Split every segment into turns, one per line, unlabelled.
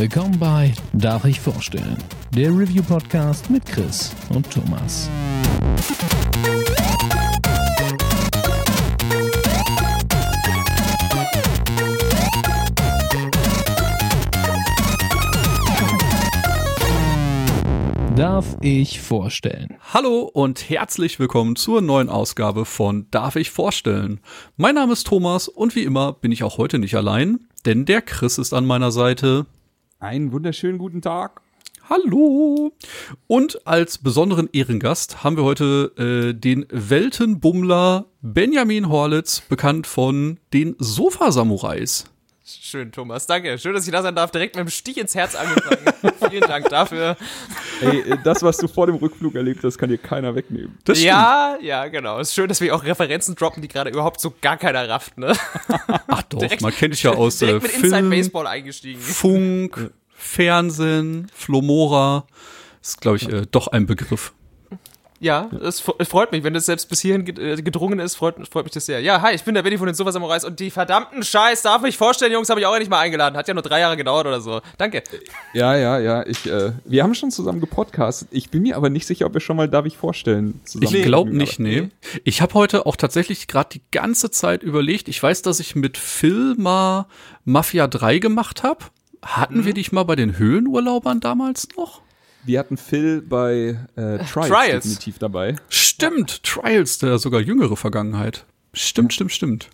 Willkommen bei Darf ich vorstellen? Der Review-Podcast mit Chris und Thomas. Darf ich vorstellen?
Hallo und herzlich willkommen zur neuen Ausgabe von Darf ich vorstellen? Mein Name ist Thomas und wie immer bin ich auch heute nicht allein, denn der Chris ist an meiner Seite.
Einen wunderschönen guten Tag.
Hallo! Und als besonderen Ehrengast haben wir heute äh, den Weltenbummler Benjamin Horlitz, bekannt von den Sofa-Samurais.
Schön, Thomas. Danke. Schön, dass ich da sein darf. Direkt mit dem Stich ins Herz angefangen. Vielen Dank dafür.
Ey, äh, das, was du vor dem Rückflug erlebt hast, kann dir keiner wegnehmen.
Das
ja, ja, genau. Es ist schön, dass wir auch Referenzen droppen, die gerade überhaupt so gar keiner rafft, ne?
Ach doch,
Direkt-
man kennt dich ja aus äh,
Direkt mit Inside
Film,
Baseball eingestiegen.
Funk, Fernsehen, Flomora. Ist, glaube ich, äh, doch ein Begriff.
Ja, es fre- freut mich, wenn das selbst bis hierhin äh, gedrungen ist, freut, freut mich das sehr. Ja, hi, ich bin der Benny von den Sofa Samurais und die verdammten Scheiß, darf mich vorstellen, Jungs, habe ich auch nicht mal eingeladen. Hat ja nur drei Jahre gedauert oder so. Danke.
Ja, ja, ja. Ich, äh, wir haben schon zusammen gepodcastet. Ich bin mir aber nicht sicher, ob wir schon mal, darf ich vorstellen, zusammen.
Ich glaube nicht, nee. Ich habe heute auch tatsächlich gerade die ganze Zeit überlegt. Ich weiß, dass ich mit Phil mal Mafia 3 gemacht habe. Hatten
Mhm.
wir dich mal bei den Höhenurlaubern damals noch?
Wir hatten Phil bei äh, Trials,
Trials.
definitiv dabei.
Stimmt, Trials, der sogar jüngere Vergangenheit. Stimmt, stimmt, stimmt.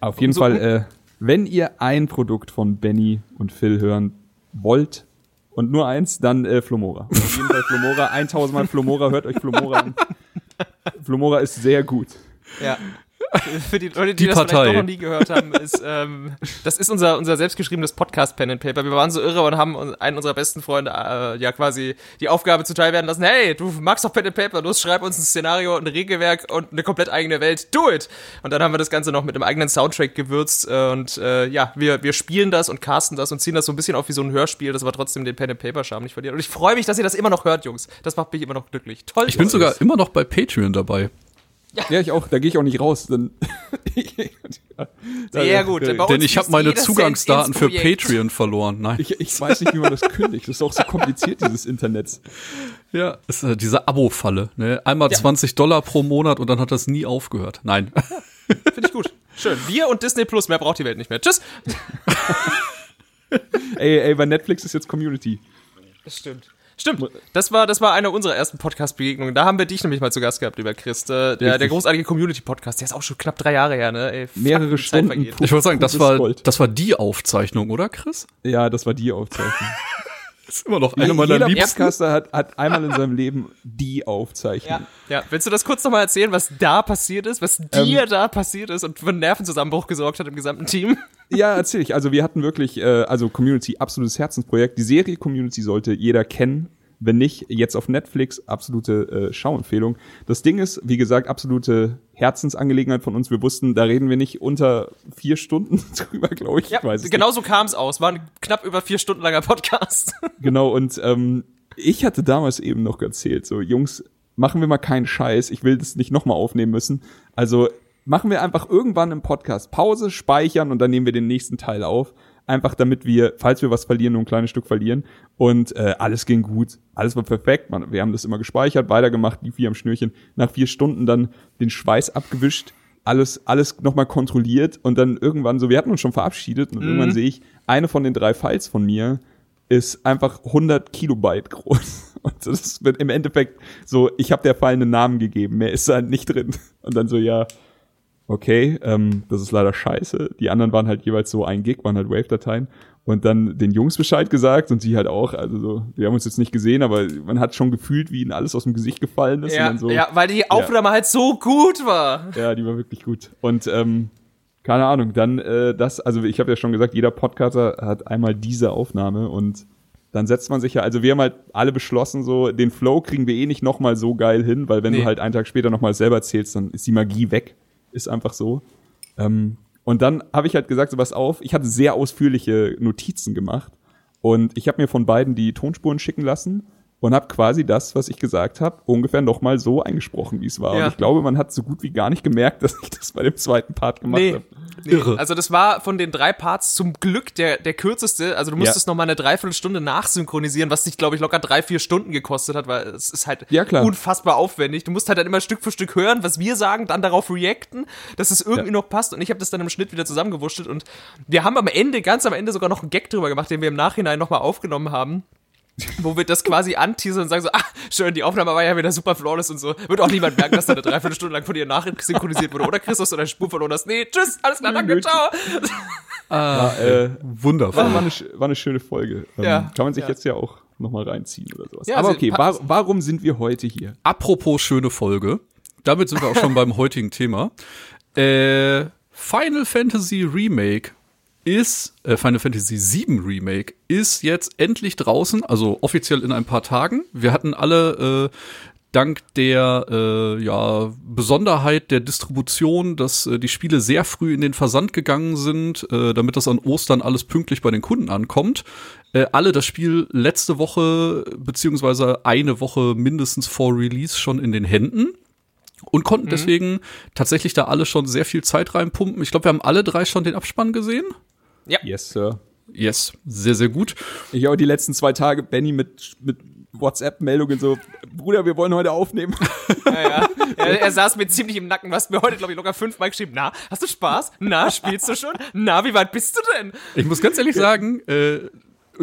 Auf jeden
so
Fall, äh, wenn ihr ein Produkt von Benny und Phil hören wollt und nur eins, dann äh, Flomora. Auf jeden Fall Flomora, 1000 Mal Flomora, hört euch Flomora an. Flomora ist sehr gut.
Ja. Für die Leute, die,
Die
das
Partei.
vielleicht noch nie gehört haben, ist, ähm, das ist unser, unser selbstgeschriebenes Podcast-Pen and Paper. Wir waren so irre und haben einen unserer besten Freunde äh, ja quasi die Aufgabe zuteil werden lassen, hey, du magst doch Pen and Paper, los, schreib uns ein Szenario, ein Regelwerk und eine komplett eigene Welt, do it! Und dann haben wir das Ganze noch mit einem eigenen Soundtrack gewürzt äh, und äh, ja, wir, wir spielen das und casten das und ziehen das so ein bisschen auf wie so ein Hörspiel, das aber trotzdem den Pen and Paper-Charme nicht verliert. Und ich freue mich, dass ihr das immer noch hört, Jungs. Das macht mich immer noch glücklich. Toll.
Ich bin sogar immer noch bei Patreon dabei.
Ja, ich auch. Da gehe ich auch nicht raus. Dann
Sehr gut. Bei
Denn ich habe meine Zugangsdaten für. Patreon verloren. Nein.
Ich, ich weiß nicht, wie man das kündigt. Das ist auch so kompliziert, dieses Internet.
Ja, ist äh, diese Abo-Falle. Ne? Einmal 20 Dollar pro Monat und dann hat das nie aufgehört. Nein.
Finde ich gut. Schön. Wir und Disney Plus, mehr braucht die Welt nicht mehr. Tschüss.
Ey, ey, bei Netflix ist jetzt Community.
Das stimmt. Stimmt. Das war, das war eine unserer ersten Podcast-Begegnungen. Da haben wir dich nämlich mal zu Gast gehabt, lieber Christ. Äh, Der, der großartige Community-Podcast. Der ist auch schon knapp drei Jahre her, ne? Ey,
Mehrere Stunden.
vergeht.
Ich wollte sagen, das war, das war die Aufzeichnung, oder Chris?
Ja, das war die Aufzeichnung.
Das ist immer noch eine meiner
Jeder
liebsten.
Podcaster hat, hat einmal in seinem Leben die Aufzeichnung.
Ja. ja, willst du das kurz nochmal erzählen, was da passiert ist, was dir da passiert ist und für einen Nervenzusammenbruch gesorgt hat im gesamten Team?
Ja, erzähl ich. Also wir hatten wirklich, äh, also Community, absolutes Herzensprojekt. Die Serie Community sollte jeder kennen. Wenn nicht, jetzt auf Netflix, absolute äh, Schauempfehlung. Das Ding ist, wie gesagt, absolute Herzensangelegenheit von uns. Wir wussten, da reden wir nicht unter vier Stunden drüber, glaube ich.
Ja,
ich weiß
genau so kam es aus. War ein knapp über vier Stunden langer Podcast.
nicht. Genau, und ähm, ich hatte damals eben noch erzählt, so, Jungs, machen wir mal keinen Scheiß. Ich will das nicht nochmal aufnehmen müssen. Also machen wir einfach irgendwann im Podcast Pause, speichern und dann nehmen wir den nächsten Teil auf. Einfach damit wir, falls wir was verlieren, nur ein kleines Stück verlieren. Und äh, alles ging gut. Alles war perfekt. Man, wir haben das immer gespeichert, weitergemacht, die vier am Schnürchen. Nach vier Stunden dann den Schweiß abgewischt, alles, alles nochmal kontrolliert und dann irgendwann so, wir hatten uns schon verabschiedet und irgendwann sehe ich, eine von den drei Files von mir ist einfach 100 Kilobyte groß. Und das wird im Endeffekt so, ich habe der File einen Namen gegeben, mehr ist da nicht drin. Und dann so, ja, okay, ähm, das ist leider scheiße. Die anderen waren halt jeweils so ein Gig, waren halt Wave-Dateien. Und dann den Jungs Bescheid gesagt und sie halt auch, also so, wir haben uns jetzt nicht gesehen, aber man hat schon gefühlt, wie ihnen alles aus dem Gesicht gefallen ist.
Ja,
so,
ja, weil die Aufnahme halt so gut war.
ja, die war wirklich gut. Und ähm, keine Ahnung, dann äh, das, also ich habe ja schon gesagt, jeder Podcaster hat einmal diese Aufnahme und dann setzt man sich ja, also wir haben halt alle beschlossen, so den Flow kriegen wir eh nicht nochmal so geil hin, weil wenn
Nee.
du halt einen Tag später nochmal selber erzählst, dann ist die Magie weg. Ist einfach so. Ähm, und dann habe ich halt gesagt, so was auf, ich hatte sehr ausführliche Notizen gemacht und ich habe mir von beiden die Tonspuren schicken lassen und habe quasi das, was ich gesagt habe, ungefähr nochmal so eingesprochen, wie es war.
Ja.
Und ich glaube, man hat so gut wie gar nicht gemerkt, dass ich das bei dem zweiten Part gemacht
Nee.
habe.
Nee.
Irre.
Also das war von den drei Parts zum Glück der, der kürzeste. Also du musstest
Ja.
noch mal eine Dreiviertelstunde nachsynchronisieren, was dich, glaube ich, locker drei, vier Stunden gekostet hat, weil es ist halt
Ja, klar.
unfassbar aufwendig. Du musst halt dann immer Stück für Stück hören, was wir sagen, dann darauf reacten, dass es irgendwie
Ja.
noch passt. Und ich habe das dann im Schnitt wieder zusammengewurschtelt. Und wir haben am Ende, ganz am Ende sogar noch einen Gag drüber gemacht, den wir im Nachhinein noch mal aufgenommen haben. Wo wir das quasi anteasern und sagen so, ah, schön, die Aufnahme war ja wieder super flawless und so. Wird auch niemand merken, dass da eine Dreiviertelstunde lang von dir nachsynchronisiert wurde. Oder Chris, hast du deine Spur verloren hast? Nee, tschüss, alles klar, danke, ciao.
Ah,
Äh,
wundervoll.
war, war, eine, war eine schöne Folge. Ähm,
Ja,
kann man sich
ja.
jetzt ja auch nochmal reinziehen oder sowas.
Ja,
Aber
also,
okay, war, warum sind wir heute hier?
Apropos schöne Folge. Damit sind wir auch schon beim heutigen Thema. Äh, Final Fantasy Remake ist, äh, Final Fantasy VII Remake ist jetzt endlich draußen, also offiziell in ein paar Tagen. Wir hatten alle äh, dank der äh, ja, Besonderheit der Distribution, dass äh, die Spiele sehr früh in den Versand gegangen sind, äh, damit das an Ostern alles pünktlich bei den Kunden ankommt. Äh, alle das Spiel letzte Woche beziehungsweise eine Woche mindestens vor Release schon in den Händen und konnten deswegen tatsächlich da alle schon sehr viel Zeit reinpumpen. Ich glaube, wir haben alle drei schon den Abspann gesehen.
Yes, Sir.
Yes, sehr, sehr gut.
Ich auch die letzten zwei Tage Benny mit, mit WhatsApp-Meldungen so, Bruder, wir wollen heute aufnehmen.
Ja, ja. Er, er saß mir ziemlich im Nacken. Du hast mir heute, glaube ich, locker fünfmal geschrieben. Na, hast du Spaß? Na, spielst du schon? Na, wie weit bist du denn?
Ich muss ganz ehrlich sagen, äh,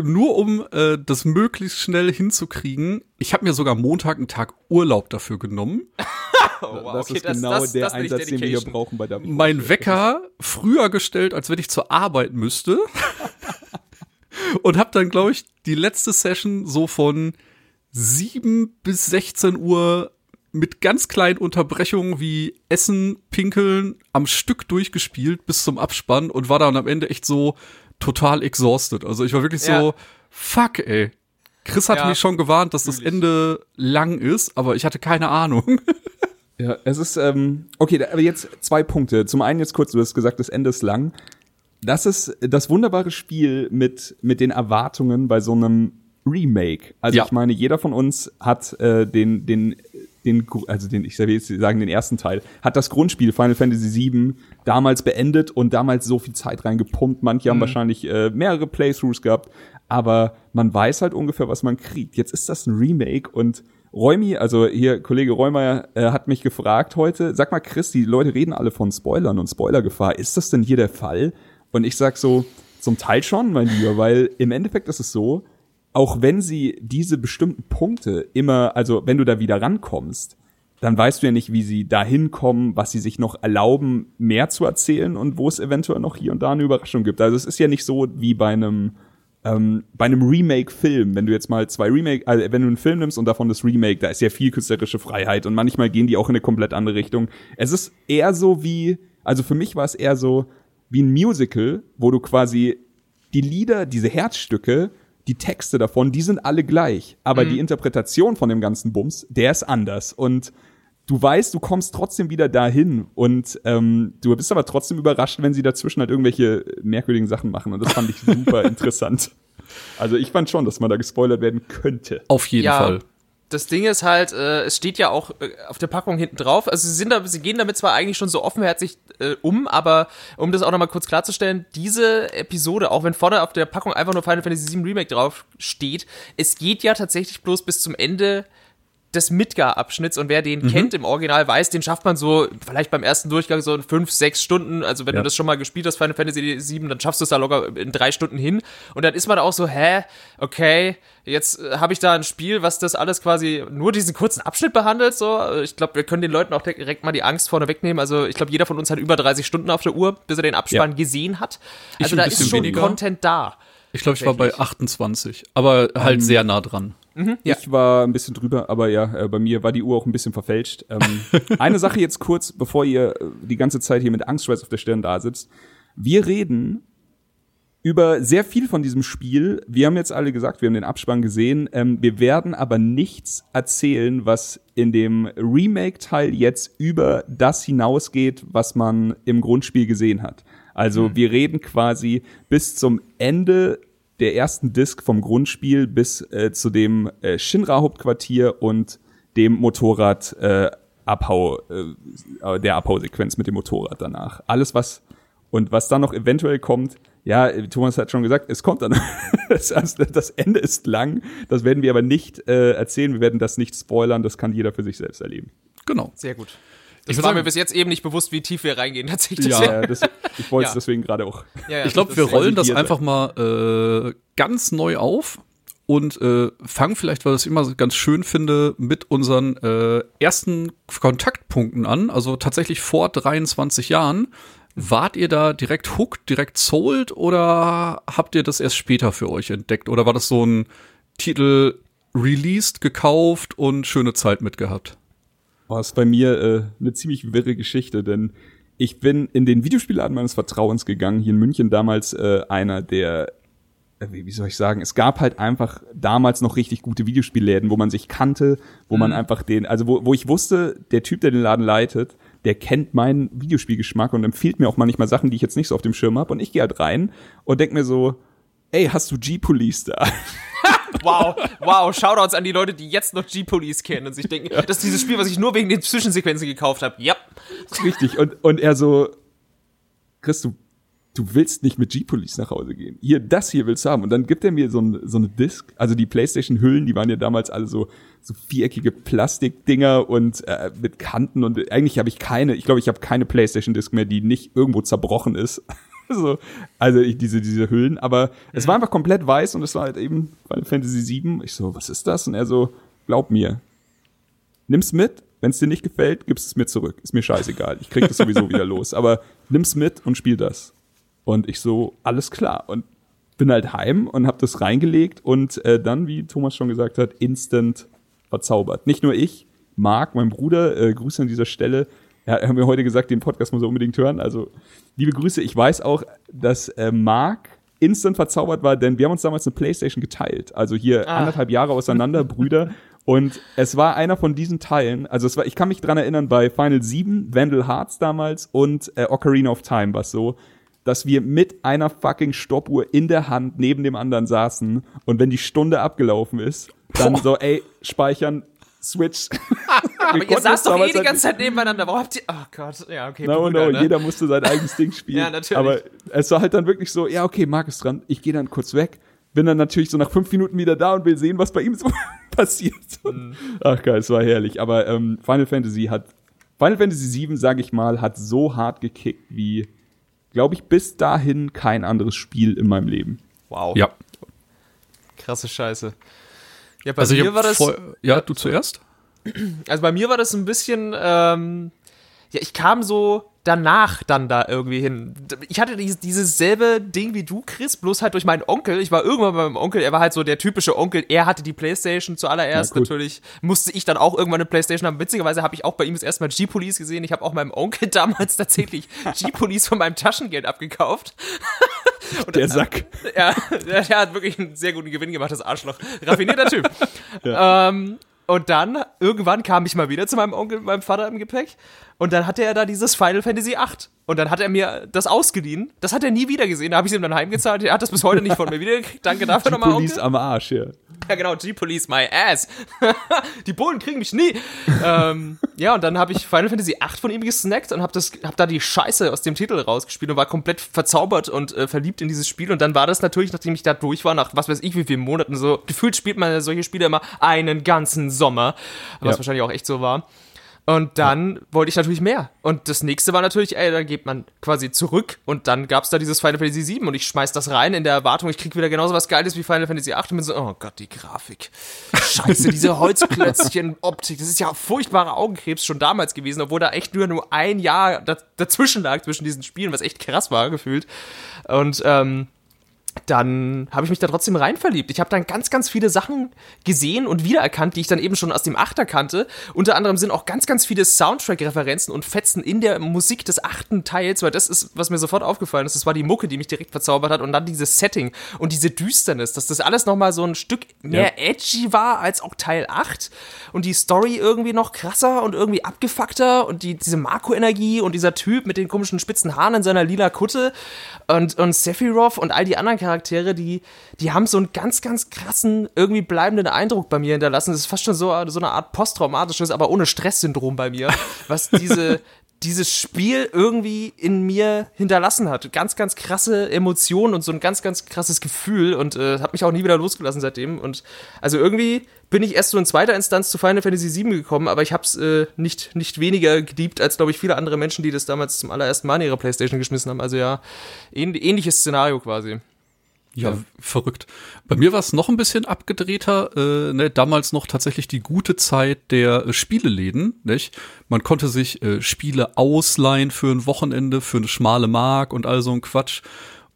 nur um äh, das möglichst schnell hinzukriegen, ich habe mir sogar Montag einen Tag Urlaub dafür genommen.
Oh, wow,
das
okay,
ist genau der
nenne ich
Einsatz, den wir hier brauchen bei der
Mein Wecker früher gestellt, als wenn ich zur Arbeit müsste. Und habe dann, glaube ich, die letzte Session so von 7 bis 16 Uhr mit ganz kleinen Unterbrechungen wie Essen, Pinkeln am Stück durchgespielt bis zum Abspann und war dann am Ende echt so total exhausted. Also ich war wirklich so,
Ja.
fuck, ey. Chris hat
Ja,
mich schon gewarnt, dass das
fühl ich.
Ende lang ist, aber ich hatte keine Ahnung.
Ja, es ist, ähm, okay, da- aber jetzt zwei Punkte. Zum einen jetzt kurz, du hast gesagt, das Ende ist lang. Das ist das wunderbare Spiel mit, mit den Erwartungen bei so einem Remake. Also
Ja.
ich meine, jeder von uns hat äh, den, den, den, also den, ich will jetzt sagen, den ersten Teil, hat das Grundspiel Final Fantasy VII damals beendet und damals so viel Zeit reingepumpt. Manche haben wahrscheinlich äh, mehrere Playthroughs gehabt, aber man weiß halt ungefähr, was man kriegt. Jetzt ist das ein Remake und Räumi, also hier Kollege Räumer äh, hat mich gefragt heute, sag mal Chris, die Leute reden alle von Spoilern und Spoilergefahr. Ist das denn hier der Fall? Und ich sag so, zum Teil schon, mein Lieber, weil im Endeffekt ist es so, auch wenn sie diese bestimmten Punkte immer, also wenn du da wieder rankommst, dann weißt du ja nicht, wie sie da hinkommen, was sie sich noch erlauben, mehr zu erzählen und wo es eventuell noch hier und da eine Überraschung gibt. Also es ist ja nicht so wie bei einem ähm, bei einem Remake-Film, wenn du jetzt mal zwei Remake, also wenn du einen Film nimmst und davon das Remake, da ist ja viel künstlerische Freiheit und manchmal gehen die auch in eine komplett andere Richtung. Es ist eher so wie, also für mich war es eher so wie ein Musical, wo du quasi die Lieder, diese Herzstücke, die Texte davon, die sind alle gleich, aber die Interpretation von dem ganzen Bums, der ist anders und du weißt, du kommst trotzdem wieder dahin und ähm, du bist aber trotzdem überrascht, wenn sie dazwischen halt irgendwelche merkwürdigen Sachen machen und das fand ich super interessant. Also ich fand schon, dass man da gespoilert werden könnte.
Auf jeden
Ja.
Fall.
Das Ding ist halt, äh, es steht ja auch äh, auf der Packung hinten drauf. Also sie sind da, sie gehen damit zwar eigentlich schon so offenherzig äh, um, aber um das auch nochmal kurz klarzustellen, diese Episode, auch wenn vorne auf der Packung einfach nur Final Fantasy VII Remake drauf steht, es geht ja tatsächlich bloß bis zum Ende des Midgar-Abschnitts und wer den
Mhm.
kennt im Original weiß, den schafft man so vielleicht beim ersten Durchgang so in fünf, sechs Stunden. Also wenn
Ja.
du das schon mal gespielt hast, Final Fantasy VII, dann schaffst du es da locker in drei Stunden hin. Und dann ist man auch so, hä, okay, jetzt äh, habe ich da ein Spiel, was das alles quasi nur diesen kurzen Abschnitt behandelt. So, ich glaube, wir können den Leuten auch direkt mal die Angst vorne wegnehmen. Also ich glaube, jeder von uns hat über 30 Stunden auf der Uhr, bis er den Abspann
Ja.
gesehen hat. Also da ist schon
weniger.
Content da.
Ich glaube, ich war bei 28, aber halt sehr nah dran.
Ja.
Ich war ein bisschen drüber, aber ja, äh, bei mir war die Uhr auch ein bisschen verfälscht. Ähm, eine Sache jetzt kurz, bevor ihr äh, die ganze Zeit hier mit Angstschweiß auf der Stirn da sitzt. Wir reden über sehr viel von diesem Spiel. Wir haben jetzt alle gesagt, wir haben den Abspann gesehen. Ähm, wir werden aber nichts erzählen, was in dem Remake-Teil jetzt über das hinausgeht, was man im Grundspiel gesehen hat. Also wir reden quasi bis zum Ende der ersten Disc vom Grundspiel bis äh, zu dem äh, Shinra-Hauptquartier und dem Motorrad äh, Abhau, äh, der Abhausequenz mit dem Motorrad danach. Alles, was und was dann noch eventuell kommt, ja, Thomas hat schon gesagt, es kommt dann. das, Ende ist lang, das werden wir aber nicht äh, erzählen, wir werden das nicht spoilern, das kann jeder für sich selbst erleben.
Genau.
Sehr gut.
Ich
Das war
sagen-
mir bis jetzt eben nicht bewusst, wie tief wir reingehen tatsächlich.
Ja.
Das, ich wollte es
Ja.
deswegen gerade auch.
Ja, ja,
Ich glaube, wir rollen das einfach mal äh, ganz neu auf und äh, fangen vielleicht, weil ich es immer ganz schön finde, mit unseren äh, ersten Kontaktpunkten an. Also tatsächlich vor 23 Jahren. Wart ihr da direkt hooked, direkt sold oder habt ihr das erst später für euch entdeckt? Oder war das so ein Titel released, gekauft und schöne Zeit mitgehabt?
War es bei mir äh, eine ziemlich wirre Geschichte, denn ich bin in den Videospielladen meines Vertrauens gegangen, hier in München damals äh, einer der, äh, wie, soll ich sagen, es gab halt einfach damals noch richtig gute Videospielläden, wo man sich kannte, wo man einfach den, also wo, wo ich wusste, der Typ, der den Laden leitet, der kennt meinen Videospielgeschmack und empfiehlt mir auch manchmal Sachen, die ich jetzt nicht so auf dem Schirm habe und ich gehe halt rein und denk mir so, ey, hast du G-Police da?
Wow, wow, Shoutouts an die Leute, die jetzt noch G-Police kennen und sich denken, das ist dieses Spiel, was ich nur wegen den Zwischensequenzen gekauft habe. Ja.
Richtig. Und, und er so, Chris, du, du willst nicht mit G-Police nach Hause gehen. Hier, das hier willst du haben. Und dann gibt er mir so, ein, so eine Disc. Also die Playstation-Hüllen, die waren ja damals alle so, so viereckige Plastikdinger und äh, mit Kanten. Und eigentlich habe ich keine, ich glaube, ich habe keine Playstation-Disc mehr, die nicht irgendwo zerbrochen ist. so, also ich, diese, diese Hüllen. Aber es war einfach komplett weiß und es war halt eben Final Fantasy VII. Ich so, was ist das? Und er so, glaub mir, nimm's mit. Wenn es dir nicht gefällt, gibst es mir zurück. Ist mir scheißegal. Ich krieg das sowieso wieder los. Aber nimm's mit und spiel das. Und ich so, alles klar. Und bin halt heim und hab das reingelegt und äh, dann, wie Thomas schon gesagt hat, instant verzaubert. Nicht nur ich, Marc, mein Bruder, äh, Grüße an dieser Stelle. Ja, er hat mir heute gesagt, den Podcast muss er unbedingt hören. Also, liebe Grüße. Ich weiß auch, dass äh, Marc instant verzaubert war, denn wir haben uns damals eine Playstation geteilt. Also hier
Ah.
anderthalb Jahre auseinander, Brüder. Und es war einer von diesen Teilen, also es war, ich kann mich dran erinnern, bei Final 7, Vandal Hearts damals und äh, Ocarina of Time war so, dass wir mit einer fucking Stoppuhr in der Hand neben dem anderen saßen und wenn die Stunde abgelaufen ist, dann so, ey, speichern, Switch.
Aber ihr saßt doch eh die
halt
ganze Zeit nebeneinander. Warum habt ihr. Oh Gott, ja, okay.
No,
Brüder,
no,
ne?
jeder musste sein eigenes Ding spielen.
Ja, natürlich.
Aber es war halt dann wirklich so, ja, okay, Marc ist dran, ich gehe dann kurz weg, bin dann natürlich so nach fünf Minuten wieder da und will sehen, was bei ihm so passiert.
Mhm.
Ach geil, es war herrlich. Aber ähm, Final Fantasy hat, Final Fantasy VII, sage ich mal, hat so hart gekickt wie, glaube ich, bis dahin kein anderes Spiel in meinem Leben.
Wow.
Ja.
Krasse Scheiße. Ja, bei
Also
mir war das.
ja, du zuerst?
Also bei mir war das ein bisschen, ähm, ja, ich kam so danach dann da irgendwie hin. Ich hatte dieses, dieses selbe Ding wie du, Chris, bloß halt durch meinen Onkel. Ich war irgendwann bei meinem Onkel, er war halt so der typische Onkel. Er hatte die Playstation zuallererst.
Na.
Natürlich musste ich dann auch irgendwann eine Playstation haben. Witzigerweise habe ich auch bei ihm das erste Mal G-Police gesehen. Ich habe auch meinem Onkel damals tatsächlich G-Police von meinem Taschengeld abgekauft.
Der Sack.
Ja, der, der hat wirklich einen sehr guten Gewinn gemacht, das Arschloch. Raffinierter Typ. ähm, und dann, irgendwann kam ich mal wieder zu meinem Onkel, meinem Vater im Gepäck. Und dann hatte er da dieses Final Fantasy VIII. Und dann hat er mir das ausgeliehen. Das hat er nie wieder gesehen. Da habe ich ihm dann heimgezahlt. Er hat das bis heute nicht von mir wiedergekriegt. Danke dafür nochmal,
Police
Onkel.
am Arsch, ja.
Ja, genau, G-Police, my ass. die Bullen kriegen mich nie. ähm, ja, und dann habe ich Final Fantasy VIII von ihm gesnackt und habe hab da die Scheiße aus dem Titel rausgespielt und war komplett verzaubert und äh, verliebt in dieses Spiel. Und dann war das natürlich, nachdem ich da durch war, nach was weiß ich wie vielen Monaten, so gefühlt spielt man solche Spiele immer einen ganzen Sommer, was
Ja.
wahrscheinlich auch echt so war. Und dann wollte ich natürlich mehr. Und das nächste war natürlich, ey, dann geht man quasi zurück und dann gab's da dieses Final Fantasy VII und ich schmeiß das rein in der Erwartung, ich krieg wieder genauso was Geiles wie Final Fantasy VIII und bin so, oh Gott, die Grafik. Scheiße, diese Holzklötzchen-Optik, das ist ja furchtbarer Augenkrebs schon damals gewesen, obwohl da echt nur, nur ein Jahr da, dazwischen lag zwischen diesen Spielen, was echt krass war, gefühlt. Und, ähm, dann habe ich mich da trotzdem rein verliebt. Ich habe dann ganz, ganz viele Sachen gesehen und wiedererkannt, die ich dann eben schon aus dem Achter kannte. Unter anderem sind auch ganz, ganz viele Soundtrack-Referenzen und Fetzen in der Musik des achten Teils, weil das ist, was mir sofort aufgefallen ist. Das war die Mucke, die mich direkt verzaubert hat und dann dieses Setting und diese Düsternis, dass das alles nochmal so ein Stück mehr edgy war als auch Teil 8 und die Story irgendwie noch krasser und irgendwie abgefuckter und die, diese Marco-Energie und dieser Typ mit den komischen spitzen Haaren in seiner lila Kutte und, und Sephiroth und all die anderen Charaktere, die, die haben so einen ganz, ganz krassen, irgendwie bleibenden Eindruck bei mir hinterlassen. Das ist fast schon so, so eine Art posttraumatisches, aber ohne Stresssyndrom bei mir, was diese, dieses Spiel irgendwie in mir hinterlassen hat. Ganz, ganz krasse Emotionen und so ein ganz, ganz krasses Gefühl und äh, hat mich auch nie wieder losgelassen seitdem. Und also irgendwie bin ich erst so in zweiter Instanz zu Final Fantasy VII gekommen, aber ich habe es äh, nicht, nicht weniger geliebt als, glaube ich, viele andere Menschen, die das damals zum allerersten Mal in ihre Playstation geschmissen haben. Also ja, ähnliches Szenario quasi.
Ja, verrückt. Bei mir war es noch ein bisschen abgedrehter. Äh, ne, damals noch tatsächlich die gute Zeit der äh, Spieleläden. Nicht? Man konnte sich äh, Spiele ausleihen für ein Wochenende, für eine schmale Mark und all so ein Quatsch.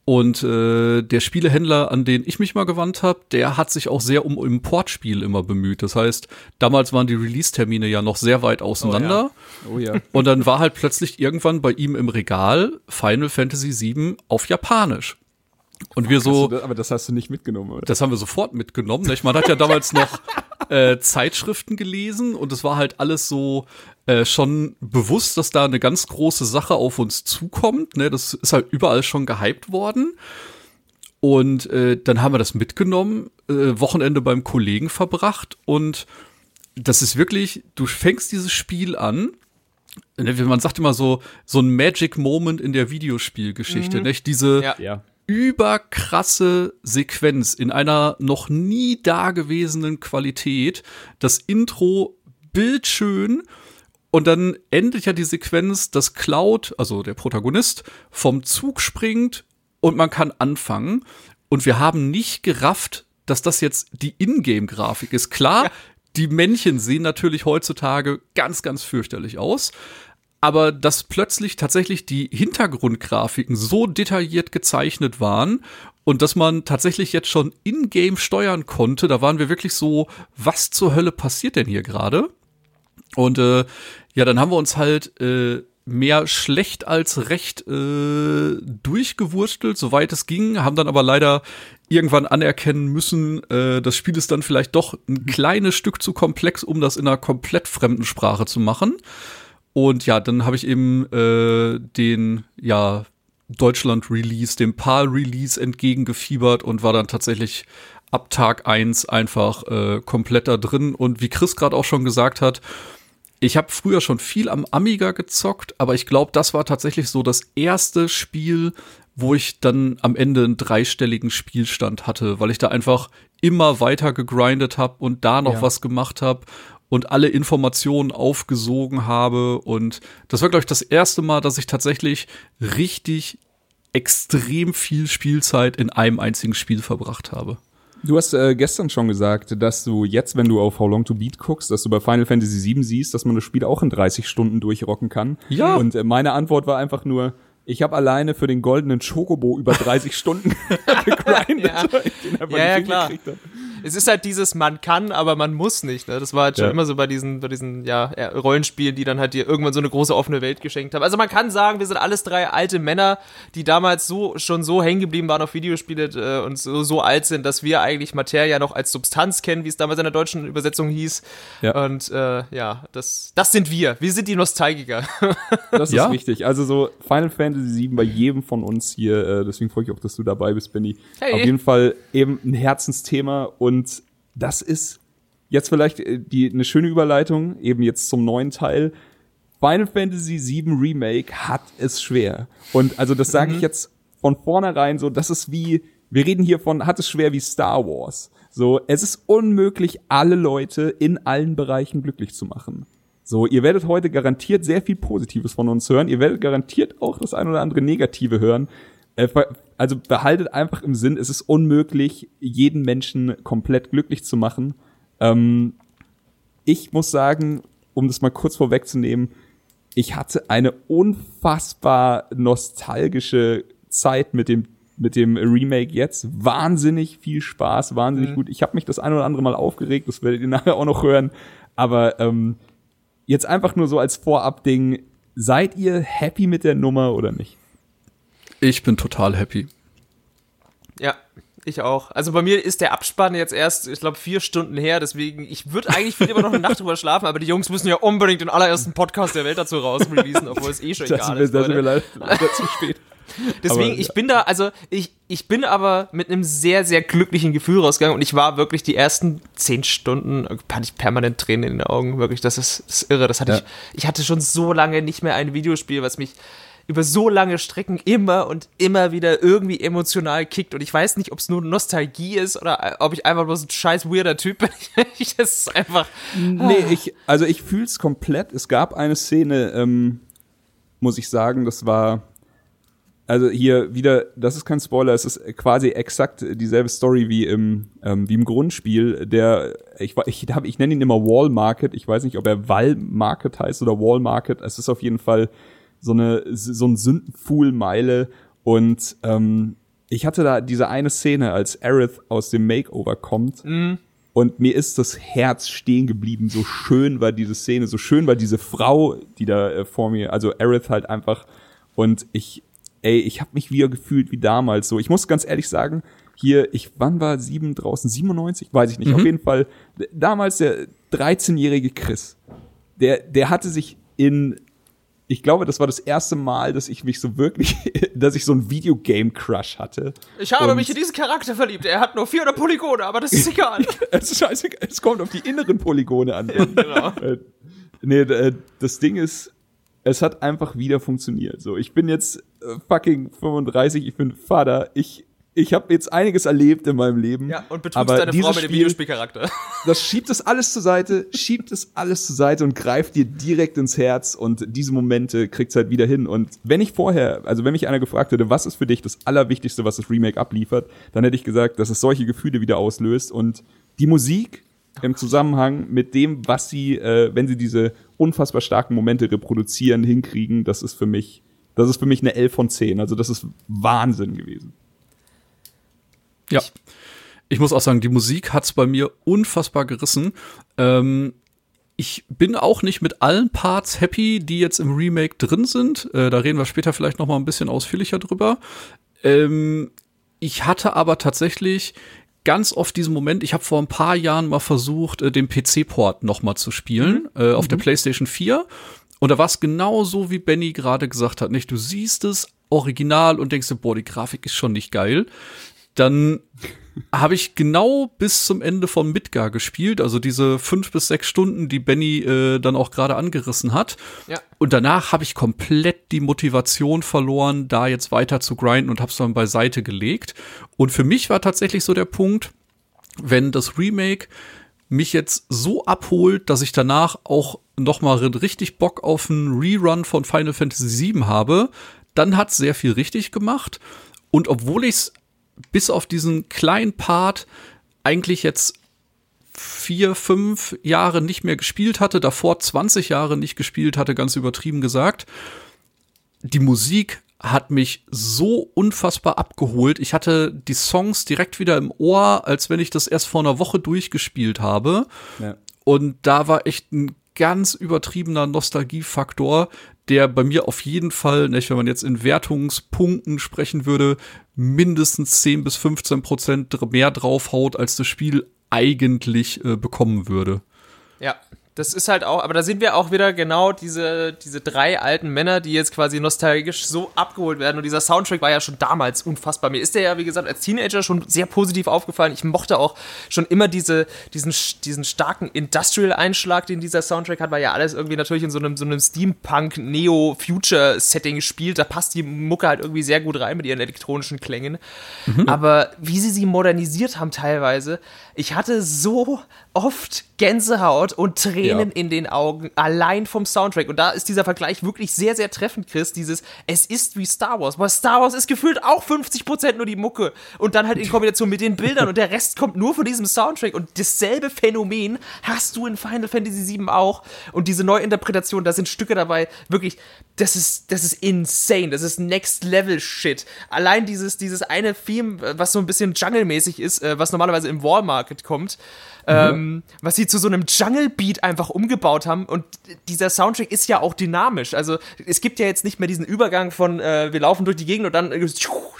Und äh, der Spielehändler, an den ich mich mal gewandt habe, der hat sich auch sehr um Importspiel immer bemüht. Das heißt, damals waren die Release-Termine ja noch sehr weit auseinander.
Oh ja.
Und dann war halt plötzlich irgendwann bei ihm im Regal Final Fantasy VII auf Japanisch. Und wir so,
Das, aber das hast du nicht mitgenommen, oder?
das haben wir sofort mitgenommen. Nicht? Man hat ja damals noch äh, Zeitschriften gelesen und es war halt alles so äh, schon bewusst, dass da eine ganz große Sache auf uns zukommt. Ne? Das ist halt überall schon gehypt worden. Und äh, dann haben wir das mitgenommen, äh, Wochenende beim Kollegen verbracht und das ist wirklich, du fängst dieses Spiel an. ne, Man sagt immer so, so ein Magic Moment in der Videospielgeschichte, nicht? Diese,
Ja.
Ja.
überkrasse Sequenz in einer noch nie dagewesenen Qualität. Das Intro bildschön und dann endet ja die Sequenz, dass Cloud, also der Protagonist, vom Zug springt und man kann anfangen. Und wir haben nicht gerafft, dass das jetzt die Ingame-Grafik ist. Klar, die Männchen sehen natürlich heutzutage ganz, ganz fürchterlich aus aber dass plötzlich tatsächlich die Hintergrundgrafiken so detailliert gezeichnet waren und dass man tatsächlich jetzt schon in-game steuern konnte, da waren wir wirklich so, was zur Hölle passiert denn hier gerade? Und äh, ja, dann haben wir uns halt äh, mehr schlecht als recht äh, durchgewurstelt, soweit es ging, haben dann aber leider irgendwann anerkennen müssen, äh, das Spiel ist dann vielleicht doch ein kleines Stück zu komplex, um das in einer komplett fremden Sprache zu machen. Und ja, dann habe ich eben äh, den ja Deutschland-Release, dem PAL-Release entgegengefiebert und war dann tatsächlich ab Tag eins einfach äh, komplett da drin. Und wie Chris gerade auch schon gesagt hat, ich habe früher schon viel am Amiga gezockt, aber ich glaube, das war tatsächlich so das erste Spiel, wo ich dann am Ende einen dreistelligen Spielstand hatte, weil ich da einfach immer weiter gegrindet habe und da noch
Ja.
was gemacht habe und alle Informationen aufgesogen habe. Und das war, glaube ich, das erste Mal, dass ich tatsächlich richtig extrem viel Spielzeit in einem einzigen Spiel verbracht habe.
Du hast äh, gestern schon gesagt, dass du jetzt, wenn du auf How Long to Beat guckst, dass du bei Final Fantasy VII siehst, dass man das Spiel auch in 30 Stunden durchrocken kann.
Ja.
Und äh, meine Antwort war einfach nur, ich habe alleine für den goldenen Chocobo über 30 Stunden gegrindet,
Ja. Ja, ja, klar.
hab.
Es ist halt dieses, man kann, aber man muss nicht. Ne? Das war halt schon
Ja.
immer so bei diesen, bei diesen ja, Rollenspielen, die dann halt dir irgendwann so eine große offene Welt geschenkt haben. Also man kann sagen, wir sind alles drei alte Männer, die damals so schon so hängen geblieben waren auf Videospiele äh, und so, so alt sind, dass wir eigentlich Materia noch als Substanz kennen, wie es damals in der deutschen Übersetzung hieß.
Ja.
Und äh, ja, das, das sind wir. Wir sind die Nostalgiker.
Das ist
Ja.
richtig. Also so Final Fantasy VII bei jedem von uns hier, äh, deswegen freue ich mich auch, dass du dabei bist, Benny.
Hey.
Auf jeden Fall eben ein Herzensthema und das ist jetzt vielleicht äh, die eine schöne Überleitung, eben jetzt zum neuen Teil. Final Fantasy VII Remake hat es schwer. Und also das sage ich jetzt von vornherein so, das ist wie, wir reden hier von, hat es schwer wie Star Wars. So, es ist unmöglich, alle Leute in allen Bereichen glücklich zu machen. So, ihr werdet heute garantiert sehr viel Positives von uns hören. Ihr werdet garantiert auch das ein oder andere Negative hören. Äh, Also behaltet einfach im Sinn, es ist unmöglich, jeden Menschen komplett glücklich zu machen. Ähm, ich muss sagen, um das mal kurz vorwegzunehmen, ich hatte eine unfassbar nostalgische Zeit mit dem mit dem Remake jetzt. Wahnsinnig viel Spaß, wahnsinnig gut. Ich habe mich das ein oder andere Mal aufgeregt, das werdet ihr nachher auch noch hören. Aber ähm, jetzt einfach nur so als Vorab-Ding, seid ihr happy mit der Nummer oder nicht?
Ich bin total happy.
ja. Ich auch. Also bei mir ist der Abspann jetzt erst, ich glaube, vier Stunden her, deswegen, ich würde eigentlich viel lieber noch eine Nacht drüber schlafen, aber die Jungs müssen ja unbedingt den allerersten Podcast der Welt dazu raus releasen, obwohl es eh schon
Da
egal ist.
da sind wir
Leute.
leider, leider zu spät.
Deswegen,
Aber-
ich bin da, also ich, ich bin aber mit einem sehr, sehr glücklichen Gefühl rausgegangen und ich war wirklich die ersten zehn Stunden, hatte ich permanent Tränen in den Augen, wirklich, das ist, das ist irre. Das hatte
Ja.
ich, ich hatte schon so lange nicht mehr ein Videospiel, was mich über so lange Strecken immer und immer wieder irgendwie emotional kickt und ich weiß nicht, ob es nur Nostalgie ist oder äh, ob ich einfach bloß ein scheiß weirder Typ bin. Ich, das ist einfach,
Nee, ich, also ich fühl's komplett. Es gab eine Szene, ähm, muss ich sagen, das war, also hier wieder, das ist kein Spoiler, es ist quasi exakt dieselbe Story wie im, ähm, wie im Grundspiel. Der, ich, ich, hab, ich nenne ihn immer Wall Market. Ich weiß nicht, ob er Wall Market heißt oder Wall Market. Es ist auf jeden Fall so eine, so ein Sündenfuhl-Meile und ähm, ich hatte da diese eine Szene, als Aerith aus dem Makeover kommt und mir ist das Herz stehen geblieben. So schön war diese Szene, so schön war diese Frau, die da äh, vor mir, also Aerith halt einfach. Und ich, ey, ich habe mich wieder gefühlt wie damals. So, ich muss ganz ehrlich sagen, hier, ich, wann war sieben draußen? 97? Weiß ich nicht. Auf jeden Fall, damals der 13-jährige Chris, der, der hatte sich in, ich glaube, das war das erste Mal, dass ich mich so wirklich, dass ich so ein Videogame-Crush hatte.
ich habe
Und-
mich in diesen Charakter verliebt. Er hat nur 400 Polygone, aber das ist egal.
es ist scheißegal, es kommt auf die inneren Polygone an. Äh, nee, äh, das Ding ist, es hat einfach wieder funktioniert. So, ich bin jetzt äh, fucking 35, ich bin Vater, ich ich habe jetzt einiges erlebt in meinem Leben.
Ja, und betrügst
aber
deine Frau mit dem
Spiel,
Videospielcharakter.
Das schiebt es alles zur Seite, schiebt es alles zur Seite und greift dir direkt ins Herz und diese Momente kriegt's halt wieder hin. Und wenn ich vorher, also wenn mich einer gefragt hätte, was ist für dich das Allerwichtigste, was das Remake abliefert, dann hätte ich gesagt, dass es solche Gefühle wieder auslöst und die Musik im Zusammenhang mit dem, was sie, äh, wenn sie diese unfassbar starken Momente reproduzieren, hinkriegen, das ist für mich, das ist für mich eine 11 von 10. Also das ist Wahnsinn gewesen.
Ja. Ich muss auch sagen, die Musik hat's bei mir unfassbar gerissen. Ähm, ich bin auch nicht mit allen Parts happy, die jetzt im Remake drin sind. Äh, da reden wir später vielleicht noch mal ein bisschen ausführlicher drüber. Ähm, ich hatte aber tatsächlich ganz oft diesen Moment, ich habe vor ein paar Jahren mal versucht, äh, den PC-Port noch mal zu spielen, äh, auf der PlayStation 4. Und da war es genau so, wie Benny gerade gesagt hat, nicht? Du siehst es original und denkst dir, boah, die Grafik ist schon nicht geil. Dann habe ich genau bis zum Ende von Midgar gespielt, also diese fünf bis sechs Stunden, die Benny äh, dann auch gerade angerissen hat.
Ja.
Und danach habe ich komplett die Motivation verloren, da jetzt weiter zu grinden und habe es dann beiseite gelegt. Und für mich war tatsächlich so der Punkt, wenn das Remake mich jetzt so abholt, dass ich danach auch noch mal richtig Bock auf einen Rerun von Final Fantasy VII habe, dann hat's sehr viel richtig gemacht. Und obwohl ich's bis auf diesen kleinen Part eigentlich jetzt vier, fünf Jahre nicht mehr gespielt hatte, davor 20 Jahre nicht gespielt hatte, ganz übertrieben gesagt. Die Musik hat mich so unfassbar abgeholt. Ich hatte die Songs direkt wieder im Ohr, als wenn ich das erst vor einer Woche durchgespielt habe.
Ja.
Und da war echt ein ganz übertriebener Nostalgiefaktor, der bei mir auf jeden Fall, nicht, wenn man jetzt in Wertungspunkten sprechen würde, mindestens 10 bis 15 Prozent mehr draufhaut, als das Spiel eigentlich äh, bekommen würde.
Ja, das ist halt auch, aber da sind wir auch wieder genau diese, diese drei alten Männer, die jetzt quasi nostalgisch so abgeholt werden. Und dieser Soundtrack war ja schon damals unfassbar. Mir ist der ja, wie gesagt, als Teenager schon sehr positiv aufgefallen. Ich mochte auch schon immer diese, diesen, diesen starken Industrial-Einschlag, den dieser Soundtrack hat, weil ja alles irgendwie natürlich in so einem, so einem Steampunk-Neo-Future-Setting spielt. Da passt die Mucke halt irgendwie sehr gut rein mit ihren elektronischen Klängen. Aber wie sie sie modernisiert haben teilweise, ich hatte so oft Gänsehaut und Tränen
Ja.
in den Augen, allein vom Soundtrack. Und da ist dieser Vergleich wirklich sehr, sehr treffend, Chris. Dieses, es ist wie Star Wars. Weil Star Wars ist gefühlt auch 50% nur die Mucke. Und dann halt in Kombination mit den Bildern und der Rest kommt nur von diesem Soundtrack. Und dasselbe Phänomen hast du in Final Fantasy VII auch. Und diese Neuinterpretation, da sind Stücke dabei, wirklich, das ist, das ist insane. Das ist Next Level Shit. Allein dieses, dieses eine Theme, was so ein bisschen Jungle-mäßig ist, äh, was normalerweise im Wall Market kommt, ähm, was sie zu so einem Jungle-Beat einfach einfach umgebaut haben und dieser Soundtrack ist ja auch dynamisch. Also es gibt ja jetzt nicht mehr diesen Übergang von äh, wir laufen durch die Gegend und dann äh,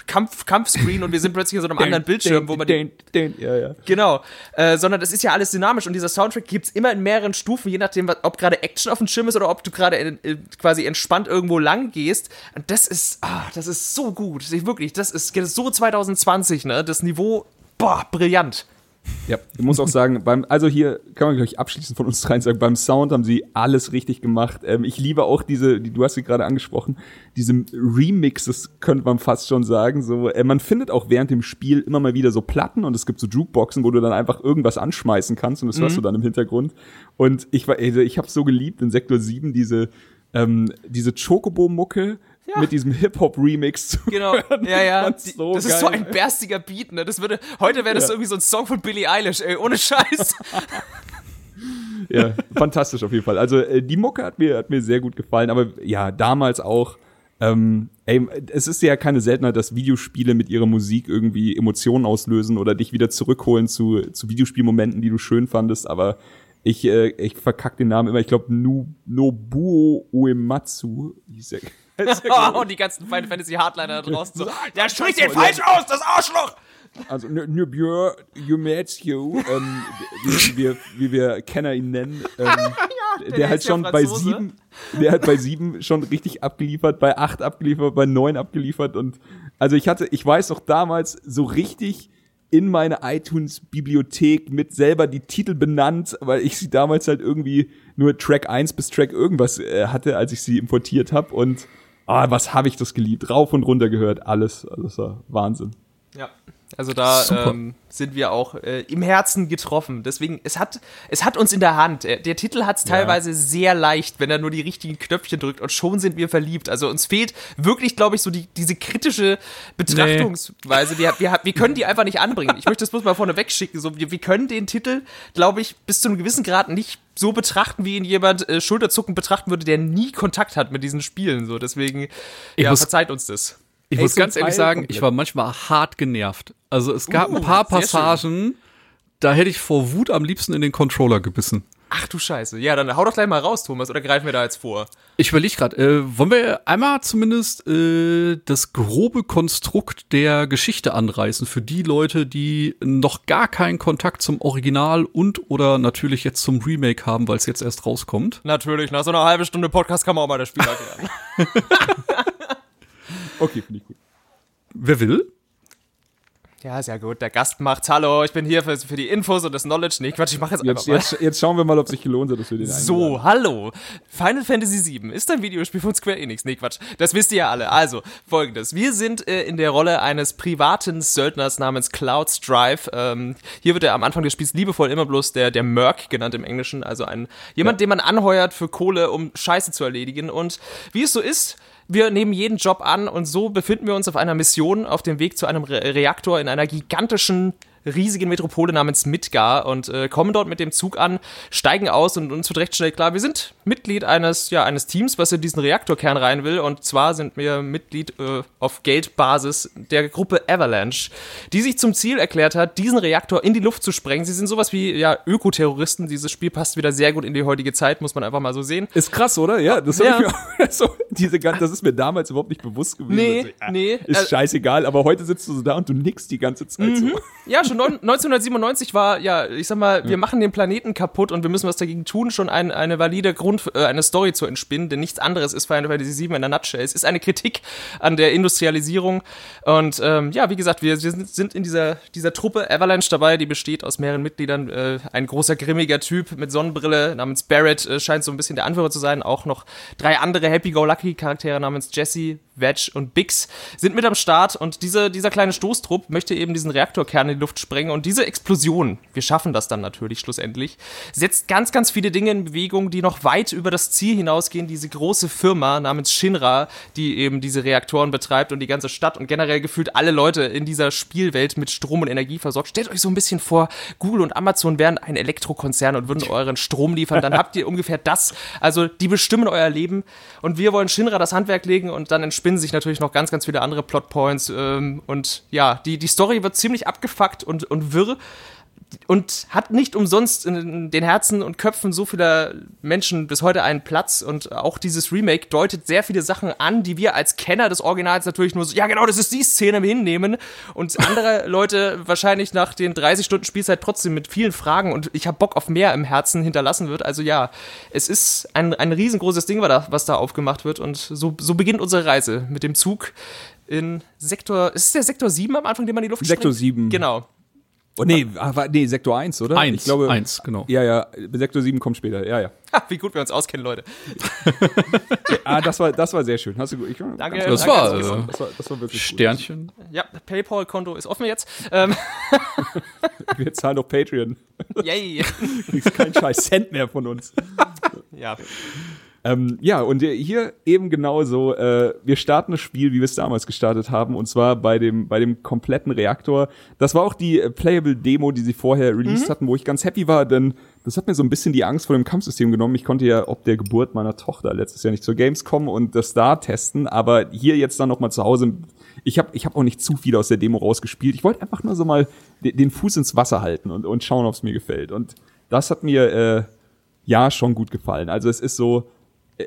Kampf, Kampfscreen und wir sind plötzlich in so einem anderen Bildschirm, wo man
den, den, ja, ja.
Genau, äh, sondern das ist ja alles dynamisch und dieser Soundtrack gibt's immer in mehreren Stufen, je nachdem, ob gerade Action auf dem Schirm ist oder ob du gerade äh, quasi entspannt irgendwo lang gehst. Und das ist, ah, das ist so gut, wirklich, das ist, das ist so 2020, ne? Das Niveau, boah, brillant.
Ja, ich muss auch sagen, beim, also hier kann man gleich abschließend von uns dreien sagen, beim Sound haben sie alles richtig gemacht. Ähm, ich liebe auch diese, die, du hast sie gerade angesprochen, diese Remixes könnte man fast schon sagen. So, äh, man findet auch während dem Spiel immer mal wieder so Platten und es gibt so Jukeboxen, wo du dann einfach irgendwas anschmeißen kannst und das hörst du dann im Hintergrund. Und ich war, also ich habe so geliebt in Sektor 7 diese, ähm, diese Chocobo-Mucke
Ja.
mit diesem Hip-Hop-Remix zu
Genau,
hören.
ja, ja.
So
das ist so
geil.
ein berstiger Beat, ne? Das würde, heute wäre das
Ja.
irgendwie so ein Song von Billie Eilish, ey, ohne Scheiß.
ja, fantastisch auf jeden Fall. Also äh, die Mucke hat mir, hat mir sehr gut gefallen, aber ja, damals auch. Ähm, ey, es ist ja keine Seltenheit, dass Videospiele mit ihrer Musik irgendwie Emotionen auslösen oder dich wieder zurückholen zu, zu Videospielmomenten, die du schön fandest, aber ich, äh, ich verkack den Namen immer. Ich glaube, nu, Nobuo Uematsu hieß der. Ich.
und die ganzen Final Fantasy Hardliner da draußen so. Der
mal,
den falsch aus, das Arschloch!
Also Nobuo Uematsu, ähm, wie, wie, wir, wie wir Kenner ihn nennen, ähm, der,
der
halt
ist ja
schon bei sieben, der hat bei sieben schon richtig abgeliefert, bei acht abgeliefert, bei neun abgeliefert und also ich hatte, ich weiß noch damals so richtig in meine iTunes-Bibliothek mit selber die Titel benannt, weil ich sie damals halt irgendwie nur Track 1 bis Track irgendwas äh, hatte, als ich sie importiert habe und ah, was habe ich das geliebt, rauf und runter gehört, alles, also das war Wahnsinn.
Ja. Also da ähm, sind wir auch äh, im Herzen getroffen. Deswegen, es hat, es hat uns in der Hand. Der, der Titel hat es teilweise sehr leicht, wenn er nur die richtigen Knöpfchen drückt und schon sind wir verliebt. Also uns fehlt wirklich, glaube ich, so die, diese kritische Betrachtungsweise. Wir, wir, wir können die einfach nicht anbringen. Ich möchte das bloß mal vorne wegschicken. So, wir, wir können den Titel, glaube ich, bis zu einem gewissen Grad nicht so betrachten, wie ihn jemand äh, Schulterzucken betrachten würde, der nie Kontakt hat mit diesen Spielen. So, deswegen,
Ich
ja, verzeiht uns das.
Ich
Ey,
muss ganz ehrlich sagen,
komplett.
ich war manchmal hart genervt. Also es gab
Uh,
ein paar
sehr schön.
Passagen, da hätte ich vor Wut am liebsten in den Controller gebissen.
Ach du Scheiße. Ja, dann hau doch gleich mal raus, Thomas, oder greifen wir da jetzt vor?
Ich überlege gerade, äh, wollen wir einmal zumindest äh, das grobe Konstrukt der Geschichte anreißen für die Leute, die noch gar keinen Kontakt zum Original und oder natürlich jetzt zum Remake haben, weil es jetzt erst rauskommt.
Natürlich, nach so einer halben Stunde Podcast kann man auch mal das Spiel erklären.
Okay, finde ich gut.
Wer will?
Ja, ist ja gut. Der Gast macht's. Hallo, ich bin hier für, für die Infos und das Knowledge. Nee, Quatsch, ich mach jetzt einfach
Jetzt,
mal.
jetzt, jetzt schauen wir mal, ob sich gelohnt hat, dass wir den einladen.
So, hallo. Final Fantasy VII ist ein Videospiel von Square Enix. Nee, Quatsch. Das wisst ihr ja alle. Also, folgendes. Wir sind äh, in der Rolle eines privaten Söldners namens Cloud Strife. Ähm, hier wird er am Anfang des Spiels liebevoll immer bloß der, der Merc genannt im Englischen. Also ein, jemand, den man anheuert für Kohle, um Scheiße zu erledigen. Und wie es so ist, wir nehmen jeden Job an und so befinden wir uns auf einer Mission auf dem Weg zu einem Re Reaktor in einer gigantischen riesigen Metropole namens Midgar und äh, kommen dort mit dem Zug an, steigen aus und uns wird recht schnell klar, wir sind Mitglied eines, ja, eines Teams, was in diesen Reaktorkern rein will und zwar sind wir Mitglied äh, auf Geldbasis der Gruppe Avalanche, die sich zum Ziel erklärt hat, diesen Reaktor in die Luft zu sprengen. Sie sind sowas wie, ja, Ökoterroristen. Dieses Spiel passt wieder sehr gut in die heutige Zeit, muss man einfach mal so sehen.
Ist krass, oder? Ja, das,
Ja.
Ich mir auch, so, diese, das ist mir damals überhaupt nicht bewusst gewesen.
Nee,
Also, ja,
nee,
Ist
äh,
scheißegal, aber heute sitzt du so da und du nickst die ganze Zeit so.
Ja, schon neun- 1997 war, ja, ich sag mal, wir machen den Planeten kaputt und wir müssen was dagegen tun, schon ein, eine valide Grund, äh, eine Story zu entspinnen, denn nichts anderes ist Final Fantasy VII in der Nutshell. Es ist eine Kritik an der Industrialisierung und ähm, ja, wie gesagt, wir, wir sind, sind in dieser, dieser Truppe Avalanche dabei, die besteht aus mehreren Mitgliedern. Äh, ein großer, grimmiger Typ mit Sonnenbrille namens Barrett äh, scheint so ein bisschen der Anführer zu sein. Auch noch drei andere Happy-Go-Lucky-Charaktere namens Jesse, Wedge und Bix sind mit am Start und diese, dieser kleine Stoßtrupp möchte eben diesen Reaktorkern in die Luft sprengen und diese Explosion, wir schaffen das dann natürlich schlussendlich, setzt ganz, ganz viele Dinge in Bewegung, die noch weit über das Ziel hinausgehen. Diese große Firma namens Shinra, die eben diese Reaktoren betreibt und die ganze Stadt und generell gefühlt alle Leute in dieser Spielwelt mit Strom und Energie versorgt. Stellt euch so ein bisschen vor, Google und Amazon wären ein Elektrokonzern und würden euren Strom liefern, dann habt ihr ungefähr das. Also die bestimmen euer Leben und wir wollen Shinra das Handwerk legen und dann entspinnen sich natürlich noch ganz, ganz viele andere Plotpoints ähm, und ja, die, die Story wird ziemlich abgefuckt und, und wirr. und hat nicht umsonst in den Herzen und Köpfen so vieler Menschen bis heute einen Platz und auch dieses Remake deutet sehr viele Sachen an, die wir als Kenner des Originals natürlich nur so, ja genau, das ist die Szene hinnehmen und andere Leute wahrscheinlich nach den 30 Stunden Spielzeit trotzdem mit vielen Fragen und ich habe Bock auf mehr im Herzen hinterlassen wird. Also ja, es ist ein, ein riesengroßes Ding, was da aufgemacht wird und so, so beginnt unsere Reise mit dem Zug in Sektor, ist es der Sektor 7 am Anfang, den man in die Luft
Sektor
springt?
7.
Genau.
Oh, nee, ah, war- nee, Sektor 1, oder?
Eins,
ich glaube,
eins, genau.
Ja, ja, Sektor 7 kommt später, ja, ja.
Ha, wie gut wir uns auskennen, Leute.
Ah, das war, das war sehr schön. Hast du gut. Ich,
Danke.
Das
danke,
war,
dass du
äh,
Das war, das war wirklich gut.
Sternchen.
Ja, PayPal-Konto ist offen jetzt. Ähm,
Wir zahlen doch Patreon.
yay.
Kriegst keinen scheiß Cent mehr von uns.
Ja.
Ähm, ja, und hier eben genauso, äh, wir starten das Spiel, wie wir es damals gestartet haben, und zwar bei dem, bei dem kompletten Reaktor. Das war auch die äh, Playable Demo, die sie vorher released hatten, wo ich ganz happy war, denn das hat mir so ein bisschen die Angst vor dem Kampfsystem genommen. Ich konnte ja ob der Geburt meiner Tochter letztes Jahr nicht zur Gamescom und das da testen, aber hier jetzt dann nochmal zu Hause. Ich habe ich hab auch nicht zu viel aus der Demo rausgespielt. Ich wollte einfach nur so mal de den Fuß ins Wasser halten und, und schauen, ob es mir gefällt. Und das hat mir äh, ja schon gut gefallen. Also es ist so,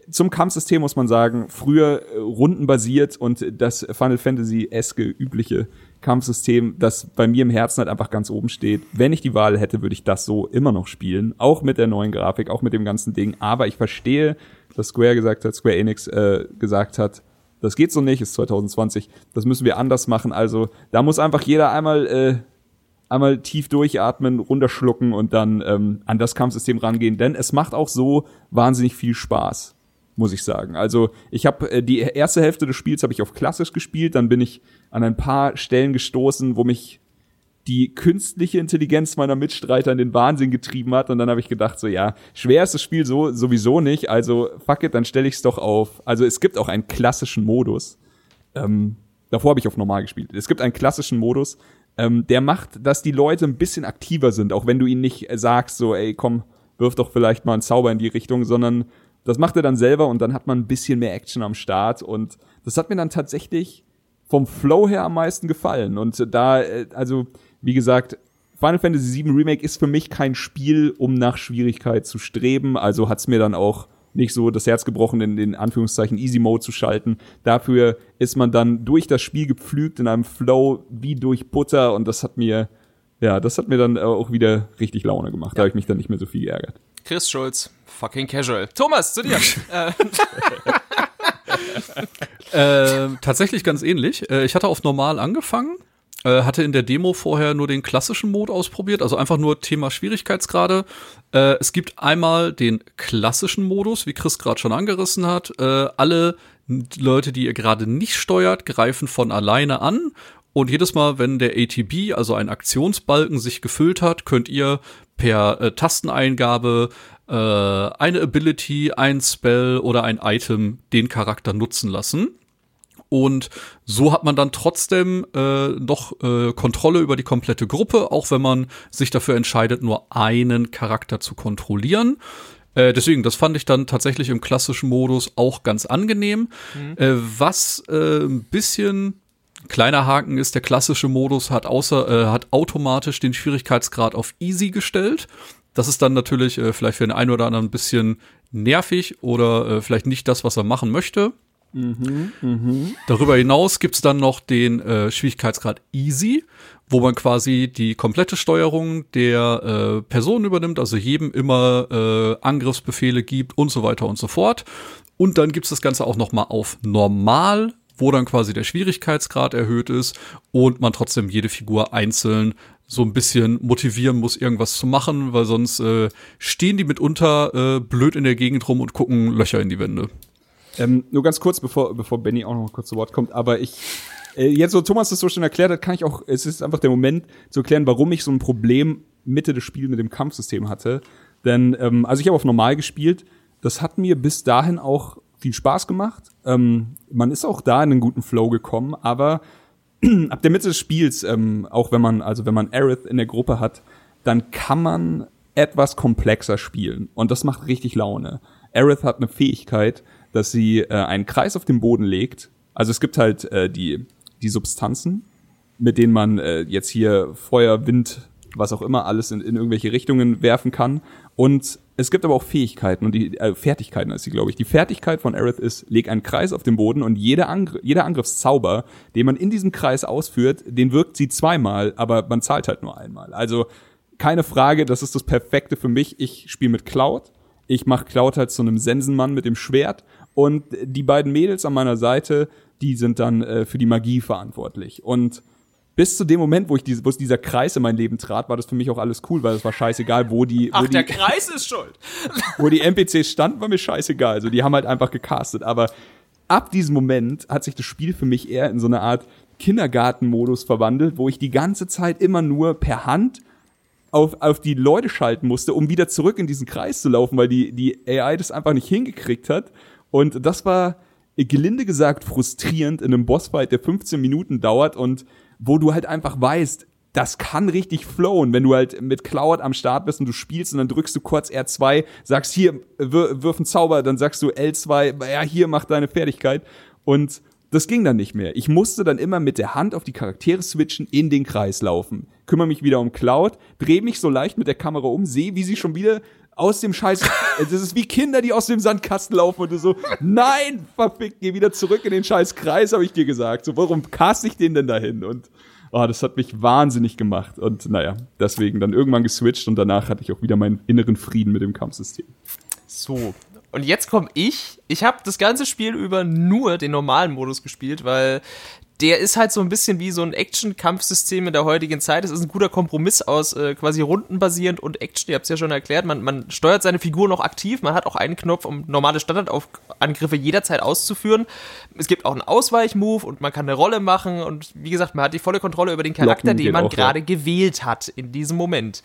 zum Kampfsystem muss man sagen, früher äh, rundenbasiert und das Final Fantasy-eske übliche Kampfsystem, das bei mir im Herzen halt einfach ganz oben steht. Wenn ich die Wahl hätte, würde ich das so immer noch spielen. Auch mit der neuen Grafik, auch mit dem ganzen Ding. Aber ich verstehe, dass Square gesagt hat, Square Enix äh, gesagt hat, das geht so nicht, ist 2020, das müssen wir anders machen. Also da muss einfach jeder einmal äh, einmal tief durchatmen, runterschlucken und dann ähm, an das Kampfsystem rangehen, denn es macht auch so wahnsinnig viel Spaß, muss ich sagen. Also ich habe äh, die erste Hälfte des Spiels habe ich auf klassisch gespielt, dann bin ich an ein paar Stellen gestoßen, wo mich die künstliche Intelligenz meiner Mitstreiter in den Wahnsinn getrieben hat. Und dann habe ich gedacht so ja schwer ist das Spiel so sowieso nicht. Also fuck it dann stelle ich es doch auf. Also es gibt auch einen klassischen Modus. Ähm, davor habe ich auf normal gespielt. Es gibt einen klassischen Modus, ähm, der macht, dass die Leute ein bisschen aktiver sind, auch wenn du ihnen nicht äh, sagst, so, ey, komm, wirf doch vielleicht mal einen Zauber in die Richtung, sondern das macht er dann selber und dann hat man ein bisschen mehr Action am Start und das hat mir dann tatsächlich vom Flow her am meisten gefallen und da, äh, also, wie gesagt, Final Fantasy VII Remake ist für mich kein Spiel, um nach Schwierigkeit zu streben, also hat's mir dann auch nicht so das Herz gebrochen, in den Anführungszeichen Easy Mode zu schalten. Dafür ist man dann durch das Spiel gepflügt in einem Flow wie durch Butter und das hat mir, ja, das hat mir dann auch wieder richtig Laune gemacht. Da habe ich mich dann nicht mehr so viel geärgert.
Chris Schulz, fucking casual. Thomas, zu dir. äh,
Äh, tatsächlich ganz ähnlich. Äh, ich hatte auf normal angefangen, äh, hatte in der Demo vorher nur den klassischen Mode ausprobiert, also einfach nur Thema Schwierigkeitsgrade. Äh, es gibt einmal den klassischen Modus, wie Chris gerade schon angerissen hat. Alle Leute, die ihr gerade nicht steuert, greifen von alleine an. Und jedes Mal, wenn der ATB, also ein Aktionsbalken, sich gefüllt hat, könnt ihr per äh, Tasteneingabe äh, eine Ability, ein Spell oder ein Item den Charakter nutzen lassen. Und so hat man dann trotzdem äh, noch äh, Kontrolle über die komplette Gruppe, auch wenn man sich dafür entscheidet, nur einen Charakter zu kontrollieren. Äh, deswegen, das fand ich dann tatsächlich im klassischen Modus auch ganz angenehm. Äh, was äh, ein bisschen kleiner Haken ist, der klassische Modus hat außer äh, hat automatisch den Schwierigkeitsgrad auf Easy gestellt. Das ist dann natürlich äh, vielleicht für den einen oder anderen ein bisschen nervig oder äh, vielleicht nicht das, was er machen möchte. Darüber hinaus gibt's dann noch den äh, Schwierigkeitsgrad Easy, wo man quasi die komplette Steuerung der äh, Person übernimmt, also jedem immer äh, Angriffsbefehle gibt und so weiter und so fort. Und dann gibt's das Ganze auch noch mal auf Normal, wo dann quasi der Schwierigkeitsgrad erhöht ist und man trotzdem jede Figur einzeln so ein bisschen motivieren muss, irgendwas zu machen, weil sonst äh, stehen die mitunter äh, blöd in der Gegend rum und gucken Löcher in die Wände.
Ähm, nur ganz kurz, bevor, bevor Benny auch noch kurz zu Wort kommt, aber ich, äh, jetzt so Thomas das so schon erklärt hat, kann ich auch, es ist einfach der Moment zu erklären, warum ich so ein Problem Mitte des Spiels mit dem Kampfsystem hatte. Denn, ähm, also ich habe auf normal gespielt, das hat mir bis dahin auch viel Spaß gemacht. Ähm, man ist auch da in einen guten Flow gekommen, aber ab der Mitte des Spiels, ähm, auch wenn man, also wenn man Aerith in der Gruppe hat, dann kann man etwas komplexer spielen. Und das macht richtig Laune. Aerith hat eine Fähigkeit, dass sie äh, einen Kreis auf den Boden legt. Also es gibt halt äh, die, die Substanzen, mit denen man äh, jetzt hier Feuer, Wind, was auch immer alles in, in irgendwelche Richtungen werfen kann. Und es gibt aber auch Fähigkeiten und die äh, Fertigkeiten ist sie, glaube ich. Die Fertigkeit von Aerith ist, leg einen Kreis auf den Boden und jeder, Angr jeder Angriffszauber, den man in diesem Kreis ausführt, den wirkt sie zweimal, aber man zahlt halt nur einmal. Also keine Frage, das ist das Perfekte für mich. Ich spiele mit Cloud. Ich mache Cloud halt zu einem Sensenmann mit dem Schwert und die beiden Mädels an meiner Seite, die sind dann äh, für die Magie verantwortlich. Und bis zu dem Moment, wo ich diese, wo dieser Kreis in mein Leben trat, war das für mich auch alles cool, weil es war scheißegal, wo die, wo
Ach,
die,
der Kreis ist schuld.
wo die NPCs standen, war mir scheißegal. Also die haben halt einfach gecastet. Aber ab diesem Moment hat sich das Spiel für mich eher in so eine Art Kindergartenmodus verwandelt, wo ich die ganze Zeit immer nur per Hand auf, auf die Leute schalten musste, um wieder zurück in diesen Kreis zu laufen, weil die, die AI das einfach nicht hingekriegt hat. Und das war gelinde gesagt frustrierend in einem Bossfight, der 15 Minuten dauert und wo du halt einfach weißt, das kann richtig flowen, wenn du halt mit Cloud am Start bist und du spielst und dann drückst du kurz R2, sagst hier, wir, wirf einen Zauber, dann sagst du L2, ja, hier, mach deine Fertigkeit. Und das ging dann nicht mehr. Ich musste dann immer mit der Hand auf die Charaktere switchen, in den Kreis laufen. Kümmere mich wieder um Cloud, drehe mich so leicht mit der Kamera um, sehe, wie sie schon wieder aus dem Scheiß. Das ist wie Kinder, die aus dem Sandkasten laufen und du so, nein, verfickt, geh wieder zurück in den scheiß Kreis, habe ich dir gesagt. So, warum cast ich den denn dahin? Und oh, das hat mich wahnsinnig gemacht. Und naja, deswegen dann irgendwann geswitcht und danach hatte ich auch wieder meinen inneren Frieden mit dem Kampfsystem.
So. Und jetzt komme ich. Ich habe das ganze Spiel über nur den normalen Modus gespielt, weil der ist halt so ein bisschen wie so ein Action-Kampfsystem in der heutigen Zeit. Es ist ein guter Kompromiss aus äh, quasi rundenbasierend und Action. Ihr habt es ja schon erklärt. Man, man steuert seine Figur noch aktiv. Man hat auch einen Knopf, um normale Standardangriffe jederzeit auszuführen. Es gibt auch einen Ausweichmove und man kann eine Rolle machen. Und wie gesagt, man hat die volle Kontrolle über den Charakter,
Blocken
den man
auch, ja.
gerade gewählt hat in diesem Moment.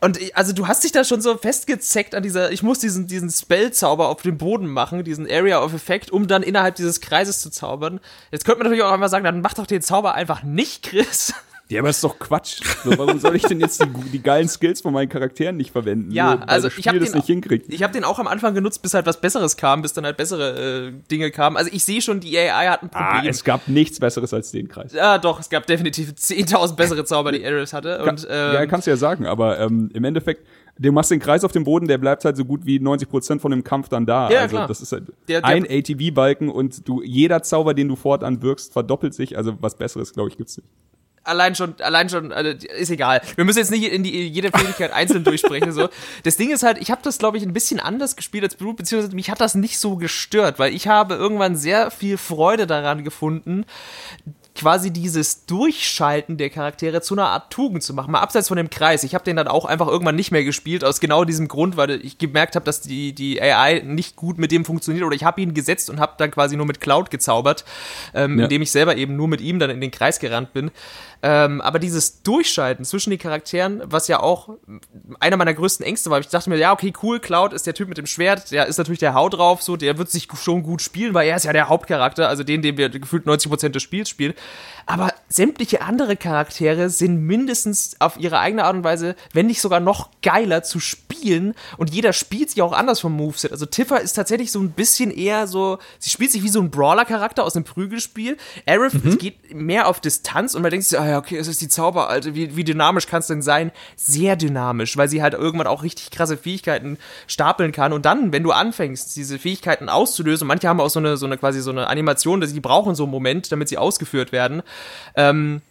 Und also du hast dich da schon so festgezeckt an dieser, ich muss diesen, diesen Spellzauber auf dem Boden machen, diesen Area of Effect, um dann innerhalb dieses Kreises zu zaubern. Jetzt könnte man natürlich auch einfach sagen, dann mach doch den Zauber einfach nicht, Chris.
Ja, aber das ist doch Quatsch. So, warum soll ich denn jetzt die, die geilen Skills von meinen Charakteren nicht verwenden?
Ja,
Nur
also
das
ich habe den,
nicht hinkriegt.
ich hab den auch am Anfang genutzt, bis halt was Besseres kam, bis dann halt bessere äh, Dinge kamen. Also ich sehe schon, die AI hat ein
Ah,
Problem.
es gab nichts Besseres als den Kreis.
ja, doch, es gab definitiv 10.000 bessere Zauber, die Ares hatte. Und, ähm,
ja, kannst du ja sagen, aber ähm, im Endeffekt, du machst den Kreis auf dem Boden, der bleibt halt so gut wie 90% von dem Kampf dann da.
Ja,
also
klar.
das ist halt
Der- der-
ein ATV-Balken und du jeder Zauber, den du fortan wirkst, verdoppelt sich. Also was Besseres, glaube ich, gibt's nicht.
Allein schon, allein schon, also, ist egal. Wir müssen jetzt nicht in die, jede Fähigkeit einzeln durchsprechen. So. Das Ding ist halt, ich habe das, glaube ich, ein bisschen anders gespielt als Blut, beziehungsweise mich hat das nicht so gestört, weil ich habe irgendwann sehr viel Freude daran gefunden, quasi dieses Durchschalten der Charaktere zu einer Art Tugend zu machen. Mal abseits von dem Kreis. Ich habe den dann auch einfach irgendwann nicht mehr gespielt, aus genau diesem Grund, weil ich gemerkt habe, dass die, die AI nicht gut mit dem funktioniert. Oder ich habe ihn gesetzt und habe dann quasi nur mit Cloud gezaubert, ähm,
Ja.
indem ich selber eben nur mit ihm dann in den Kreis gerannt bin. Ähm, aber dieses Durchschalten zwischen den Charakteren, was ja auch einer meiner größten Ängste war, ich dachte mir, ja, okay, cool, Cloud ist der Typ mit dem Schwert, der ist natürlich der Hau drauf, so, der wird sich schon gut spielen, weil er ist ja der Hauptcharakter, also den, den wir gefühlt 90% des Spiels spielen. Aber sämtliche andere Charaktere sind mindestens auf ihre eigene Art und Weise, wenn nicht sogar noch geiler zu spielen und jeder spielt sich auch anders vom Moveset. Also Tifa ist tatsächlich so ein bisschen eher so, sie spielt sich wie so ein Brawler-Charakter aus einem Prügelspiel. Aerith
Mhm.
geht mehr auf Distanz und man denkt sich, ah ja, okay, es ist die Zauberalte, wie, wie dynamisch kann es denn sein? Sehr dynamisch, weil sie halt irgendwann auch richtig krasse Fähigkeiten stapeln kann und dann, wenn du anfängst, diese Fähigkeiten auszulösen, manche haben auch so eine, so eine quasi so eine Animation, dass sie brauchen so einen Moment, damit sie ausgeführt werden, ähm,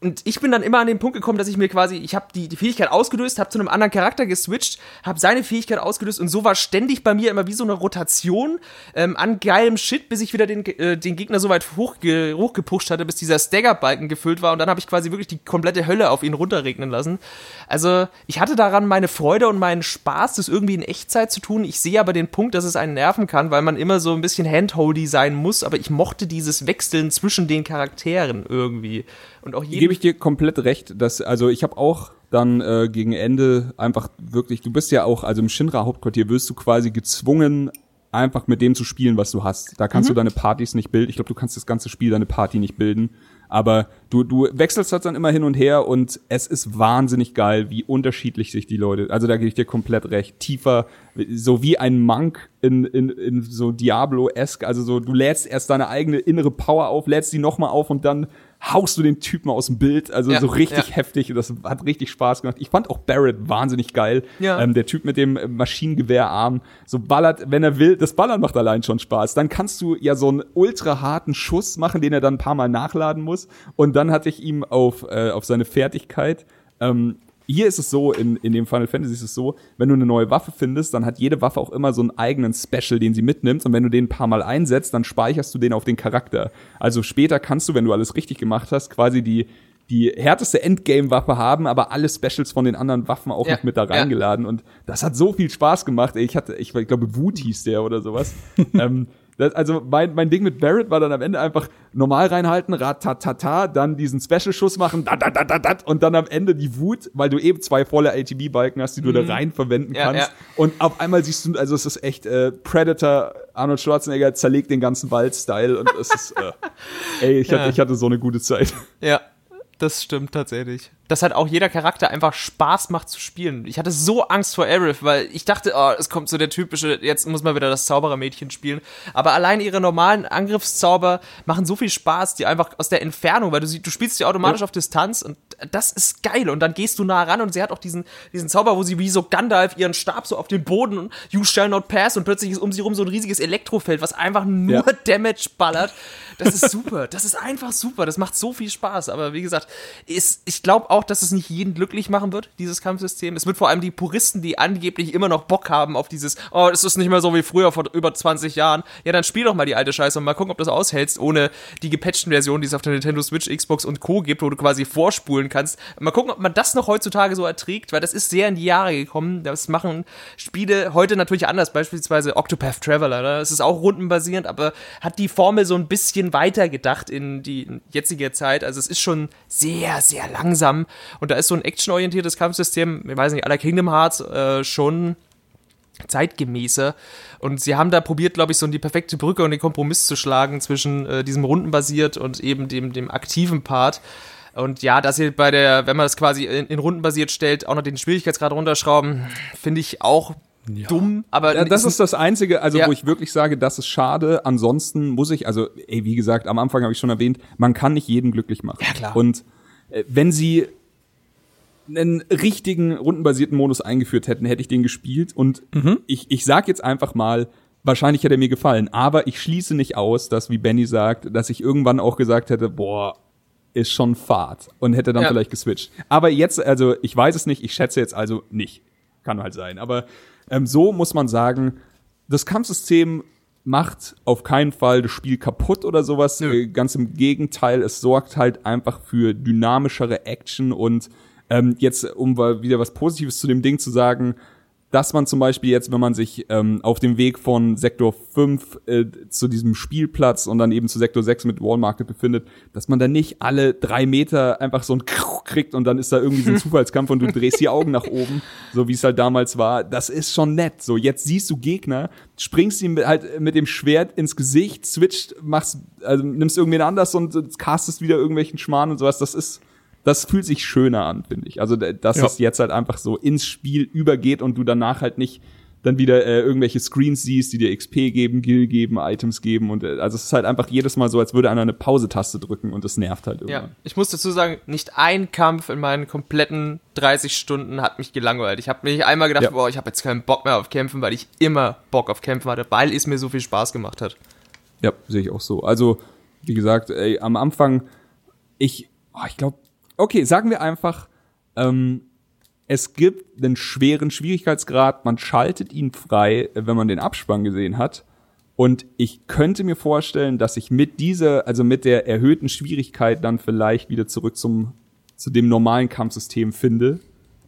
und ich bin dann immer an den Punkt gekommen, dass ich mir quasi, ich habe die, die Fähigkeit ausgelöst, habe zu einem anderen Charakter geswitcht, habe seine Fähigkeit ausgelöst und so war ständig bei mir immer wie so eine Rotation ähm, an geilem Shit, bis ich wieder den, äh, den Gegner so weit hochge hochgepusht hatte, bis dieser Stagger-Balken gefüllt war und dann habe ich quasi wirklich die komplette Hölle auf ihn runterregnen lassen. Also ich hatte daran meine Freude und meinen Spaß, das irgendwie in Echtzeit zu tun. Ich sehe aber den Punkt, dass es einen nerven kann, weil man immer so ein bisschen handholdy sein muss, aber ich mochte dieses Wechseln zwischen den Charakteren irgendwie. Und auch jeden
Gebe ich dir komplett recht, dass, also ich habe auch dann äh, gegen Ende einfach wirklich, du bist ja auch, also im Shinra-Hauptquartier wirst du quasi gezwungen, einfach mit dem zu spielen, was du hast. Da kannst du deine Partys nicht bilden. Ich glaube, du kannst das ganze Spiel deine Party nicht bilden. Aber du, du wechselst das dann immer hin und her und es ist wahnsinnig geil, wie unterschiedlich sich die Leute, also da gebe ich dir komplett recht, tiefer, so wie ein Monk in, in, in so Diablo-esque, also so, du lädst erst deine eigene innere Power auf, lädst die nochmal auf und dann haust du den Typen aus dem Bild. Also
Ja,
so richtig
ja.
heftig und das hat richtig Spaß gemacht. Ich fand auch Barrett wahnsinnig geil.
Ja.
Ähm, der Typ mit dem äh, Maschinengewehrarm. So ballert, wenn er will, das Ballern macht allein schon Spaß. Dann kannst du ja so einen ultra harten Schuss machen, den er dann ein paar Mal nachladen muss. Und dann hatte ich ihm auf, äh, auf seine Fertigkeit ähm, hier ist es so, in, in dem Final Fantasy ist es so, wenn du eine neue Waffe findest, dann hat jede Waffe auch immer so einen eigenen Special, den sie mitnimmt. Und wenn du den ein paar Mal einsetzt, dann speicherst du den auf den Charakter. Also später kannst du, wenn du alles richtig gemacht hast, quasi die, die härteste Endgame-Waffe haben, aber alle Specials von den anderen Waffen auch
Ja,
noch mit da
ja.
reingeladen. Und das hat so viel Spaß gemacht. Ey, Ich hatte, ich, ich glaube, Wut hieß der oder sowas. ähm, das, also mein, mein Ding mit Barrett war dann am Ende einfach normal reinhalten, ratatata, dann diesen Special-Schuss machen, da, da, da, da, da, und dann am Ende die Wut, weil du eben zwei volle ATB-Balken hast, die du da rein verwenden
Mhm. Ja,
kannst.
ja.
Und auf einmal siehst du, also es ist echt äh, Predator, Arnold Schwarzenegger zerlegt den ganzen Wald-Style und es ist, äh, ey, ich,
Ja.
hatte, ich hatte so eine gute Zeit.
Ja, das stimmt tatsächlich. Dass halt auch jeder Charakter einfach Spaß macht zu spielen. Ich hatte so Angst vor Aerith, weil ich dachte, oh, es kommt so der typische, jetzt muss man wieder das Zauberermädchen spielen. Aber allein ihre normalen Angriffszauber machen so viel Spaß, die einfach aus der Entfernung, weil du sie, du spielst sie automatisch auf Distanz und das ist geil. Und dann gehst du nah ran und sie hat auch diesen, diesen Zauber, wo sie wie so Gandalf ihren Stab so auf den Boden und you shall not pass und plötzlich ist um sie rum so ein riesiges Elektrofeld, was einfach nur
Ja.
Damage ballert. Das ist super. Das ist einfach super. Das macht so viel Spaß. Aber wie gesagt, ist, ich glaube auch, dass es nicht jeden glücklich machen wird, dieses Kampfsystem. Es wird vor allem die Puristen, die angeblich immer noch Bock haben auf dieses, oh, das ist nicht mehr so wie früher vor über 20 Jahren. Ja, dann spiel doch mal die alte Scheiße und mal gucken, ob du das aushältst, ohne die gepatchten Versionen, die es auf der Nintendo Switch, Xbox und Co. gibt, wo du quasi vorspulen kannst. Mal gucken, ob man das noch heutzutage so erträgt, weil das ist sehr in die Jahre gekommen. Das machen Spiele heute natürlich anders. Beispielsweise Octopath Traveler. Ne? Es ist auch rundenbasierend, aber hat die Formel so ein bisschen weiter gedacht in die jetzige Zeit. Also es ist schon sehr, sehr langsam. Und da ist so ein actionorientiertes Kampfsystem, ich weiß nicht, aller Kingdom Hearts äh, schon zeitgemäßer. Und sie haben da probiert, glaube ich, so die perfekte Brücke und den Kompromiss zu schlagen zwischen äh, diesem rundenbasiert und eben dem, dem aktiven Part. Und ja, dass ihr bei der, wenn man das quasi in, in Runden stellt, auch noch den Schwierigkeitsgrad runterschrauben, finde ich auch dumm. Aber
Ja, das ist das Einzige, also
Ja.
wo ich wirklich sage, das ist schade. Ansonsten muss ich, also, ey, wie gesagt, am Anfang habe ich schon erwähnt, man kann nicht jeden glücklich machen.
Ja, klar.
Und äh, wenn sie einen richtigen rundenbasierten Modus eingeführt hätten, hätte ich den gespielt. Und ich, ich sag jetzt einfach mal, wahrscheinlich hätte er mir gefallen. Aber ich schließe nicht aus, dass, wie Benny sagt, dass ich irgendwann auch gesagt hätte, boah, ist schon Fahrt. Und hätte dann
Ja.
vielleicht geswitcht. Aber jetzt, also ich weiß es nicht, ich schätze jetzt also nicht. Kann halt sein. Aber ähm, so muss man sagen, das Kampfsystem macht auf keinen Fall das Spiel kaputt oder sowas.
Nö.
Äh, ganz im Gegenteil, es sorgt halt einfach für dynamischere Action und ähm, jetzt, um wieder was Positives zu dem Ding zu sagen, dass man zum Beispiel jetzt, wenn man sich ähm, auf dem Weg von Sektor 5 äh, zu diesem Spielplatz und dann eben zu Sektor 6 mit Wall Market befindet, dass man da nicht alle drei Meter einfach so ein kriegt und dann ist da irgendwie so ein Zufallskampf und du drehst die Augen nach oben, so wie es halt damals war. Das ist schon nett. So, jetzt siehst du Gegner, springst ihm halt mit dem Schwert ins Gesicht, switcht, machst, also nimmst irgendwen anders und castest wieder irgendwelchen Schmarrn und sowas. Das ist, das fühlt sich schöner an, finde ich. Also, dass
Ja.
es jetzt halt einfach so ins Spiel übergeht und du danach halt nicht dann wieder äh, irgendwelche Screens siehst, die dir XP geben, Gil geben, Items geben und äh, also es ist halt einfach jedes Mal so, als würde einer eine Pause-Taste drücken und es nervt halt
Ja,
irgendwann.
ich muss dazu sagen, nicht ein Kampf in meinen kompletten 30 Stunden hat mich gelangweilt. Ich habe mich einmal gedacht,
Ja.
boah, ich habe jetzt keinen Bock mehr auf Kämpfen, weil ich immer Bock auf Kämpfen hatte, weil es mir so viel Spaß gemacht hat.
Ja, sehe ich auch so. Also, wie gesagt, ey, am Anfang, ich, oh, ich glaube, okay, sagen wir einfach, ähm, es gibt einen schweren Schwierigkeitsgrad, man schaltet ihn frei, äh, wenn man den Abspann gesehen hat. Und ich könnte mir vorstellen, dass ich mit dieser, also mit der erhöhten Schwierigkeit dann vielleicht wieder zurück zum, zu dem normalen Kampfsystem finde,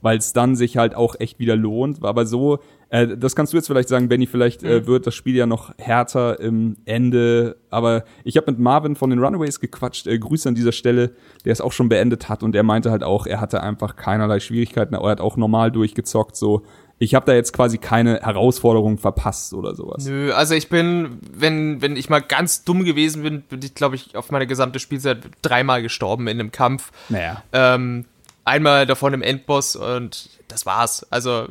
weil es dann sich halt auch echt wieder lohnt. Aber so, äh, das kannst du jetzt vielleicht sagen, Benny, vielleicht äh, wird das Spiel ja noch härter im Ende. Aber ich habe mit Marvin von den Runaways gequatscht. Äh, Grüße an dieser Stelle, der es auch schon beendet hat. Und er meinte halt auch, er hatte einfach keinerlei Schwierigkeiten. Er hat auch normal durchgezockt. So, ich habe da jetzt quasi keine Herausforderung verpasst oder sowas.
Nö, also ich bin, wenn, wenn ich mal ganz dumm gewesen bin, bin ich, glaube ich, auf meine gesamte Spielzeit dreimal gestorben in einem Kampf.
Naja.
Ähm, einmal davon im Endboss und das war's. Also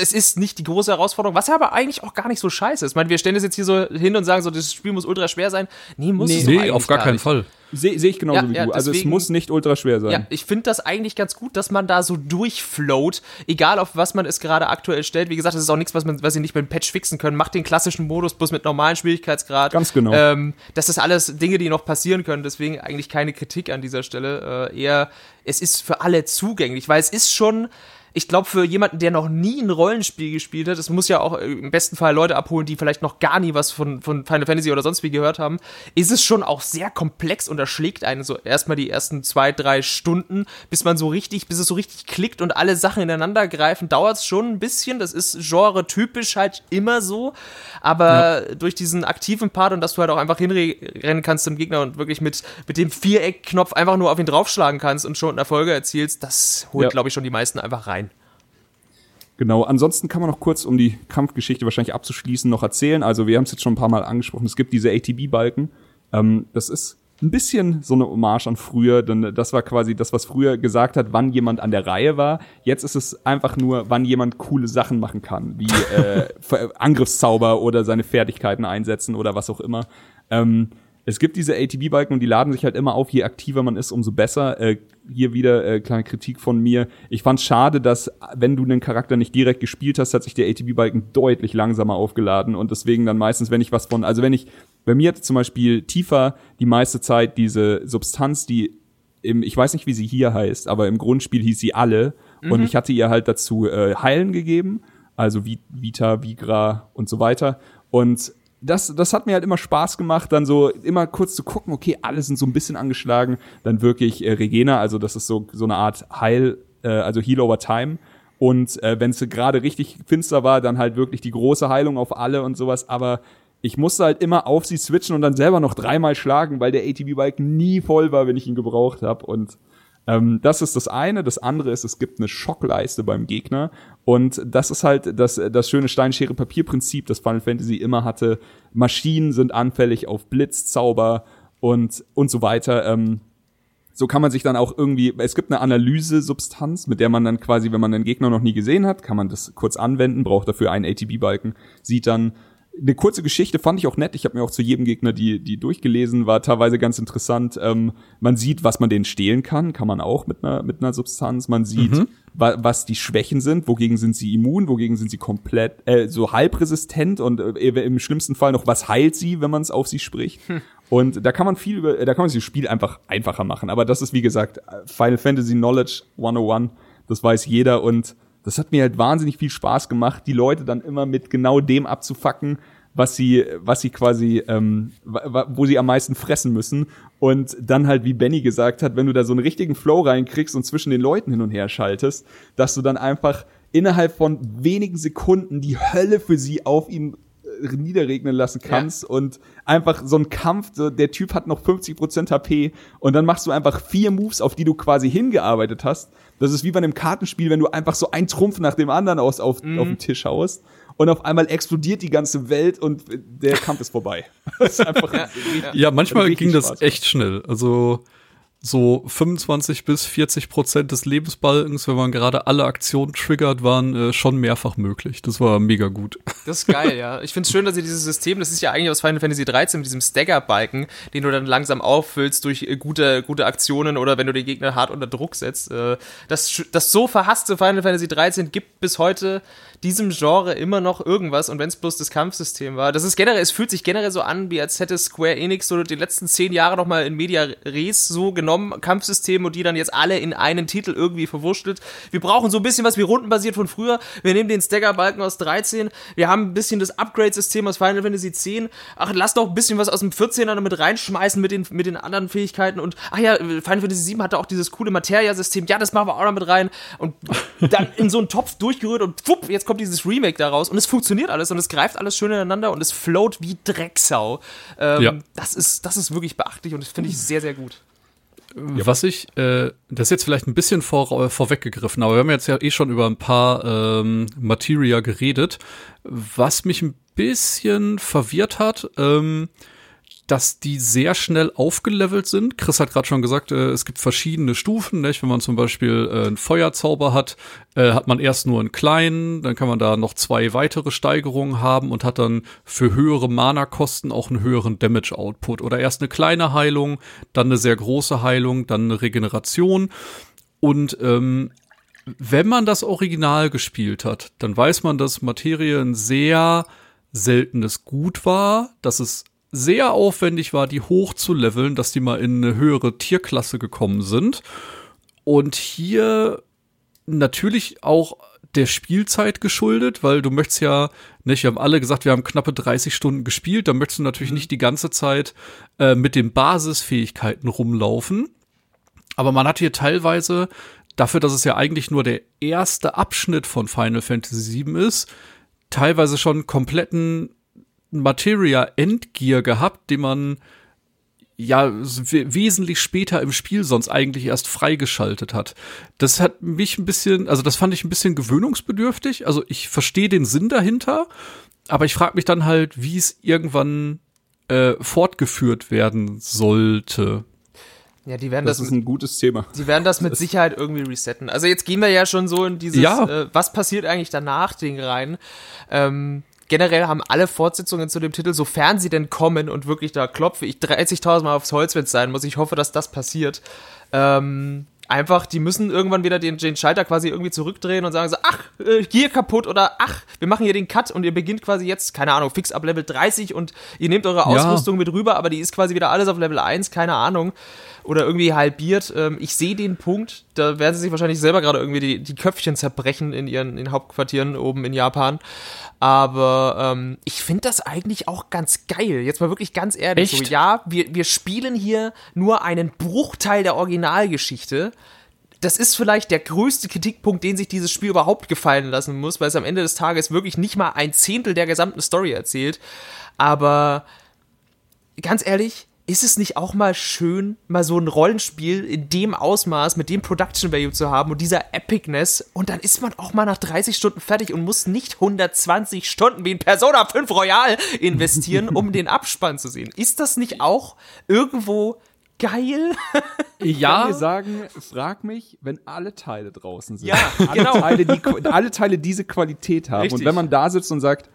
es ist nicht die große Herausforderung, was ja aber eigentlich auch gar nicht so scheiße ist. Ich meine, wir stellen das jetzt hier so hin und sagen so, das Spiel muss ultra schwer sein. Nee, muss
Nee,
es
Nee, auf gar keinen
nicht.
Fall.
Sehe seh ich genauso
Ja,
wie
ja,
du. Also es muss nicht ultra schwer sein.
Ja, ich finde das eigentlich ganz gut, dass man da so durchfloat, egal auf was man es gerade aktuell stellt. Wie gesagt, das ist auch nichts, was man, was sie nicht mit dem Patch fixen können. Macht den klassischen Modus bloß mit normalen Schwierigkeitsgrad.
Ganz genau.
Ähm, das ist alles Dinge, die noch passieren können. Deswegen eigentlich keine Kritik an dieser Stelle. Äh, eher, es ist für alle zugänglich, weil es ist schon. Ich glaube, für jemanden, der noch nie ein Rollenspiel gespielt hat, es muss ja auch äh, im besten Fall Leute abholen, die vielleicht noch gar nie was von, von Final Fantasy oder sonst wie gehört haben, ist es schon auch sehr komplex und erschlägt einen so erstmal die ersten zwei, drei Stunden, bis man so richtig, bis es so richtig klickt und alle Sachen ineinander greifen, dauert es schon ein bisschen. Das ist genre-typisch halt immer so. Aber durch diesen aktiven Part und dass du halt auch einfach hinrennen kannst zum Gegner und wirklich mit, mit dem Viereckknopf einfach nur auf ihn draufschlagen kannst und schon Erfolge erzielst, das holt,
Ja.
glaube ich, schon die meisten einfach rein.
Genau, ansonsten kann man noch kurz, um die Kampfgeschichte wahrscheinlich abzuschließen, noch erzählen. Also wir haben es jetzt schon ein paar Mal angesprochen, es gibt diese ATB-Balken. Ähm, das ist ein bisschen so eine Hommage an früher, denn das war quasi das, was früher gesagt hat, wann jemand an der Reihe war. Jetzt ist es einfach nur, wann jemand coole Sachen machen kann, wie äh, Angriffszauber oder seine Fertigkeiten einsetzen oder was auch immer. Ähm, es gibt diese ATB-Balken und die laden sich halt immer auf. Je aktiver man ist, umso besser. Äh, hier wieder äh, kleine Kritik von mir. Ich fand schade, dass wenn du einen Charakter nicht direkt gespielt hast, hat sich der ATB-Balken deutlich langsamer aufgeladen und deswegen dann meistens, wenn ich was von, also wenn ich, bei mir hatte zum Beispiel Tifa die meiste Zeit diese Substanz, die im, ich weiß nicht, wie sie hier heißt, aber im Grundspiel hieß sie alle und ich hatte ihr halt dazu äh, Heilen gegeben, also Vi- Vita, Vigra und so weiter und das, das hat mir halt immer Spaß gemacht, dann so immer kurz zu gucken, okay, alle sind so ein bisschen angeschlagen, dann wirklich äh, Regena, also das ist so, so eine Art Heil, äh, also Heal over Time. Und äh, wenn es gerade richtig finster war, dann halt wirklich die große Heilung auf alle und sowas. Aber ich musste halt immer auf sie switchen und dann selber noch dreimal schlagen, weil der ATV-Balken nie voll war, wenn ich ihn gebraucht habe. Und ähm, das ist das eine. Das andere ist, es gibt eine Schockleiste beim Gegner. Und das ist halt das, das schöne Steinschere-Papier-Prinzip, das Final Fantasy immer hatte. Maschinen sind anfällig auf Blitz, Zauber und, und so weiter. Ähm, so kann man sich dann auch irgendwie, es gibt eine Analyse-Substanz, mit der man dann quasi, wenn man den Gegner noch nie gesehen hat, kann man das kurz anwenden, braucht dafür einen ATB-Balken, sieht dann eine kurze Geschichte fand ich auch nett. Ich habe mir auch zu jedem Gegner die, die durchgelesen, war teilweise ganz interessant. Ähm, man sieht, was man denen stehlen kann, kann man auch mit einer, mit einer Substanz. Man sieht, wa was die Schwächen sind, wogegen sind sie immun, wogegen sind sie komplett, äh, so halbresistent und äh, im schlimmsten Fall noch, was heilt sie, wenn man es auf sie spricht. Und da kann man viel über, da kann man sich das Spiel einfach einfacher machen. Aber das ist, wie gesagt, Final Fantasy Knowledge 101. Das weiß jeder und das hat mir halt wahnsinnig viel Spaß gemacht, die Leute dann immer mit genau dem abzufacken, was sie, was sie quasi, ähm, wo sie am meisten fressen müssen. Und dann halt, wie Benny gesagt hat, wenn du da so einen richtigen Flow reinkriegst und zwischen den Leuten hin und her schaltest, dass du dann einfach innerhalb von wenigen Sekunden die Hölle für sie auf ihm äh, niederregnen lassen kannst und einfach so ein Kampf, der Typ hat noch 50% HP und dann machst du einfach vier Moves, auf die du quasi hingearbeitet hast. Das ist wie bei einem Kartenspiel, wenn du einfach so einen Trumpf nach dem anderen aus auf,
Mhm.
auf den Tisch haust und auf einmal explodiert die ganze Welt und der Kampf ist vorbei. Das ist einfach
Ja, manchmal ging das
Spaß
echt schnell. Also so 25 bis 40 Prozent des Lebensbalkens, wenn man gerade alle Aktionen triggert, waren äh, schon mehrfach möglich. Das war mega gut.
Das ist geil, ja. Ich finde es schön, dass sie dieses System, das ist ja eigentlich aus Final Fantasy 13 mit diesem Stagger-Balken, den du dann langsam auffüllst durch äh, gute, gute Aktionen oder wenn du den Gegner hart unter Druck setzt. Äh, das, das so verhasste Final Fantasy 13 gibt bis heute diesem Genre immer noch irgendwas und wenn es bloß das Kampfsystem war. Das ist generell, es fühlt sich generell so an, wie als hätte Square Enix so die letzten zehn Jahre noch mal in Media Res so genommen, Kampfsysteme und die dann jetzt alle in einen Titel irgendwie verwurschtelt. Wir brauchen so ein bisschen was wie rundenbasiert von früher. Wir nehmen den Stagger-Balken aus 13, wir haben ein bisschen das Upgrade-System aus Final Fantasy 10. Ach, lass doch ein bisschen was aus dem 14er damit reinschmeißen mit den, mit den anderen Fähigkeiten und ach ja, Final Fantasy 7 hatte auch dieses coole Materia-System. Ja, das machen wir auch noch mit rein und dann in so einen Topf durchgerührt und wupp, jetzt kommt dieses Remake daraus und es funktioniert alles und es greift alles schön ineinander und es float wie Drecksau. Ähm,
Ja.
das, ist, das ist wirklich beachtlich und das finde ich sehr, sehr gut.
Was ich, äh, das ist jetzt vielleicht ein bisschen vor, äh, vorweggegriffen, aber wir haben jetzt ja eh schon über ein paar ähm, Materia geredet. Was mich ein bisschen verwirrt hat, ähm, dass die sehr schnell aufgelevelt sind. Chris hat gerade schon gesagt, äh, es gibt verschiedene Stufen. Nicht? Wenn man zum Beispiel äh, einen Feuerzauber hat, äh, hat man erst nur einen kleinen, dann kann man da noch zwei weitere Steigerungen haben und hat dann für höhere Mana-Kosten auch einen höheren Damage-Output. Oder erst eine kleine Heilung, dann eine sehr große Heilung, dann eine Regeneration. Und ähm, wenn man das Original gespielt hat, dann weiß man, dass Materie ein sehr seltenes Gut war, dass es sehr aufwendig war, die hoch zu leveln, dass die mal in eine höhere Tierklasse gekommen sind. Und hier natürlich auch der Spielzeit geschuldet, weil du möchtest ja nicht, wir haben alle gesagt, wir haben knappe 30 Stunden gespielt, da möchtest du natürlich nicht die ganze Zeit äh, mit den Basisfähigkeiten rumlaufen. Aber man hat hier teilweise, dafür, dass es ja eigentlich nur der erste Abschnitt von Final Fantasy VII ist, teilweise schon kompletten Materia Endgear gehabt, den man ja wesentlich später im Spiel sonst eigentlich erst freigeschaltet hat. Das hat mich ein bisschen, also das fand ich ein bisschen gewöhnungsbedürftig. Also ich verstehe den Sinn dahinter, aber ich frage mich dann halt, wie es irgendwann äh, fortgeführt werden sollte.
Ja, die werden
Das
das,
ist ein gutes Thema.
die werden das mit Sicherheit irgendwie resetten. Also jetzt gehen wir ja schon so in dieses,
Ja.
äh, was passiert eigentlich danach Ding rein. Ähm, generell haben alle Fortsetzungen zu dem Titel, sofern sie denn kommen und wirklich da klopfe ich 30.000 Mal aufs Holz, wenn es sein muss. Ich hoffe, dass das passiert. Ähm, einfach, die müssen irgendwann wieder den, den Schalter quasi irgendwie zurückdrehen und sagen so, ach, äh, hier kaputt oder ach, wir machen hier den Cut und ihr beginnt quasi jetzt, keine Ahnung, fix ab Level 30 und ihr nehmt eure Ausrüstung mit rüber, aber die ist quasi wieder alles auf Level 1, keine Ahnung. Oder irgendwie halbiert. Ähm, ich sehe den Punkt, da werden sie sich wahrscheinlich selber gerade irgendwie die, die Köpfchen zerbrechen in ihren in Hauptquartieren oben in Japan. Aber ähm, ich finde das eigentlich auch ganz geil. Jetzt mal wirklich ganz ehrlich. So, ja, wir, wir spielen hier nur einen Bruchteil der Originalgeschichte. Das ist vielleicht der größte Kritikpunkt, den sich dieses Spiel überhaupt gefallen lassen muss, weil es am Ende des Tages wirklich nicht mal ein Zehntel der gesamten Story erzählt. Aber ganz ehrlich, ist es nicht auch mal schön, mal so ein Rollenspiel in dem Ausmaß, mit dem Production Value zu haben und dieser Epicness und dann ist man auch mal nach 30 Stunden fertig und muss nicht 120 Stunden wie in Persona 5 Royal investieren, um den Abspann zu sehen. Ist das nicht auch irgendwo geil?
Ich kann dir sagen, frag mich, wenn alle Teile draußen sind.
Ja,
alle
genau.
Teile, die, alle Teile diese Qualität haben.
Richtig.
Und wenn man da sitzt und sagt,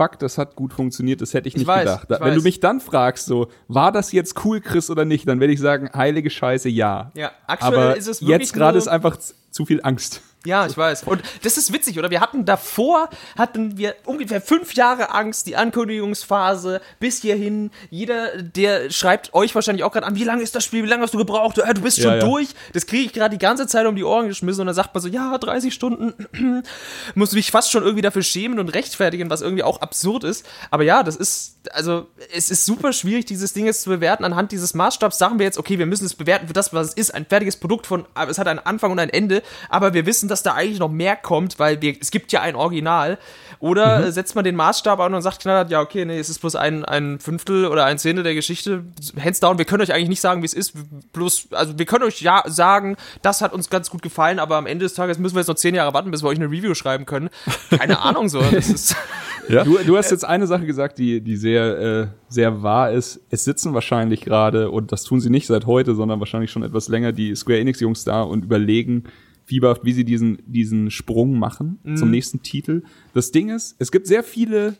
fuck, das hat gut funktioniert, das hätte ich nicht
weiß,
gedacht.
ich
wenn du
weiß.
mich dann fragst, so, war das jetzt cool, Chris, oder nicht, dann werde ich sagen, heilige Scheiße, ja.
Ja, aktuell
Aber
ist es wirklich
jetzt gerade ist einfach zu viel Angst.
Ja, ich weiß. Und das ist witzig, oder? Wir hatten davor, hatten wir ungefähr fünf Jahre Angst, die Ankündigungsphase bis hierhin. Jeder, der schreibt euch wahrscheinlich auch gerade an, wie lange ist das Spiel, wie lange hast du gebraucht? Äh, du bist
Ja,
schon
ja.
durch. Das kriege ich gerade die ganze Zeit um die Ohren geschmissen und dann sagt man so, ja, 30 Stunden. Muss mich fast schon irgendwie dafür schämen und rechtfertigen, was irgendwie auch absurd ist. Aber ja, das ist, also, es ist super schwierig, dieses Ding jetzt zu bewerten. Anhand dieses Maßstabs sagen wir jetzt, okay, wir müssen es bewerten für das, was es ist. Ein fertiges Produkt von, es hat einen Anfang und ein Ende, aber wir wissen, dass da eigentlich noch mehr kommt, weil wir, es gibt ja ein Original. Oder äh, setzt man den Maßstab an und sagt knallhart, ja, okay, nee, es ist bloß ein, ein Fünftel oder ein Zehntel der Geschichte. Hands down, wir können euch eigentlich nicht sagen, wie es ist. Bloß, also wir können euch ja sagen, das hat uns ganz gut gefallen, aber am Ende des Tages müssen wir jetzt noch zehn Jahre warten, bis wir euch eine Review schreiben können. Keine Ahnung so. Das ist,
Du, du hast jetzt eine Sache gesagt, die, die sehr, äh, sehr wahr ist. Es sitzen wahrscheinlich gerade, und das tun sie nicht seit heute, sondern wahrscheinlich schon etwas länger, die Square Enix-Jungs da und überlegen fieberhaft, wie sie diesen, diesen Sprung machen zum nächsten Titel. Das Ding ist, es gibt sehr viele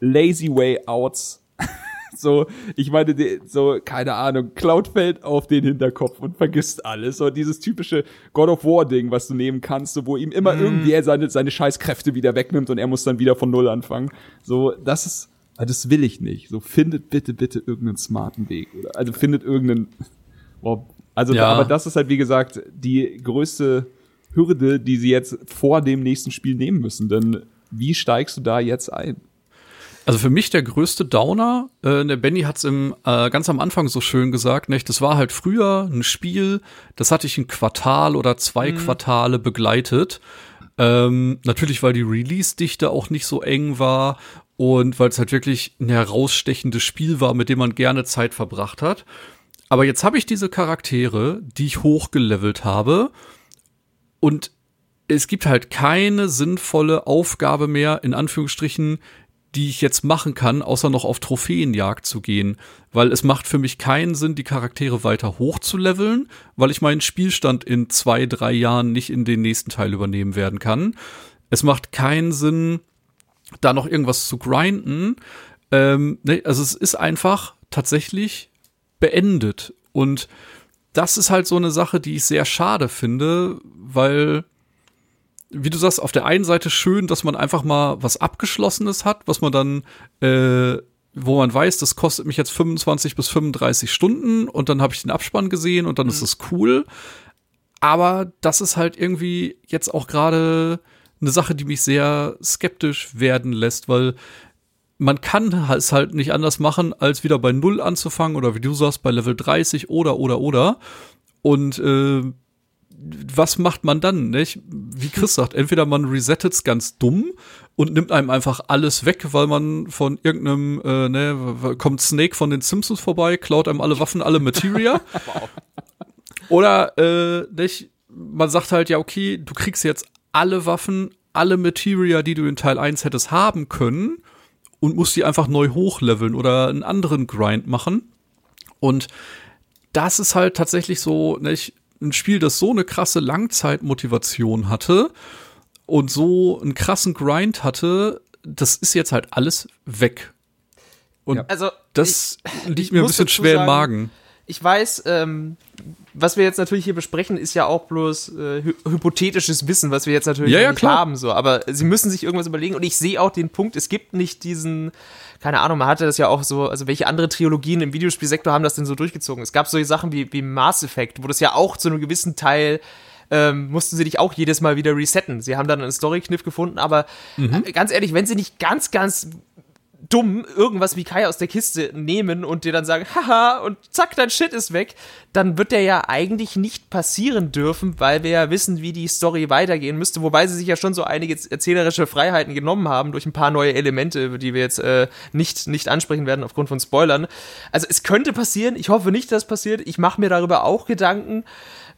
lazy way outs. so, ich meine, so, keine Ahnung, Cloud fällt auf den Hinterkopf und vergisst alles. So dieses typische God of War Ding, was du nehmen kannst, so, wo ihm immer irgendwie er seine, seine Scheißkräfte wieder wegnimmt und er muss dann wieder von Null anfangen. So, das ist, also das will ich nicht. So, findet bitte, bitte irgendeinen smarten Weg. Oder, also findet irgendeinen, wow. Also,
Ja.
aber das ist halt, wie gesagt, die größte Hürde, die sie jetzt vor dem nächsten Spiel nehmen müssen. Denn wie steigst du da jetzt ein?
Also für mich der größte Downer, äh, der Benny hat's im äh, ganz am Anfang so schön gesagt, nicht? Das war halt früher ein Spiel, das hatte ich ein Quartal oder zwei Quartale begleitet. Ähm, natürlich, weil die Release-Dichte auch nicht so eng war und weil es halt wirklich ein herausstechendes Spiel war, mit dem man gerne Zeit verbracht hat. Aber jetzt habe ich diese Charaktere, die ich hochgelevelt habe und es gibt halt keine sinnvolle Aufgabe mehr, in Anführungsstrichen, die ich jetzt machen kann, außer noch auf Trophäenjagd zu gehen. Weil es macht für mich keinen Sinn, die Charaktere weiter hochzuleveln, weil ich meinen Spielstand in zwei, drei Jahren nicht in den nächsten Teil übernehmen werden kann. Es macht keinen Sinn, da noch irgendwas zu grinden. Ähm, ne, also es ist einfach tatsächlich beendet. Und das ist halt so eine Sache, die ich sehr schade finde, weil wie du sagst, auf der einen Seite schön, dass man einfach mal was Abgeschlossenes hat, was man dann, äh, wo man weiß, das kostet mich jetzt 25 bis 35 Stunden und dann habe ich den Abspann gesehen und dann mhm. ist es cool. Aber das ist halt irgendwie jetzt auch gerade eine Sache, die mich sehr skeptisch werden lässt, weil man kann es halt nicht anders machen, als wieder bei Null anzufangen oder wie du sagst, bei Level 30 oder, oder, oder. Und äh, was macht man dann? Nicht? Wie Chris sagt, entweder man resettet es ganz dumm und nimmt einem einfach alles weg, weil man von irgendeinem, äh, ne, kommt Snake von den Simpsons vorbei, klaut einem alle Waffen, alle Materia. wow. Oder äh, nicht, man sagt halt, ja, okay, du kriegst jetzt alle Waffen, alle Materia, die du in Teil 1 hättest haben können und musst die einfach neu hochleveln oder einen anderen Grind machen. Und das ist halt tatsächlich so, nicht, ein Spiel, das so eine krasse Langzeitmotivation hatte und so einen krassen Grind hatte, das ist jetzt halt alles weg. Und ja. also, das ich, liegt ich mir ein bisschen schwer sagen, im Magen.
Ich weiß, ähm, was wir jetzt natürlich hier besprechen, ist ja auch bloß äh, hy hypothetisches Wissen, was wir jetzt natürlich
ja, ja,
nicht klar. haben. So. Aber sie müssen sich irgendwas überlegen. Und ich sehe auch den Punkt, es gibt nicht diesen keine Ahnung, man hatte das ja auch so, also welche andere Trilogien im Videospielsektor haben das denn so durchgezogen? Es gab solche Sachen wie, wie Mass Effect, wo das ja auch zu einem gewissen Teil ähm, mussten sie dich auch jedes Mal wieder resetten. Sie haben dann einen Story-Kniff gefunden, aber mhm. äh, ganz ehrlich, wenn sie nicht ganz, ganz dumm irgendwas wie Kai aus der Kiste nehmen und dir dann sagen, haha, und zack, dein Shit ist weg, dann wird der ja eigentlich nicht passieren dürfen, weil wir ja wissen, wie die Story weitergehen müsste, wobei sie sich ja schon so einige erzählerische Freiheiten genommen haben durch ein paar neue Elemente, die wir jetzt äh, nicht, nicht ansprechen werden aufgrund von Spoilern. Also es könnte passieren, ich hoffe nicht, dass es passiert, ich mache mir darüber auch Gedanken.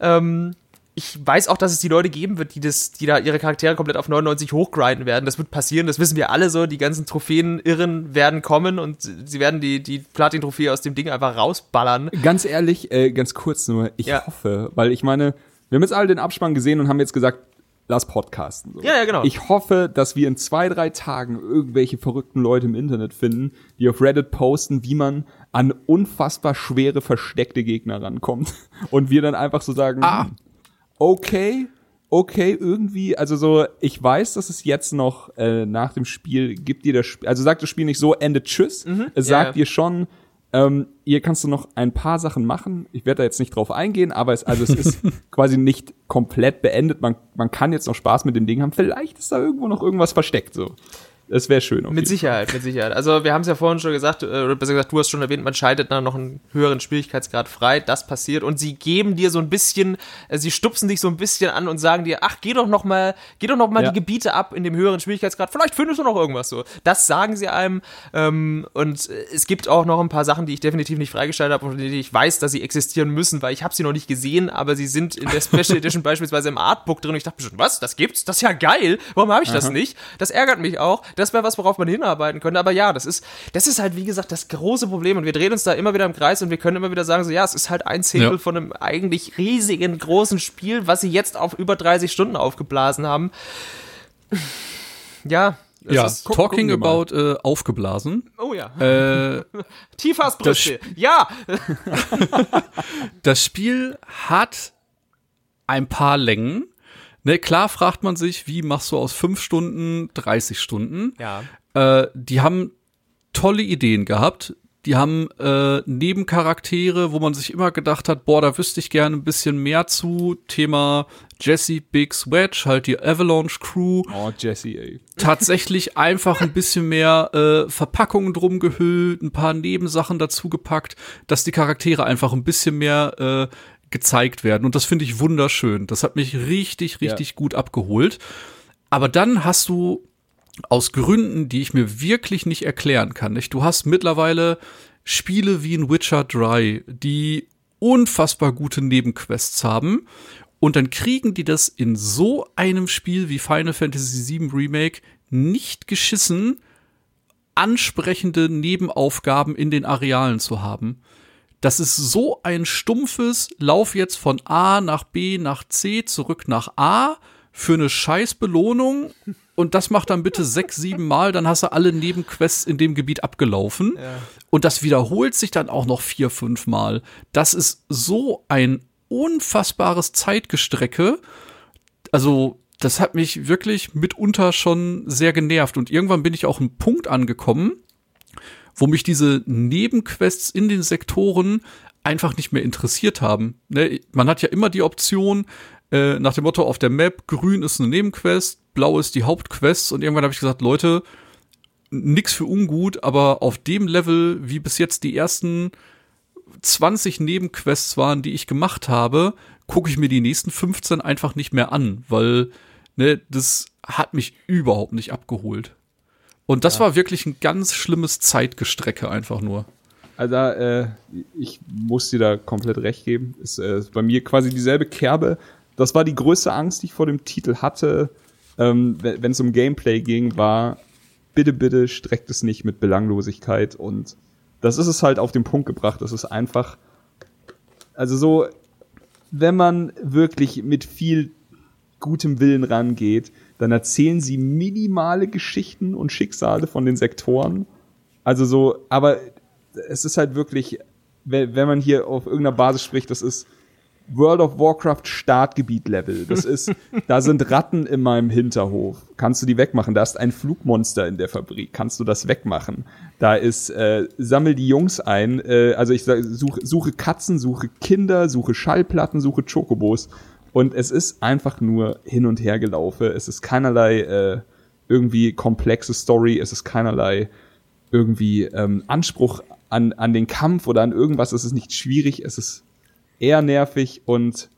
Ähm, ich weiß auch, dass es die Leute geben wird, die das, die da ihre Charaktere komplett auf 99 hochgrinden werden. Das wird passieren, das wissen wir alle so. Die ganzen Trophäen-Irren werden kommen und sie werden die, die Platin-Trophäe aus dem Ding einfach rausballern.
Ganz ehrlich, äh, ganz kurz nur, ich ja. hoffe, weil ich meine, wir haben jetzt alle den Abspann gesehen und haben jetzt gesagt, lass podcasten. So.
Ja, ja, genau.
Ich hoffe, dass wir in zwei, drei Tagen irgendwelche verrückten Leute im Internet finden, die auf Reddit posten, wie man an unfassbar schwere versteckte Gegner rankommt. Und wir dann einfach so sagen, ah okay, okay, irgendwie, also so, ich weiß, dass es jetzt noch äh, nach dem Spiel gibt dir das Spiel, also sagt das Spiel nicht so, Ende Tschüss. Mhm. Es sagt ja. dir schon, ähm, hier kannst du noch ein paar Sachen machen. Ich werde da jetzt nicht drauf eingehen, aber es, also es ist quasi nicht komplett beendet. Man, man kann jetzt noch Spaß mit dem Ding haben. Vielleicht ist da irgendwo noch irgendwas versteckt, so. Es wäre schön.
Mit Sicherheit, mit Sicherheit. Also wir haben es ja vorhin schon gesagt, äh, oder besser gesagt, du hast schon erwähnt, man schaltet dann noch einen höheren Schwierigkeitsgrad frei. Das passiert und sie geben dir so ein bisschen, äh, sie stupsen dich so ein bisschen an und sagen dir, ach, geh doch noch mal, geh doch noch mal ja. die Gebiete ab in dem höheren Schwierigkeitsgrad. Vielleicht findest du noch irgendwas so. Das sagen sie einem ähm, und es gibt auch noch ein paar Sachen, die ich definitiv nicht freigestellt habe und die ich weiß, dass sie existieren müssen, weil ich habe sie noch nicht gesehen, aber sie sind in der Special Edition beispielsweise im Artbook drin. Und ich dachte schon, was? Das gibt's? Das ist ja geil. Warum habe ich Aha. das nicht? Das ärgert mich auch. Das wäre was, worauf man hinarbeiten könnte. Aber ja, das ist, das ist halt, wie gesagt, das große Problem. Und wir drehen uns da immer wieder im Kreis und wir können immer wieder sagen, so, ja, es ist halt ein Zehntel ja. von einem eigentlich riesigen, großen Spiel, was sie jetzt auf über 30 Stunden aufgeblasen haben. Ja,
ja, ist, talking about äh, aufgeblasen.
Oh ja.
Äh,
Tiefhassbrüste. Ja.
das Spiel hat ein paar Längen. Ne, klar fragt man sich, wie machst du aus fünf Stunden 30 Stunden?
Ja.
Äh, die haben tolle Ideen gehabt. Die haben äh, Nebencharaktere, wo man sich immer gedacht hat, boah, da wüsste ich gerne ein bisschen mehr zu. Thema Jesse Biggs Wedge, halt die Avalanche Crew.
Oh, Jesse, ey.
Tatsächlich einfach ein bisschen mehr äh, Verpackungen drum gehüllt, ein paar Nebensachen dazu gepackt, dass die Charaktere einfach ein bisschen mehr äh, gezeigt werden. Und das finde ich wunderschön. Das hat mich richtig, richtig ja. gut abgeholt. Aber dann hast du aus Gründen, die ich mir wirklich nicht erklären kann, nicht? Du hast mittlerweile Spiele wie in Witcher 3, die unfassbar gute Nebenquests haben. Und dann kriegen die das in so einem Spiel wie Final Fantasy VII Remake nicht geschissen, ansprechende Nebenaufgaben in den Arealen zu haben. Das ist so ein stumpfes Lauf jetzt von A nach B nach C zurück nach A für eine Scheißbelohnung und das macht dann bitte sechs, sieben Mal, dann hast du alle Nebenquests in dem Gebiet abgelaufen.
Ja.
Und das wiederholt sich dann auch noch vier, fünf Mal. Das ist so ein unfassbares Zeitgestrecke. Also, das hat mich wirklich mitunter schon sehr genervt. Und irgendwann bin ich auch einen Punkt angekommen, wo mich diese Nebenquests in den Sektoren einfach nicht mehr interessiert haben. Ne, man hat ja immer die Option, äh, nach dem Motto auf der Map, grün ist eine Nebenquest, blau ist die Hauptquest und irgendwann habe ich gesagt, Leute, nix für ungut, aber auf dem Level, wie bis jetzt die ersten 20 Nebenquests waren, die ich gemacht habe, gucke ich mir die nächsten 15 einfach nicht mehr an, weil ne, das hat mich überhaupt nicht abgeholt. Und das ja. war wirklich ein ganz schlimmes Zeitgestrecke einfach nur.
Also äh, ich muss dir da komplett recht geben. Ist, äh, ist bei mir quasi dieselbe Kerbe. Das war die größte Angst, die ich vor dem Titel hatte, ähm, wenn es um Gameplay ging, war bitte, bitte streckt es nicht mit Belanglosigkeit und das ist es halt auf den Punkt gebracht. Das ist einfach, also so, wenn man wirklich mit viel gutem Willen rangeht, dann erzählen sie minimale Geschichten und Schicksale von den Sektoren. Also so, aber es ist halt wirklich, wenn man hier auf irgendeiner Basis spricht, das ist World of Warcraft Startgebiet Level. Das ist, da sind Ratten in meinem Hinterhof. Kannst du die wegmachen? Da ist ein Flugmonster in der Fabrik. Kannst du das wegmachen? Da ist, äh, sammel die Jungs ein. Äh, also ich suche, suche Katzen, suche Kinder, suche Schallplatten, suche Chocobos. Und es ist einfach nur hin und her gelaufen. Es ist keinerlei äh, irgendwie komplexe Story. Es ist keinerlei irgendwie ähm, Anspruch an, an den Kampf oder an irgendwas. Es ist nicht schwierig. Es ist eher nervig und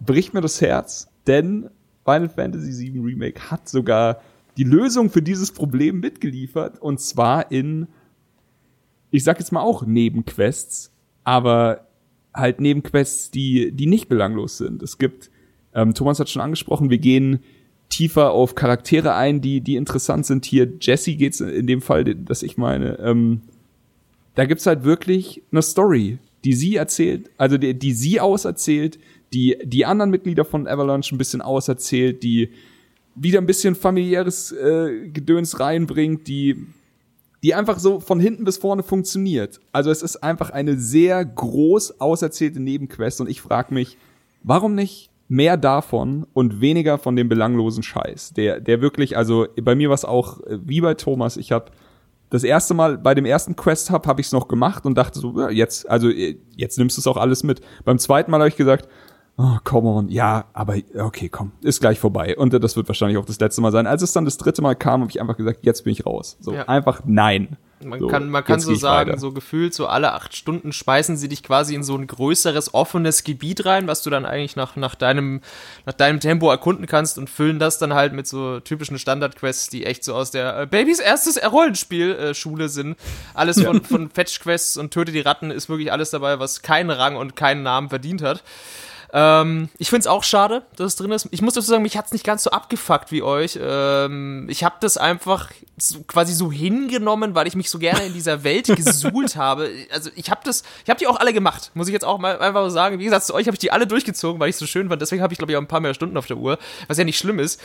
bricht mir das Herz, denn Final Fantasy VII Remake hat sogar die Lösung für dieses Problem mitgeliefert und zwar in, ich sag jetzt mal auch Nebenquests, aber halt Nebenquests, die, die nicht belanglos sind. Es gibt, ähm, Thomas hat schon angesprochen, wir gehen tiefer auf Charaktere ein, die, die interessant sind. Hier Jesse geht's in dem Fall, dass ich meine, ähm, da gibt's halt wirklich eine Story die sie erzählt, also die, die sie auserzählt, die die anderen Mitglieder von Avalanche ein bisschen auserzählt, die wieder ein bisschen familiäres äh, Gedöns reinbringt, die die einfach so von hinten bis vorne funktioniert. Also es ist einfach eine sehr groß auserzählte Nebenquest und ich frage mich, warum nicht mehr davon und weniger von dem belanglosen Scheiß, der der wirklich, also bei mir war es auch äh, wie bei Thomas, ich habe das erste Mal bei dem ersten Quest Hub habe ich es noch gemacht und dachte so, ja, jetzt, also jetzt nimmst du es auch alles mit. Beim zweiten Mal habe ich gesagt, oh, come on, ja, aber okay, komm, ist gleich vorbei. Und das wird wahrscheinlich auch das letzte Mal sein. Als es dann das dritte Mal kam, habe ich einfach gesagt, jetzt bin ich raus. So, ja. einfach nein.
Man
so,
kann, man kann so sagen, weiter. so gefühlt, so alle acht Stunden speisen sie dich quasi in so ein größeres, offenes Gebiet rein, was du dann eigentlich nach, nach, deinem, nach deinem Tempo erkunden kannst und füllen das dann halt mit so typischen Standard-Quests, die echt so aus der äh, Babys erstes Rollenspiel-Schule äh, sind. Alles von, ja. von Fetch-Quests und Töte die Ratten ist wirklich alles dabei, was keinen Rang und keinen Namen verdient hat. Ähm, ich finde es auch schade, dass es drin ist. Ich muss dazu sagen, mich hat's nicht ganz so abgefuckt wie euch. Ähm, ich habe das einfach so, quasi so hingenommen, weil ich mich so gerne in dieser Welt gesuhlt habe. Also ich habe das, ich habe die auch alle gemacht, muss ich jetzt auch mal einfach sagen. Wie gesagt, zu euch habe ich die alle durchgezogen, weil ich so schön fand. Deswegen habe ich glaube ich auch ein paar mehr Stunden auf der Uhr, was ja nicht schlimm ist.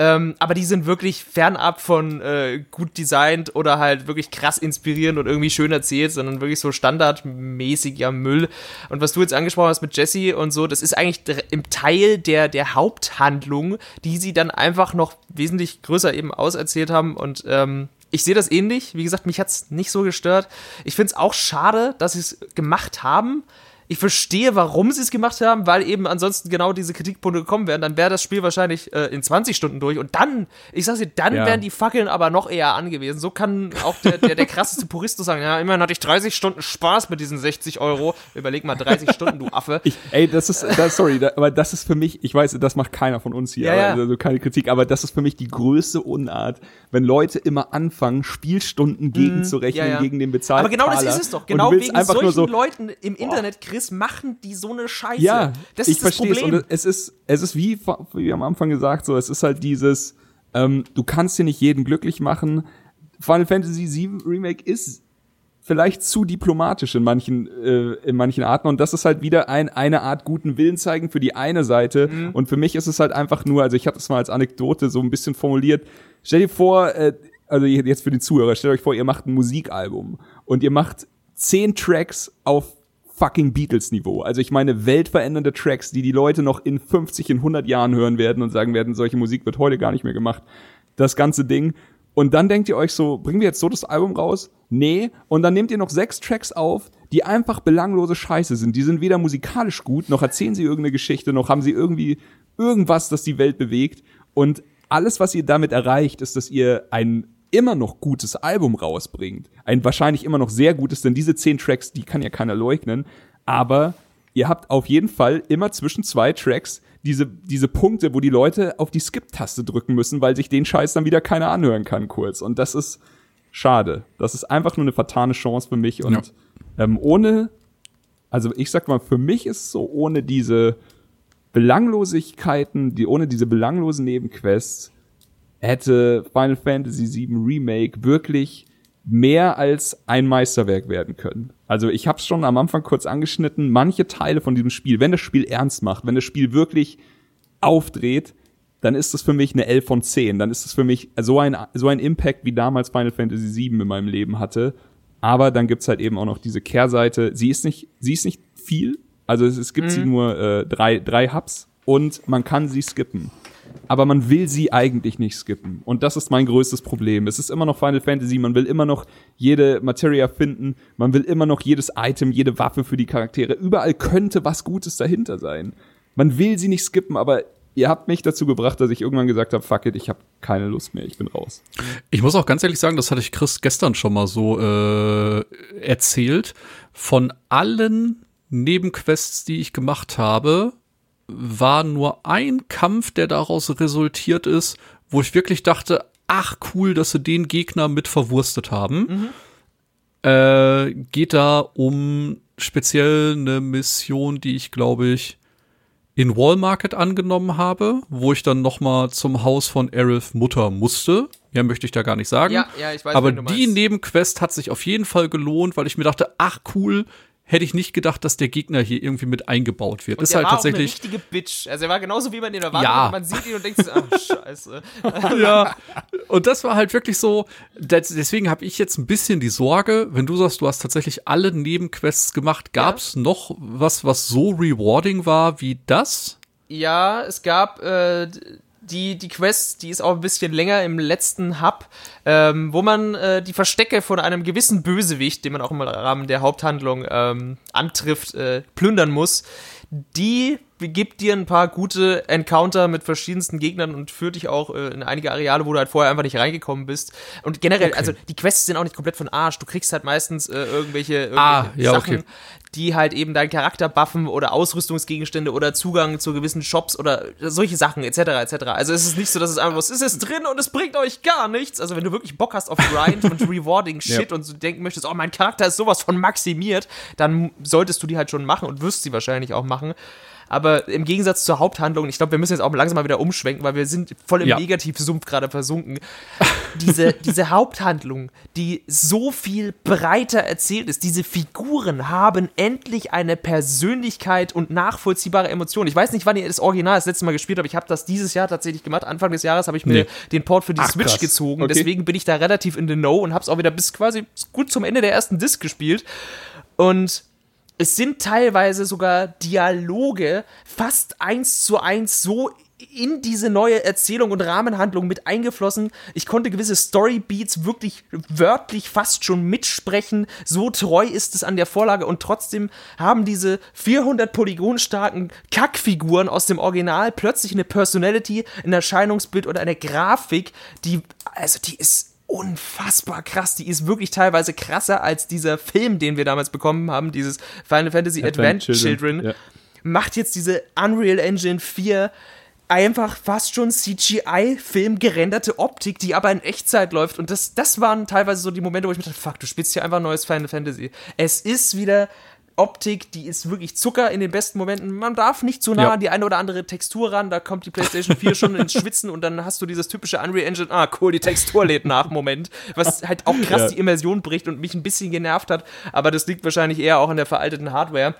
Ähm, aber die sind wirklich fernab von äh, gut designt oder halt wirklich krass inspirierend und irgendwie schön erzählt, sondern wirklich so standardmäßiger Müll. Und was du jetzt angesprochen hast mit Jesse und so, das ist eigentlich im Teil der, der Haupthandlung, die sie dann einfach noch wesentlich größer eben auserzählt haben und ähm, ich sehe das ähnlich. Wie gesagt, mich hat es nicht so gestört. Ich finde es auch schade, dass sie es gemacht haben, ich verstehe, warum sie es gemacht haben, weil eben ansonsten genau diese Kritikpunkte gekommen wären. Dann wäre das Spiel wahrscheinlich äh, in 20 Stunden durch. Und dann, ich sag's dir, dann ja. wären die Fackeln aber noch eher angewiesen. So kann auch der, der, der krasseste Purist sagen, ja, immerhin hatte ich 30 Stunden Spaß mit diesen 60 Euro. Überleg mal, 30 Stunden, du Affe.
Ich, ey, das ist, das, sorry, da, aber das ist für mich, ich weiß, das macht keiner von uns hier, ja, ja. also keine Kritik, aber das ist für mich die größte Unart, wenn Leute immer anfangen, Spielstunden gegenzurechnen, mhm, gegen den bezahlten
Aber genau das ist es doch. Genau wegen solchen so, Leuten im Internet oh Chris, machen die so eine Scheiße?
Ja,
das
ich
ist das
verstehe es.
Problem.
Und es ist, es ist wie, wie am Anfang gesagt, so, es ist halt dieses, ähm, du kannst hier nicht jeden glücklich machen. Final Fantasy VII Remake ist vielleicht zu diplomatisch in manchen, äh, in manchen Arten. Und das ist halt wieder ein, eine Art guten Willen zeigen für die eine Seite.
Mhm.
Und für mich ist es halt einfach nur, also ich habe das mal als Anekdote so ein bisschen formuliert. Stell dir vor, äh, also jetzt für die Zuhörer, stellt euch vor, ihr macht ein Musikalbum und ihr macht zehn Tracks auf fucking Beatles-Niveau. Also ich meine weltverändernde Tracks, die die Leute noch in 50, in 100 Jahren hören werden und sagen werden, solche Musik wird heute gar nicht mehr gemacht. Das ganze Ding. Und dann denkt ihr euch so, bringen wir jetzt so das Album raus? Nee. Und dann nehmt ihr noch sechs Tracks auf, die einfach belanglose Scheiße sind. Die sind weder musikalisch gut, noch erzählen sie irgendeine Geschichte, noch haben sie irgendwie irgendwas, das die Welt bewegt. Und alles, was ihr damit erreicht, ist, dass ihr ein immer noch gutes Album rausbringt. Ein wahrscheinlich immer noch sehr gutes, denn diese zehn Tracks, die kann ja keiner leugnen. Aber ihr habt auf jeden Fall immer zwischen zwei Tracks diese, diese Punkte, wo die Leute auf die Skip-Taste drücken müssen, weil sich den Scheiß dann wieder keiner anhören kann, kurz. Und das ist schade. Das ist einfach nur eine vertane Chance für mich. Und ähm, ohne, also ich sag mal, für mich ist es so, ohne diese Belanglosigkeiten, die, ohne diese belanglosen Nebenquests, hätte Final Fantasy VII Remake wirklich mehr als ein Meisterwerk werden können. Also ich habe es schon am Anfang kurz angeschnitten, manche Teile von diesem Spiel, wenn das Spiel ernst macht, wenn das Spiel wirklich aufdreht, dann ist das für mich eine 11 von 10. Dann ist es für mich so ein, so ein Impact, wie damals Final Fantasy VII in meinem Leben hatte. Aber dann gibt's halt eben auch noch diese Kehrseite. Sie ist nicht, sie ist nicht viel. Also es, es gibt sie nur äh, drei, drei Hubs und man kann sie skippen aber man will sie eigentlich nicht skippen. Und das ist mein größtes Problem. Es ist immer noch Final Fantasy, man will immer noch jede Materia finden, man will immer noch jedes Item, jede Waffe für die Charaktere. Überall könnte was Gutes dahinter sein. Man will sie nicht skippen, aber ihr habt mich dazu gebracht, dass ich irgendwann gesagt habe, fuck it, ich habe keine Lust mehr, ich bin raus.
Ich muss auch ganz ehrlich sagen, das hatte ich Chris gestern schon mal so äh, erzählt. Von allen Nebenquests, die ich gemacht habe, war nur ein Kampf, der daraus resultiert ist, wo ich wirklich dachte, ach cool, dass sie den Gegner mit verwurstet haben. Äh, geht da um speziell eine Mission, die ich glaube ich in Wallmarket angenommen habe, wo ich dann noch mal zum Haus von Aerith Mutter musste. Mehr möchte ich da gar nicht sagen.
Ja, ja, ich weiß,
Aber die. Nebenquest hat sich auf jeden Fall gelohnt, weil ich mir dachte, ach cool, hätte ich nicht gedacht, dass der Gegner hier irgendwie mit eingebaut wird.
Und
ist
der
halt
war
tatsächlich
auch eine richtige Bitch. Also er war genauso wie man den erwartet
Ja.
man sieht ihn und denkt sich, ach scheiße.
ja. Und das war halt wirklich so, deswegen habe ich jetzt ein bisschen die Sorge, wenn du sagst, du hast tatsächlich alle Nebenquests gemacht, gab's noch was, was so rewarding war wie das?
Ja, es gab äh, die, die Quest, die ist auch ein bisschen länger im letzten Hub, ähm, wo man äh, die Verstecke von einem gewissen Bösewicht, den man auch im Rahmen der Haupthandlung ähm, antrifft, äh, plündern muss. Die gibt dir ein paar gute Encounter mit verschiedensten Gegnern und führt dich auch äh, in einige Areale, wo du halt vorher einfach nicht reingekommen bist. Und generell, also die Quests sind auch nicht komplett von Arsch. Du kriegst halt meistens äh, irgendwelche, irgendwelche
Ah, ja,
Sachen,
okay.
die halt eben deinen Charakter buffen oder Ausrüstungsgegenstände oder Zugang zu gewissen Shops oder solche Sachen etc. etc. Also es ist nicht so, dass es einfach es ist drin und es bringt euch gar nichts. Also wenn du wirklich Bock hast auf Grind und rewarding Shit und so denken möchtest, oh mein Charakter ist sowas von maximiert, dann solltest du die halt schon machen und wirst sie wahrscheinlich auch machen. Aber im Gegensatz zur Haupthandlung, ich glaube, wir müssen jetzt auch langsam mal wieder umschwenken, weil wir sind voll im
Ja.
Negativsumpf gerade versunken. Diese, diese Haupthandlung, die so viel breiter erzählt ist, diese Figuren haben endlich eine Persönlichkeit und nachvollziehbare Emotionen. Ich weiß nicht, wann ihr das Original das letzte Mal gespielt habt. Ich habe das dieses Jahr tatsächlich gemacht. Anfang des Jahres habe ich mir
Nee.
den Port für die
Ach,
Switch
krass.
gezogen.
Okay.
Deswegen bin ich da relativ in the know und habe es auch wieder bis quasi gut zum Ende der ersten Disc gespielt. Und es sind teilweise sogar Dialoge fast eins zu eins so in diese neue Erzählung und Rahmenhandlung mit eingeflossen. Ich konnte gewisse Storybeats wirklich wörtlich fast schon mitsprechen. So treu ist es an der Vorlage und trotzdem haben diese 400 Polygon starken Kackfiguren aus dem Original plötzlich eine Personality, ein Erscheinungsbild oder eine Grafik, die, also die ist unfassbar krass. Die ist wirklich teilweise krasser als dieser Film, den wir damals bekommen haben, dieses Final Fantasy Advent Children.
Ja.
Macht jetzt diese Unreal Engine 4 einfach fast schon CGI-Film gerenderte Optik, die aber in Echtzeit läuft. Und das, das waren teilweise so die Momente, wo ich mir dachte, fuck, du spielst hier einfach ein neues Final Fantasy. Es ist wieder Optik, die ist wirklich Zucker in den besten Momenten. Man darf nicht zu nah
Ja.
an die eine oder andere Textur ran, da kommt die PlayStation 4 schon ins Schwitzen und dann hast du dieses typische Unreal Engine, ah cool, die Textur lädt nach Moment, was halt auch krass
Ja.
die Immersion bricht und mich ein bisschen genervt hat, aber das liegt wahrscheinlich eher auch an der veralteten Hardware.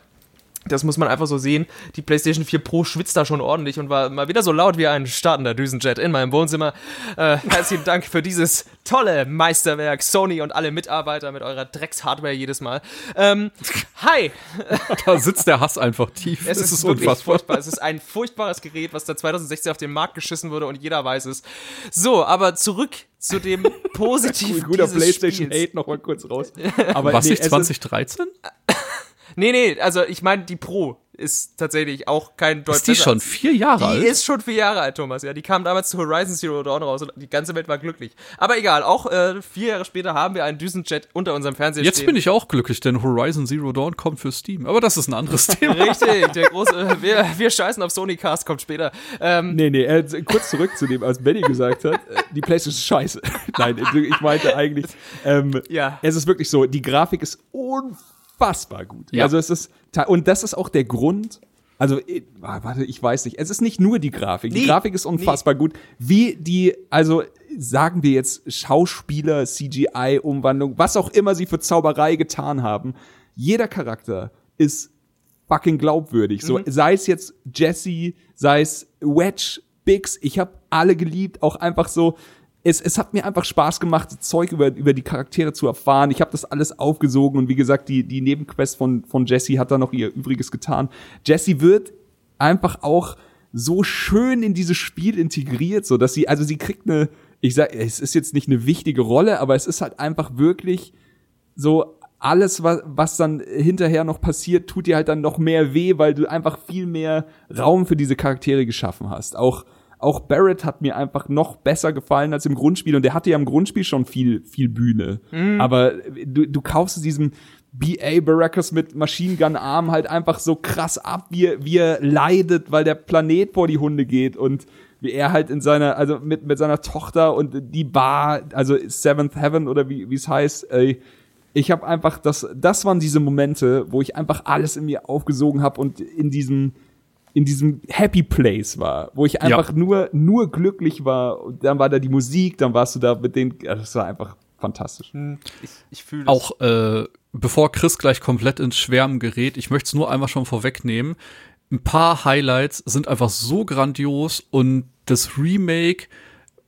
Das muss man einfach so sehen. Die PlayStation 4 Pro schwitzt da schon ordentlich und war mal wieder so laut wie ein startender Düsenjet in meinem Wohnzimmer. Äh, herzlichen Dank für dieses tolle Meisterwerk, Sony und alle Mitarbeiter mit eurer Drecks-Hardware jedes Mal. Ähm, hi!
Da sitzt der Hass einfach tief.
Es ist, wirklich furchtbar. Es ist ein furchtbares Gerät, was da 2016 auf den Markt geschissen wurde und jeder weiß es. So, aber zurück zu dem Positiven
Guter
dieses
PlayStation
Spiels.
8 noch mal kurz raus. Aber
Was
nee, ist-
2013?
Nee, nee, also ich meine, die Pro ist tatsächlich auch kein Deutsch.
Ist die schon vier Jahre
Die
alt?
ist schon vier Jahre alt, Thomas. Ja, die kam damals zu Horizon Zero Dawn raus und die ganze Welt war glücklich. Aber egal, auch äh, vier Jahre später haben wir einen Düsenjet unter unserem Fernseher
Jetzt
stehen.
bin ich auch glücklich, denn Horizon Zero Dawn kommt für Steam. Aber das ist ein anderes Thema.
Richtig, der große, äh, wir, wir scheißen auf Sony Cast, kommt später. Ähm,
Nee, nee, äh, kurz zurück zu dem, was Benny gesagt hat. Die PlayStation ist scheiße. Nein, ich meinte eigentlich, ähm,
Ja.
es ist wirklich so, die Grafik ist unfassbar gut.
Ja.
Also es ist, und das ist auch der Grund, also, äh, warte, ich weiß nicht, es ist nicht nur die Grafik. Die
Nee,
Grafik ist unfassbar gut. Wie die, also sagen wir jetzt Schauspieler, CGI-Umwandlung, was auch immer sie für Zauberei getan haben. Jeder Charakter ist fucking glaubwürdig. So, sei es jetzt Jesse, sei es Wedge, Biggs, ich habe alle geliebt, auch einfach so. Es, es hat mir einfach Spaß gemacht, Zeug über, über die Charaktere zu erfahren. Ich habe das alles aufgesogen und wie gesagt, die, die Nebenquest von, von Jesse hat da noch ihr Übriges getan. Jesse wird einfach auch so schön in dieses Spiel integriert, so dass sie, also sie kriegt eine, ich sag, es ist jetzt nicht eine wichtige Rolle, aber es ist halt einfach wirklich so alles, was, was dann hinterher noch passiert, tut dir halt dann noch mehr weh, weil du einfach viel mehr Raum für diese Charaktere geschaffen hast. Auch, auch Barrett hat mir einfach noch besser gefallen als im Grundspiel und der hatte ja im Grundspiel schon viel, viel Bühne. Aber du, du kaufst diesem BA Baracus mit Machine Gun Arm halt einfach so krass ab, wie, er- wie er leidet, weil der Planet vor die Hunde geht und wie er halt in seiner, also mit, mit seiner Tochter und die Bar, also Seventh Heaven oder wie wie es heißt, ey, ich habe einfach das, das waren diese Momente, wo ich einfach alles in mir aufgesogen habe und in diesem, in diesem Happy Place war, wo ich einfach nur, nur glücklich war. Und dann war da die Musik, dann warst du da mit den, ja, das war einfach fantastisch.
ich ich fühle.
Auch äh, bevor Chris gleich komplett ins Schwärmen gerät, ich möchte es nur einmal schon vorwegnehmen. Ein paar Highlights sind einfach so grandios und das Remake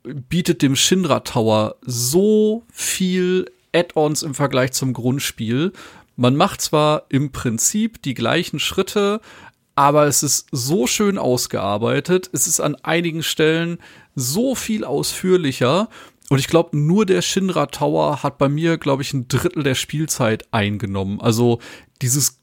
bietet dem Shinra Tower so viel Add-ons im Vergleich zum Grundspiel. Man macht zwar im Prinzip die gleichen Schritte, aber es ist so schön ausgearbeitet. Es ist an einigen Stellen so viel ausführlicher. Und ich glaube, nur der Shinra Tower hat bei mir, glaube ich, ein Drittel der Spielzeit eingenommen. Also dieses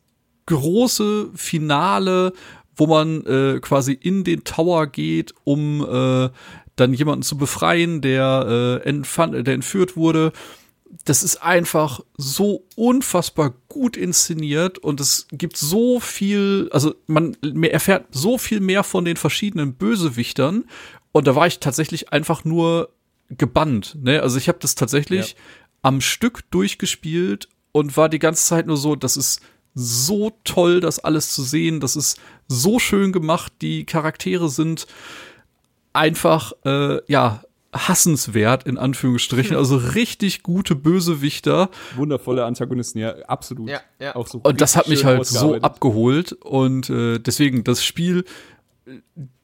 große Finale, wo man äh, quasi in den Tower geht, um äh, dann jemanden zu befreien, der, äh, entfan- der entführt wurde. Das ist einfach so unfassbar gut inszeniert und es gibt so viel, also man erfährt so viel mehr von den verschiedenen Bösewichtern und da war ich tatsächlich einfach nur gebannt. Ne? Also ich habe das tatsächlich am Stück durchgespielt und war die ganze Zeit nur so, das ist so toll, das alles zu sehen, das ist so schön gemacht, die Charaktere sind einfach, äh, ja, hassenswert, in Anführungsstrichen, also richtig gute Bösewichter.
Wundervolle Antagonisten, ja, absolut.
Ja, ja.
Auch so
Und das hat mich halt so abgeholt und äh, deswegen das Spiel,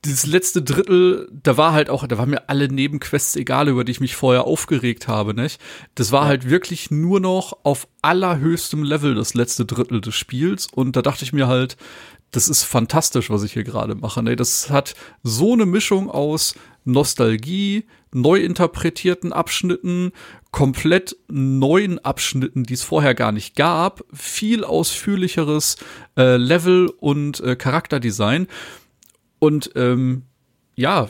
dieses letzte Drittel, da war halt auch, da waren mir alle Nebenquests egal, über die ich mich vorher aufgeregt habe, nicht? Das war halt wirklich nur noch auf allerhöchstem Level das letzte Drittel des Spiels und da dachte ich mir halt, das ist fantastisch, was ich hier gerade mache. Ne? Das hat so eine Mischung aus Nostalgie, neu interpretierten Abschnitten, komplett neuen Abschnitten, die es vorher gar nicht gab, viel ausführlicheres äh, Level und äh, Charakterdesign. Und ähm, ja,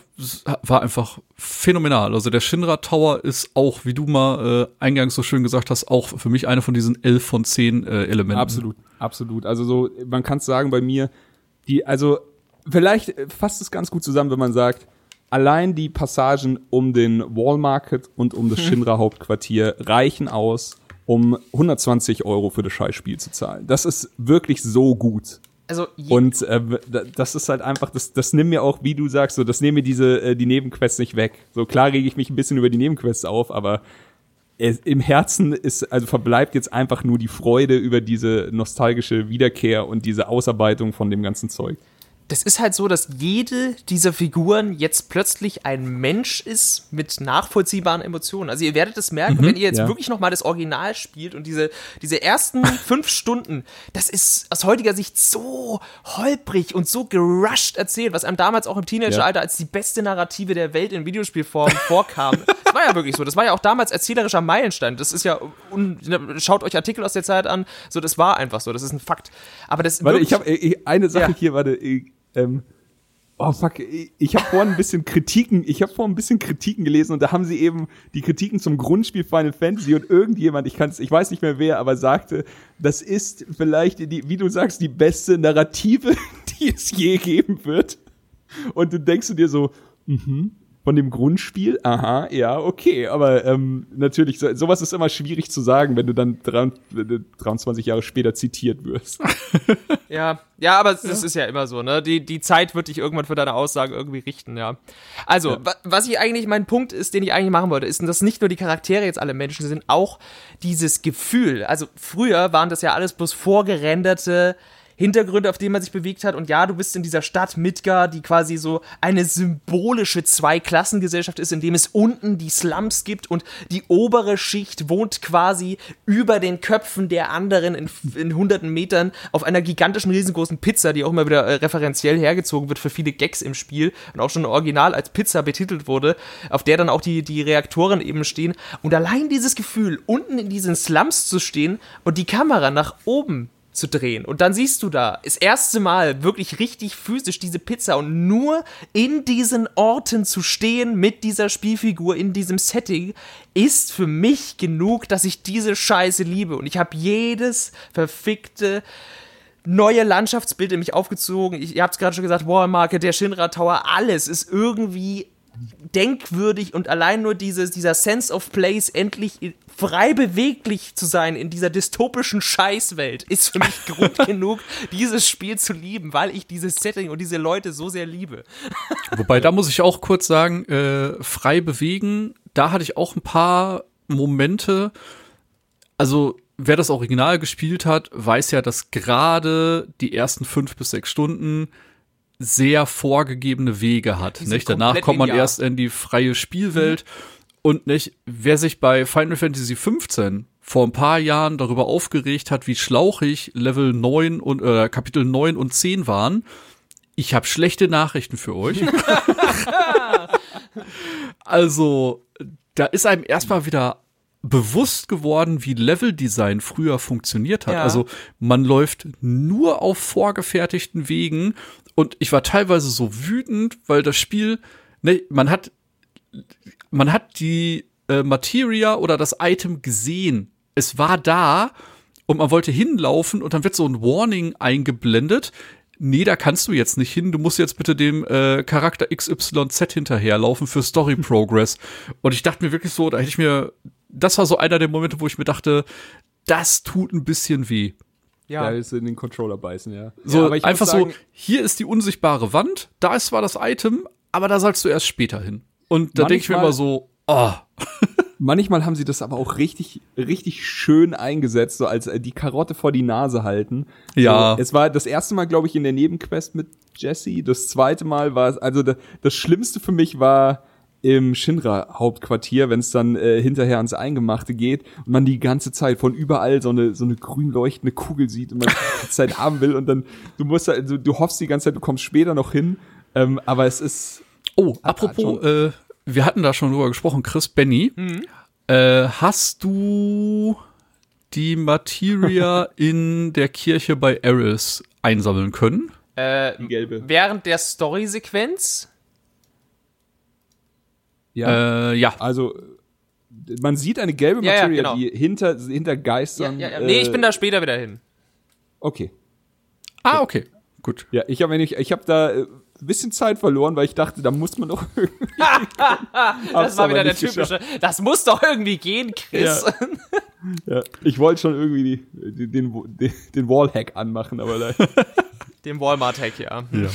war einfach phänomenal. Also der Shinra Tower ist auch, wie du mal äh, eingangs so schön gesagt hast, auch für mich eine von diesen elf von zehn äh, Elementen.
Absolut, absolut. Also so, man kann es sagen bei mir, die, also vielleicht fasst es ganz gut zusammen, wenn man sagt, allein die Passagen um den Wall Market und um das Shinra Hauptquartier reichen aus, um 120 Euro für das Scheißspiel zu zahlen. Das ist wirklich so gut.
Also
Und äh, da- das ist halt einfach, das, das nimmt mir auch, wie du sagst, so, das nehmen mir diese, äh, die Nebenquests nicht weg. So klar rege ich mich ein bisschen über die Nebenquests auf, aber es, im Herzen ist, also verbleibt jetzt einfach nur die Freude über diese nostalgische Wiederkehr und diese Ausarbeitung von dem ganzen Zeug.
Das ist halt so, dass jede dieser Figuren jetzt plötzlich ein Mensch ist mit nachvollziehbaren Emotionen. Also ihr werdet es merken, wenn ihr jetzt
ja.
wirklich nochmal das Original spielt und diese, diese ersten fünf Stunden, das ist aus heutiger Sicht so holprig und so gerusht erzählt, was einem damals auch im Teenageralter als die beste Narrative der Welt in Videospielform vorkam. Das war ja wirklich so. Das war ja auch damals erzählerischer Meilenstein. Das ist ja, un, schaut euch Artikel aus der Zeit an. So, das war einfach so. Das ist ein Fakt. Aber das
Warte,
wirklich-
ich habe äh, eine Sache
Ja.
hier, warte, äh, ähm, oh fuck, ich, habe vorhin ein bisschen Kritiken, ich habe vorhin ein bisschen Kritiken gelesen und da haben sie eben die Kritiken zum Grundspiel Final Fantasy und irgendjemand, ich kann's, ich weiß nicht mehr wer, aber sagte, das ist vielleicht die, wie du sagst, die beste Narrative, die es je geben wird. Und du denkst du dir so, mhm, von dem Grundspiel, aha, ja, okay, aber ähm, natürlich, so, sowas ist immer schwierig zu sagen, wenn du dann 23 Jahre später zitiert wirst.
Ja, ja, aber das ist ja immer so, ne? Die, die Zeit wird dich irgendwann für deine Aussagen irgendwie richten, ja. Also, wa was ich eigentlich, mein Punkt ist, den ich eigentlich machen wollte, ist, dass nicht nur die Charaktere jetzt alle Menschen sind, auch dieses Gefühl. Also, früher waren das ja alles bloß vorgerenderte Hintergründe, auf denen man sich bewegt hat. Und ja, du bist in dieser Stadt Midgard, die quasi so eine symbolische Zweiklassengesellschaft ist, in dem es unten die Slums gibt und die obere Schicht wohnt quasi über den Köpfen der anderen in, in hunderten Metern auf einer gigantischen, riesengroßen Pizza, die auch immer wieder äh, referenziell hergezogen wird für viele Gags im Spiel und auch schon original als Pizza betitelt wurde, auf der dann auch die, die Reaktoren eben stehen. Und allein dieses Gefühl, unten in diesen Slums zu stehen und die Kamera nach oben zu drehen. Und dann siehst du da das erste Mal wirklich richtig physisch diese Pizza und nur in diesen Orten zu stehen mit dieser Spielfigur in diesem Setting ist für mich genug, dass ich diese Scheiße liebe. Und ich habe jedes verfickte neue Landschaftsbild in mich aufgezogen. Ich, ihr habt es gerade schon gesagt, Wallmarket, der Shinra Tower, alles ist irgendwie denkwürdig und allein nur dieses, dieser Sense of Place endlich frei beweglich zu sein in dieser dystopischen Scheißwelt ist für mich Grund genug, dieses Spiel zu lieben, weil ich dieses Setting und diese Leute so sehr liebe.
Wobei, da muss ich auch kurz sagen, äh, frei bewegen, da hatte ich auch ein paar Momente. Also, wer das Original gespielt hat, weiß ja, dass gerade die ersten fünf bis sechs Stunden sehr vorgegebene Wege hat. Nicht? Danach kommt man
linear.
erst in die freie Spielwelt. Und nicht, wer sich bei Final Fantasy 15 vor ein paar Jahren darüber aufgeregt hat, wie schlauchig Level 9 und äh, Kapitel 9 und 10 waren, ich habe schlechte Nachrichten für euch. also, da ist einem erstmal wieder bewusst geworden, wie Leveldesign früher funktioniert hat.
Ja.
Also man läuft nur auf vorgefertigten Wegen und ich war teilweise so wütend, weil das Spiel, ne, man hat, man hat die äh, Materia oder das Item gesehen. Es war da und man wollte hinlaufen und dann wird so ein Warning eingeblendet. Nee, da kannst du jetzt nicht hin. Du musst jetzt bitte dem äh, Charakter XYZ hinterherlaufen für Story Progress. Und ich dachte mir wirklich so, da hätte ich mir, das war so einer der Momente, wo ich mir dachte, das tut ein bisschen weh.
Ja, ist in den Controller beißen, ja.
So
ja, aber ich muss
einfach
sagen,
so, hier ist die unsichtbare Wand, da ist zwar das Item, aber da sollst du erst später hin. Und da denke ich mir
Manchmal-
immer so, oh,
Manchmal haben sie das aber auch richtig, richtig schön eingesetzt, so als äh, die Karotte vor die Nase halten.
Ja.
So, es war das erste Mal, glaube ich, in der Nebenquest mit Jesse. Das zweite Mal war es, also da, das Schlimmste für mich war im Shinra-Hauptquartier, wenn es dann äh, hinterher ans Eingemachte geht und man die ganze Zeit von überall so eine, so eine grün leuchtende Kugel sieht und man die ganze Zeit haben will und dann, du musst halt, du, du hoffst die ganze Zeit, du kommst später noch hin, ähm, aber es ist,
Oh, apropos, äh, wir hatten da schon drüber gesprochen, Chris Benny. Äh, hast du die Materia in der Kirche bei Eris einsammeln können?
Äh,
gelbe.
während der Story-Sequenz
ja.
Äh, ja.
Also man sieht eine gelbe
Ja, ja,
Materie,
genau.
die hinter, hinter
ja,
Geistern.
ja, ja. Nee, ich bin
äh,
da später wieder hin.
Okay.
Ah, okay. Gut.
Ja, ich habe ich, ich hab da äh, ein bisschen Zeit verloren, weil ich dachte, da muss man doch irgendwie.
Das war wieder der
nicht geschafft.
typische. Das muss doch irgendwie gehen, Chris.
Ja, ich wollte schon irgendwie die, den, den, den Wallhack anmachen, aber da,
Dem Walmart-Hack, ja.
Ja.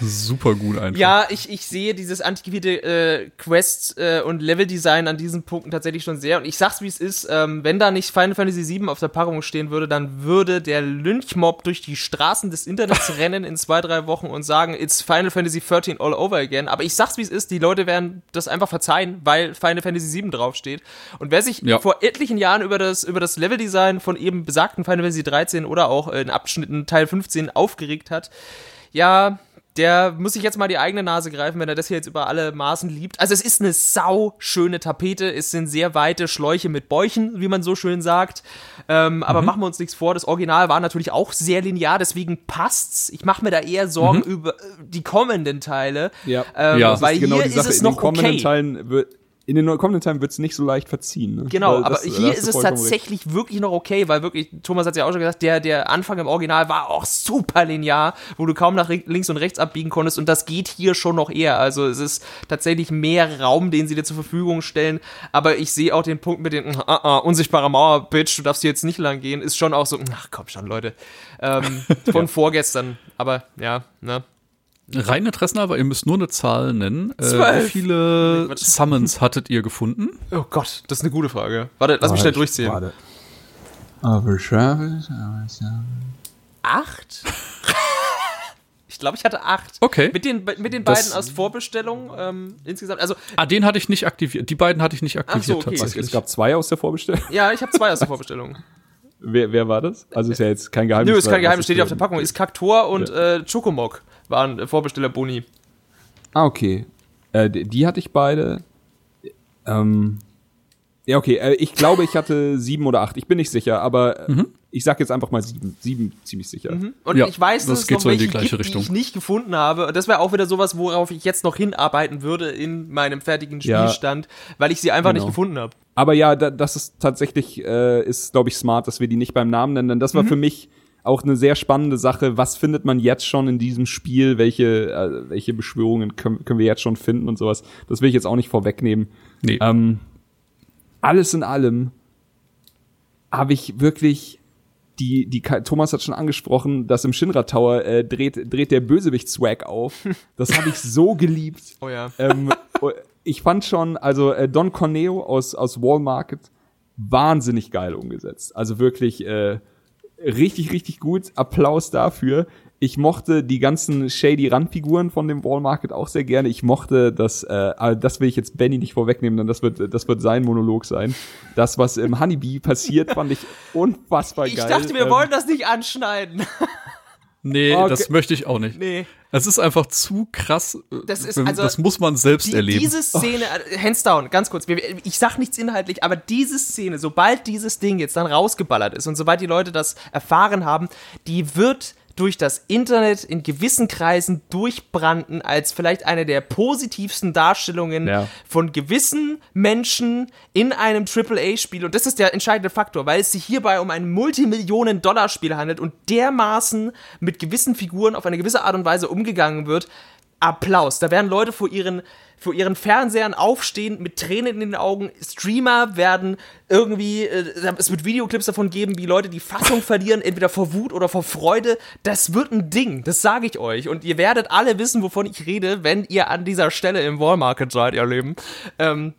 Super gut einfach.
Ja, ich, ich sehe dieses antiquierte äh, Quest äh, und Leveldesign an diesen Punkten tatsächlich schon sehr. Und ich sag's wie es ist, ähm, wenn da nicht Final Fantasy VII auf der Packung stehen würde, dann würde der Lynchmob durch die Straßen des Internets rennen in zwei, drei Wochen und sagen, it's Final Fantasy 13 all over again. Aber ich sag's wie es ist, die Leute werden das einfach verzeihen, weil Final Fantasy VII draufsteht. Und wer sich
Ja.
vor etlichen Jahren über das, über das Leveldesign von eben besagten Final Fantasy 13 oder auch in Abschnitten Teil 15 aufgeregt hat, ja, der muss sich jetzt mal die eigene Nase greifen, wenn er das hier jetzt über alle Maßen liebt. Also es ist eine sau schöne Tapete. Es sind sehr weite Schläuche mit Bäuchen, wie man so schön sagt. Ähm, aber machen wir uns nichts vor. Das Original war natürlich auch sehr linear, deswegen passt's. Ich mache mir da eher Sorgen über äh, die kommenden Teile.
Ja.
Ähm,
Ja.
weil
genau
hier
die Sache.
ist es
in den
noch
kommenden
okay.
Teilen wird, in den kommenden Teilen wird's nicht so leicht verziehen. Ne?
Genau, aber
das- da
hier ist es
vollkommen recht.
tatsächlich wirklich noch okay, weil wirklich, Thomas hat ja auch schon gesagt, der, der Anfang im Original war auch super linear, wo du kaum nach links und rechts abbiegen konntest und das geht hier schon noch eher. Also es ist tatsächlich mehr Raum, den sie dir zur Verfügung stellen, aber ich sehe auch den Punkt mit den uh, uh, unsichtbare Mauer, Bitch, du darfst hier jetzt nicht lang gehen, ist schon auch so, ach komm schon, Leute, ähm, von vorgestern, aber ja, ne.
Rein interessenhalber, ihr müsst nur eine Zahl nennen. Äh, wie
Zwölf.
viele
Nee.
Summons hattet ihr gefunden?
Oh Gott, das ist eine gute Frage. Warte, lass mich schnell durchzählen.
Warte. Aber Travis,
Acht? ich glaube, ich hatte acht.
Okay.
Mit den, mit den
Das-
beiden aus Vorbestellung ähm, insgesamt. Also,
Ah, den hatte ich nicht aktiviert. Die beiden hatte ich nicht aktiviert
so, okay.
Tatsächlich.
es gab zwei aus der Vorbestellung.
ja, ich habe zwei aus der Vorbestellung.
Wer, wer war das? Also ist ja jetzt kein Geheimnis.
Nö, ist kein Geheimnis, steht ja auf der Packung. Ist Kaktor und äh, Chokomok waren äh, Vorbesteller Boni.
Ah, okay. Äh, die, die hatte ich beide. Ähm, ja, okay. Äh, ich glaube, ich hatte sieben oder acht. Ich bin nicht sicher, aber äh, ich sag jetzt einfach mal sieben. Sieben, ziemlich sicher.
Und
Ja,
ich weiß, dass
das
es noch
so in die
welche
gleiche
gibt,
Richtung.
die ich nicht gefunden habe. Und das wäre auch wieder sowas, worauf ich jetzt noch hinarbeiten würde in meinem fertigen
Ja.
Spielstand, weil ich sie einfach
Genau.
nicht gefunden habe.
Aber ja, da, das ist tatsächlich, äh, ist, glaube ich, smart, dass wir die nicht beim Namen nennen. Denn das
Mhm.
war für mich auch eine sehr spannende Sache. Was findet man jetzt schon in diesem Spiel? Welche, äh, welche Beschwörungen können, können wir jetzt schon finden und sowas? Das will ich jetzt auch nicht vorwegnehmen.
Nee.
Ähm, alles in allem habe ich wirklich die, die Thomas hat schon angesprochen, dass im Shinra Tower äh, dreht, dreht der Bösewicht Swag auf. Das habe ich so geliebt.
Oh ja.
ähm, ich fand schon, also äh, Don Corneo aus, aus Wall Market wahnsinnig geil umgesetzt. Also wirklich äh, richtig, richtig gut. Applaus dafür. Ich mochte die ganzen shady Randfiguren von dem Wall Market auch sehr gerne. Ich mochte das, äh, aber das will ich jetzt Benny nicht vorwegnehmen, denn das wird, das wird sein Monolog sein. Das, was im Honeybee passiert, fand ich unfassbar
Ich
geil.
dachte, wir
Ähm,
wollen das nicht anschneiden.
Nee,
Okay.
das möchte ich auch nicht.
nee.
Es ist einfach zu krass.
Das ist also-
das muss man selbst
Die,
erleben.
diese Szene, äh, hands down, ganz kurz, ich sag nichts inhaltlich, aber diese Szene, sobald dieses Ding jetzt dann rausgeballert ist und sobald die Leute das erfahren haben, die wird durch das Internet in gewissen Kreisen durchbranden als vielleicht eine der positivsten Darstellungen
Ja.
von gewissen Menschen in einem AAA-Spiel. Und das ist der entscheidende Faktor, weil es sich hierbei um ein Multimillionen-Dollar-Spiel handelt und dermaßen mit gewissen Figuren auf eine gewisse Art und Weise umgegangen wird. Applaus. Da werden Leute vor ihren, vor ihren Fernsehern aufstehen mit Tränen in den Augen. Streamer werden irgendwie, äh, es wird Videoclips davon geben, wie Leute die Fassung verlieren, entweder vor Wut oder vor Freude. Das wird ein Ding, das sage ich euch. Und ihr werdet alle wissen, wovon ich rede, wenn ihr an dieser Stelle im Wallmarket seid, ihr Leben. Ähm,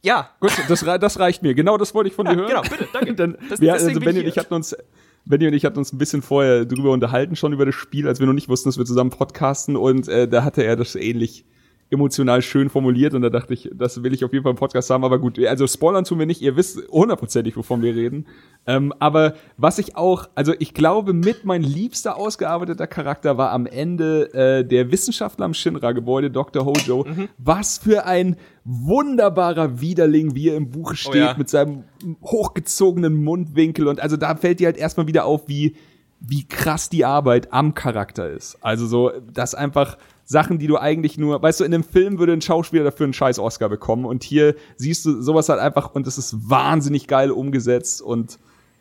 ja,
Gut, das, das reicht mir. Genau das wollte ich von dir hören.
genau, bitte, danke.
Denn
Das-
wir, also Benny
ich
und ich hatten uns, Benny und ich hatten uns ein bisschen vorher drüber unterhalten, schon über das Spiel, als wir noch nicht wussten, dass wir zusammen podcasten. Und äh, da hatte er das ähnlich emotional schön formuliert und da dachte ich, das will ich auf jeden Fall im Podcast haben, aber gut, also spoilern tun wir nicht, ihr wisst hundertprozentig, wovon wir reden. Ähm, aber was ich auch, also ich glaube, mit mein liebster ausgearbeiteter Charakter war am Ende äh, der Wissenschaftler am Shinra-Gebäude, Dr. Hojo.
Mhm.
Was für ein wunderbarer Widerling, wie er im Buche steht,
Oh ja.
mit seinem hochgezogenen Mundwinkel und also da fällt dir halt erstmal wieder auf, wie wie krass die Arbeit am Charakter ist. Also so, dass einfach Sachen, die du eigentlich nur, weißt du, in einem Film würde ein Schauspieler dafür einen scheiß Oscar bekommen und hier siehst du sowas halt einfach und es ist wahnsinnig geil umgesetzt und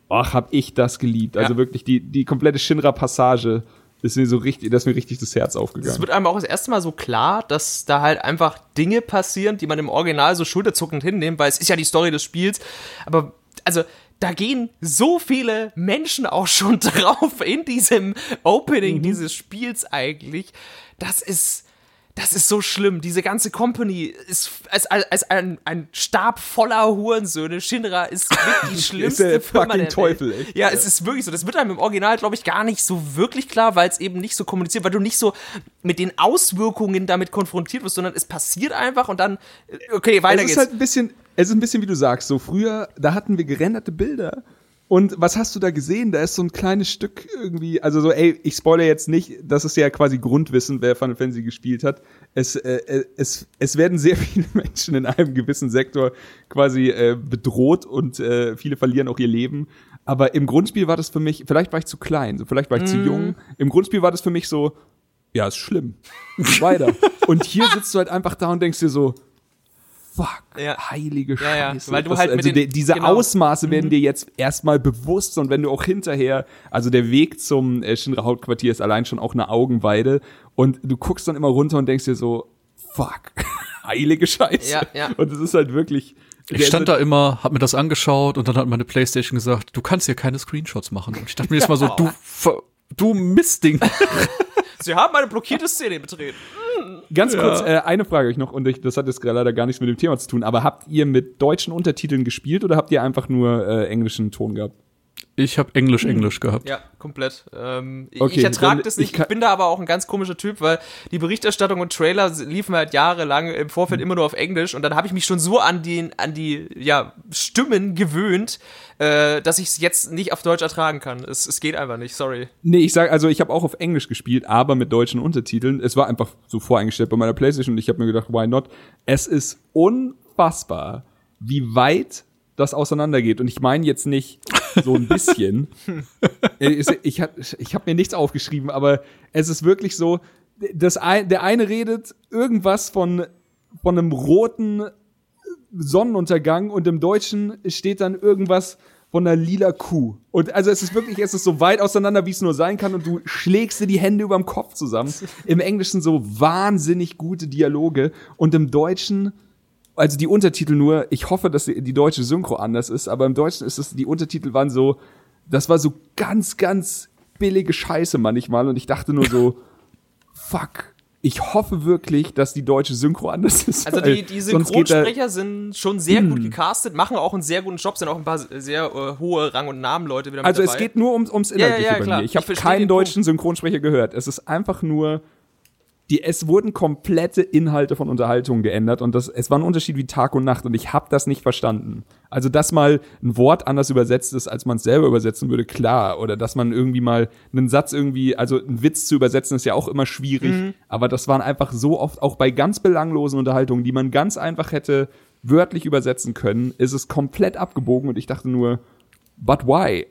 ach, hab ich das geliebt. Also
Ja.
wirklich die die komplette Shinra Passage ist mir so richtig, das ist mir richtig das Herz
Es
aufgegangen.
wird einem auch das erste Mal so klar, dass da halt einfach Dinge passieren, die man im Original so schulterzuckend hinnimmt, weil es ist ja die Story des Spiels. Aber also da gehen so viele Menschen auch schon drauf in diesem Opening dieses Spiels eigentlich. Das ist, das ist so schlimm. Diese ganze Company ist als, als, als ein, ein Stab voller Hurensöhne. Shinra ist wirklich die schlimmste
der
Firma
fucking
der
Teufel,
Welt.
echt.
Ja, es ist wirklich so. Das wird einem im Original, glaube ich, gar nicht so wirklich klar, weil es eben nicht so kommuniziert, weil du nicht so mit den Auswirkungen damit konfrontiert wirst, sondern es passiert einfach und dann, äh, okay, weiter
es ist
geht's.
halt ein bisschen, es ist ein bisschen wie du sagst, so früher, da hatten wir gerenderte Bilder. Und was hast du da gesehen? Da ist so ein kleines Stück irgendwie, also so, ey, ich spoilere jetzt nicht, das ist ja quasi Grundwissen, wer Final Fantasy gespielt hat. Es, äh, äh, es, es werden sehr viele Menschen in einem gewissen Sektor quasi äh, bedroht und äh, viele verlieren auch ihr Leben. Aber im Grundspiel war das für mich, vielleicht war ich zu klein, so vielleicht war ich
Mhm.
zu jung. Im Grundspiel war das für mich so, ja, ist schlimm. Weiter. und hier sitzt du halt einfach da und denkst dir so, fuck,
Ja.
heilige
Ja, ja,
Scheiße.
weil du
Das-
halt mit
also
den-
de- diese
genau.
Ausmaße werden dir jetzt erstmal bewusst und wenn du auch hinterher, also der Weg zum äh, Shinra Hauptquartier ist allein schon auch eine Augenweide und du guckst dann immer runter und denkst dir so, fuck, heilige Scheiße.
Ja, ja.
Und es ist halt wirklich.
Ich stand da immer, hab mir das angeschaut und dann hat meine Playstation gesagt, du kannst hier keine Screenshots machen. Und ich dachte mir jetzt mal so, du, Ver- du Mistding.
Sie haben eine blockierte Szene betreten.
Ganz kurz, äh, eine Frage euch noch, und ich, das hat jetzt gerade leider gar nichts mit dem Thema zu tun, aber habt ihr mit deutschen Untertiteln gespielt oder habt ihr einfach nur äh, englischen Ton gehabt?
Ich habe Englisch, Englisch gehabt.
Ja, komplett. Ähm, ich-
Okay,
ich ertrage das nicht.
ich
Ich, bin da aber auch ein ganz komischer Typ, weil die Berichterstattung und Trailer liefen halt jahrelang im Vorfeld immer nur auf Englisch und dann habe ich mich schon so an die, an die ja, Stimmen gewöhnt, äh, dass ich es jetzt nicht auf Deutsch ertragen kann. Es, es geht einfach nicht, sorry.
Nee, ich sag, also ich habe auch auf Englisch gespielt, aber mit deutschen Untertiteln. Es war einfach so voreingestellt bei meiner Playstation und ich habe mir gedacht, why not? Es ist unfassbar, wie weit das auseinandergeht. Und ich meine jetzt nicht so ein bisschen. Ich habe ich hab mir nichts aufgeschrieben, aber es ist wirklich so, das ein, der eine redet irgendwas von, von einem roten Sonnenuntergang und im Deutschen steht dann irgendwas von einer lila Kuh. Und also es ist wirklich, es ist so weit auseinander, wie es nur sein kann und du schlägst dir die Hände überm Kopf zusammen. Im Englischen so wahnsinnig gute Dialoge und im Deutschen also die Untertitel nur, ich hoffe, dass die, die deutsche Synchro anders ist, aber im Deutschen ist es, die Untertitel waren so, das war so ganz, ganz billige Scheiße manchmal und ich dachte nur so, fuck, ich hoffe wirklich, dass die deutsche Synchro anders ist.
Also die, die Synchronsprecher sind schon sehr gut gecastet, machen auch einen sehr guten Job, sind auch ein paar sehr äh, hohe Rang- und Namenleute wieder mit
Also
dabei.
es geht nur ums, ums
ja,
Inhaltliche
ja,
bei
klar.
mir. Ich habe keinen deutschen Synchronsprecher gehört. Es ist einfach nur, die, es wurden komplette Inhalte von Unterhaltungen geändert und das, es war ein Unterschied wie Tag und Nacht und ich habe das nicht verstanden. Also, dass mal ein Wort anders übersetzt ist, als man es selber übersetzen würde, klar. Oder dass man irgendwie mal einen Satz irgendwie, also einen Witz zu übersetzen, ist ja auch immer schwierig.
Mhm.
Aber das waren einfach so oft, auch bei ganz belanglosen Unterhaltungen, die man ganz einfach hätte wörtlich übersetzen können, ist es komplett abgebogen und ich dachte nur, but why?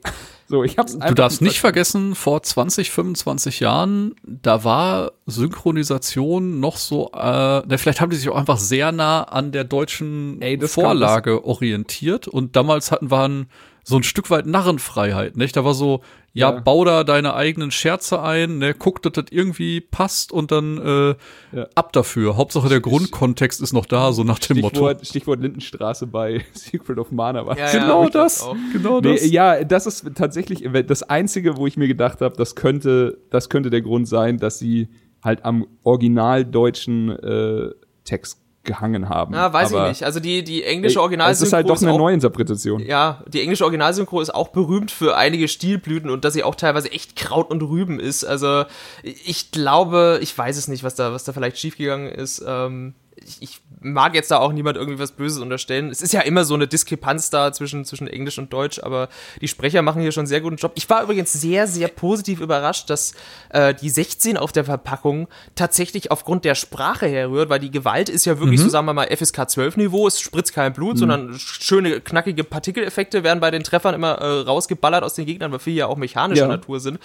So, ich hab's
Du darfst nicht vergessen, vor 20, 25 Jahren, da war Synchronisation noch so, äh, na, vielleicht haben die sich auch einfach sehr nah an der deutschen
Ey,
Vorlage orientiert und damals hatten wir so ein Stück weit Narrenfreiheit, nicht? Da war so, ja,
Ja.
bau da deine eigenen Scherze ein, ne, guck, dass das irgendwie passt und dann äh,
Ja.
ab dafür. Hauptsache der Grundkontext ist noch da, so nach dem Motto.
Stichwort, Stichwort Lindenstraße bei Secret of Mana war.
Ja,
Genau das, genau das.
Nee, ja, das ist tatsächlich das Einzige, wo ich mir gedacht habe, das könnte, das könnte der Grund sein, dass sie halt am original deutschen äh, Text gehangen haben.
Ja, weiß
Aber,
ich nicht. Also die, die englische Originalsynchro
Es ist halt doch eine
auch,
Neuinterpretation.
Ja, die englische Originalsynchro ist auch berühmt für einige Stilblüten und dass sie auch teilweise echt Kraut und Rüben ist. Also ich glaube, ich weiß es nicht, was da, was da vielleicht schiefgegangen ist. Ähm, ich, ich mag jetzt da auch niemand irgendwie was Böses unterstellen. Es ist ja immer so eine Diskrepanz da zwischen, zwischen Englisch und Deutsch, aber die Sprecher machen hier schon einen sehr guten Job. Ich war übrigens sehr, sehr positiv überrascht, dass äh, die 16 auf der Verpackung tatsächlich aufgrund der Sprache herrührt, weil die Gewalt ist ja wirklich, so sagen wir mal, FSK 12 Niveau, es spritzt kein Blut, sondern schöne, knackige Partikeleffekte werden bei den Treffern immer äh, rausgeballert aus den Gegnern, weil viele ja auch mechanischer
Ja.
Natur sind.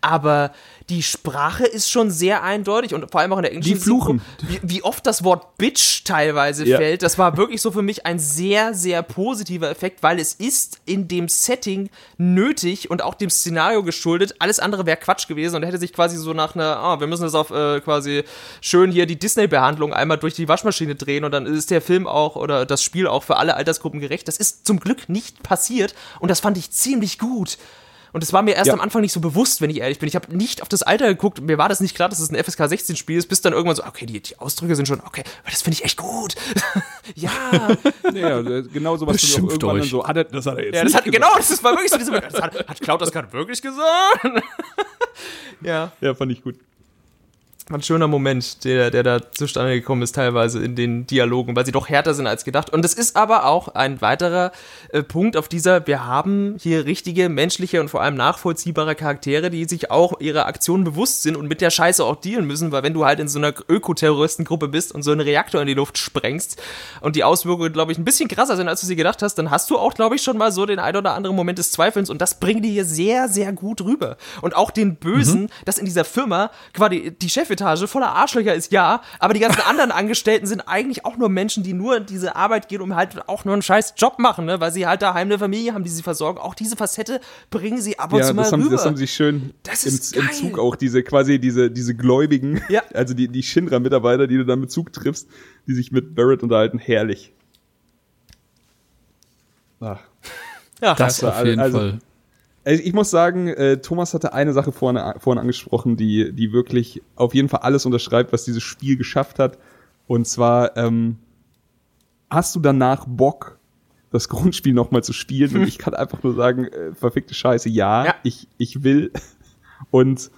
Aber Die Sprache ist schon sehr eindeutig und vor allem auch in der englischen
Die fluchen.
Wie, wie oft das Wort Bitch teilweise
Ja.
fällt, das war wirklich so für mich ein sehr, sehr positiver Effekt, weil es ist in dem Setting nötig und auch dem Szenario geschuldet. Alles andere wäre Quatsch gewesen und hätte sich quasi so nach einer, ah, wir müssen das auf äh, quasi schön hier die Disney-Behandlung einmal durch die Waschmaschine drehen und dann ist der Film auch oder das Spiel auch für alle Altersgruppen gerecht. Das ist zum Glück nicht passiert und das fand ich ziemlich gut. Und das war mir erst
Ja.
am Anfang nicht so bewusst, wenn ich ehrlich bin. Ich habe nicht auf das Alter geguckt. Mir war das nicht klar, dass es ein FSK 16 Spiel ist, bis dann irgendwann so, okay, die, die Ausdrücke sind schon, okay, das finde ich echt gut. ja.
Ja, äh, genau sowas du auch irgendwann dann so, hat er, das hat er jetzt
ja das
nicht
hat, genau, das ist- war wirklich so diese, das hat, hat Cloud das gerade wirklich gesagt? ja.
Ja, fand ich gut.
Ein schöner Moment, der, der da zustande gekommen ist, teilweise in den Dialogen, weil sie doch härter sind als gedacht. Und es ist aber auch ein weiterer äh, Punkt auf dieser, wir haben hier richtige, menschliche und vor allem nachvollziehbare Charaktere, die sich auch ihrer Aktionen bewusst sind und mit der Scheiße auch dealen müssen, weil wenn du halt in so einer Ökoterroristengruppe bist und so einen Reaktor in die Luft sprengst und die Auswirkungen, glaube ich, ein bisschen krasser sind, als du sie gedacht hast, dann hast du auch, glaube ich, schon mal so den ein oder anderen Moment des Zweifelns und das bringen die hier sehr, sehr gut rüber. Und auch den Bösen, dass in dieser Firma quasi die Chefetage voller Arschlöcher ist, ja, aber die ganzen anderen Angestellten sind eigentlich auch nur Menschen, die nur in diese Arbeit gehen, um halt auch nur einen scheiß Job machen, ne? weil sie halt daheim eine Familie haben, die sie versorgen. Auch diese Facette bringen sie ab und
Ja,
zu mal
das haben,
rüber.
das haben sie schön
Das
im,
ist
im
geil.
Zug auch, diese quasi diese, diese Gläubigen,
Ja.
also die, die Shinra-Mitarbeiter, die du dann mit Zug triffst, die sich mit Barrett unterhalten, herrlich. Ach.
ja,
Das
war
auf jeden
also-
Fall.
Also ich muss sagen, äh, Thomas hatte eine Sache vorne, vorhin angesprochen, die, die wirklich auf jeden Fall alles unterschreibt, was dieses Spiel geschafft hat. Und zwar, ähm, hast du danach Bock, das Grundspiel nochmal zu spielen? Und ich kann einfach nur sagen, äh, verfickte Scheiße, ja,
Ja.
Ich, ich will. Und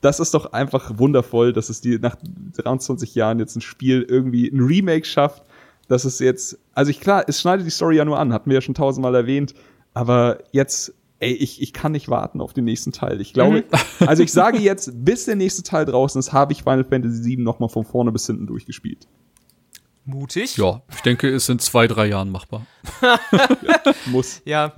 das ist doch einfach wundervoll, dass es die nach 23 Jahren jetzt ein Spiel irgendwie ein Remake schafft, dass es jetzt, also ich klar, es schneidet die Story ja nur an, hatten wir ja schon tausendmal erwähnt, aber jetzt, ey, ich, ich kann nicht warten auf den nächsten Teil. Ich glaube, also ich sage jetzt, bis der nächste Teil draußen ist, habe ich Final Fantasy VII nochmal von vorne bis hinten durchgespielt.
mutig.
Ja, ich denke, ist in zwei, drei Jahren machbar.
Muss.
Ja,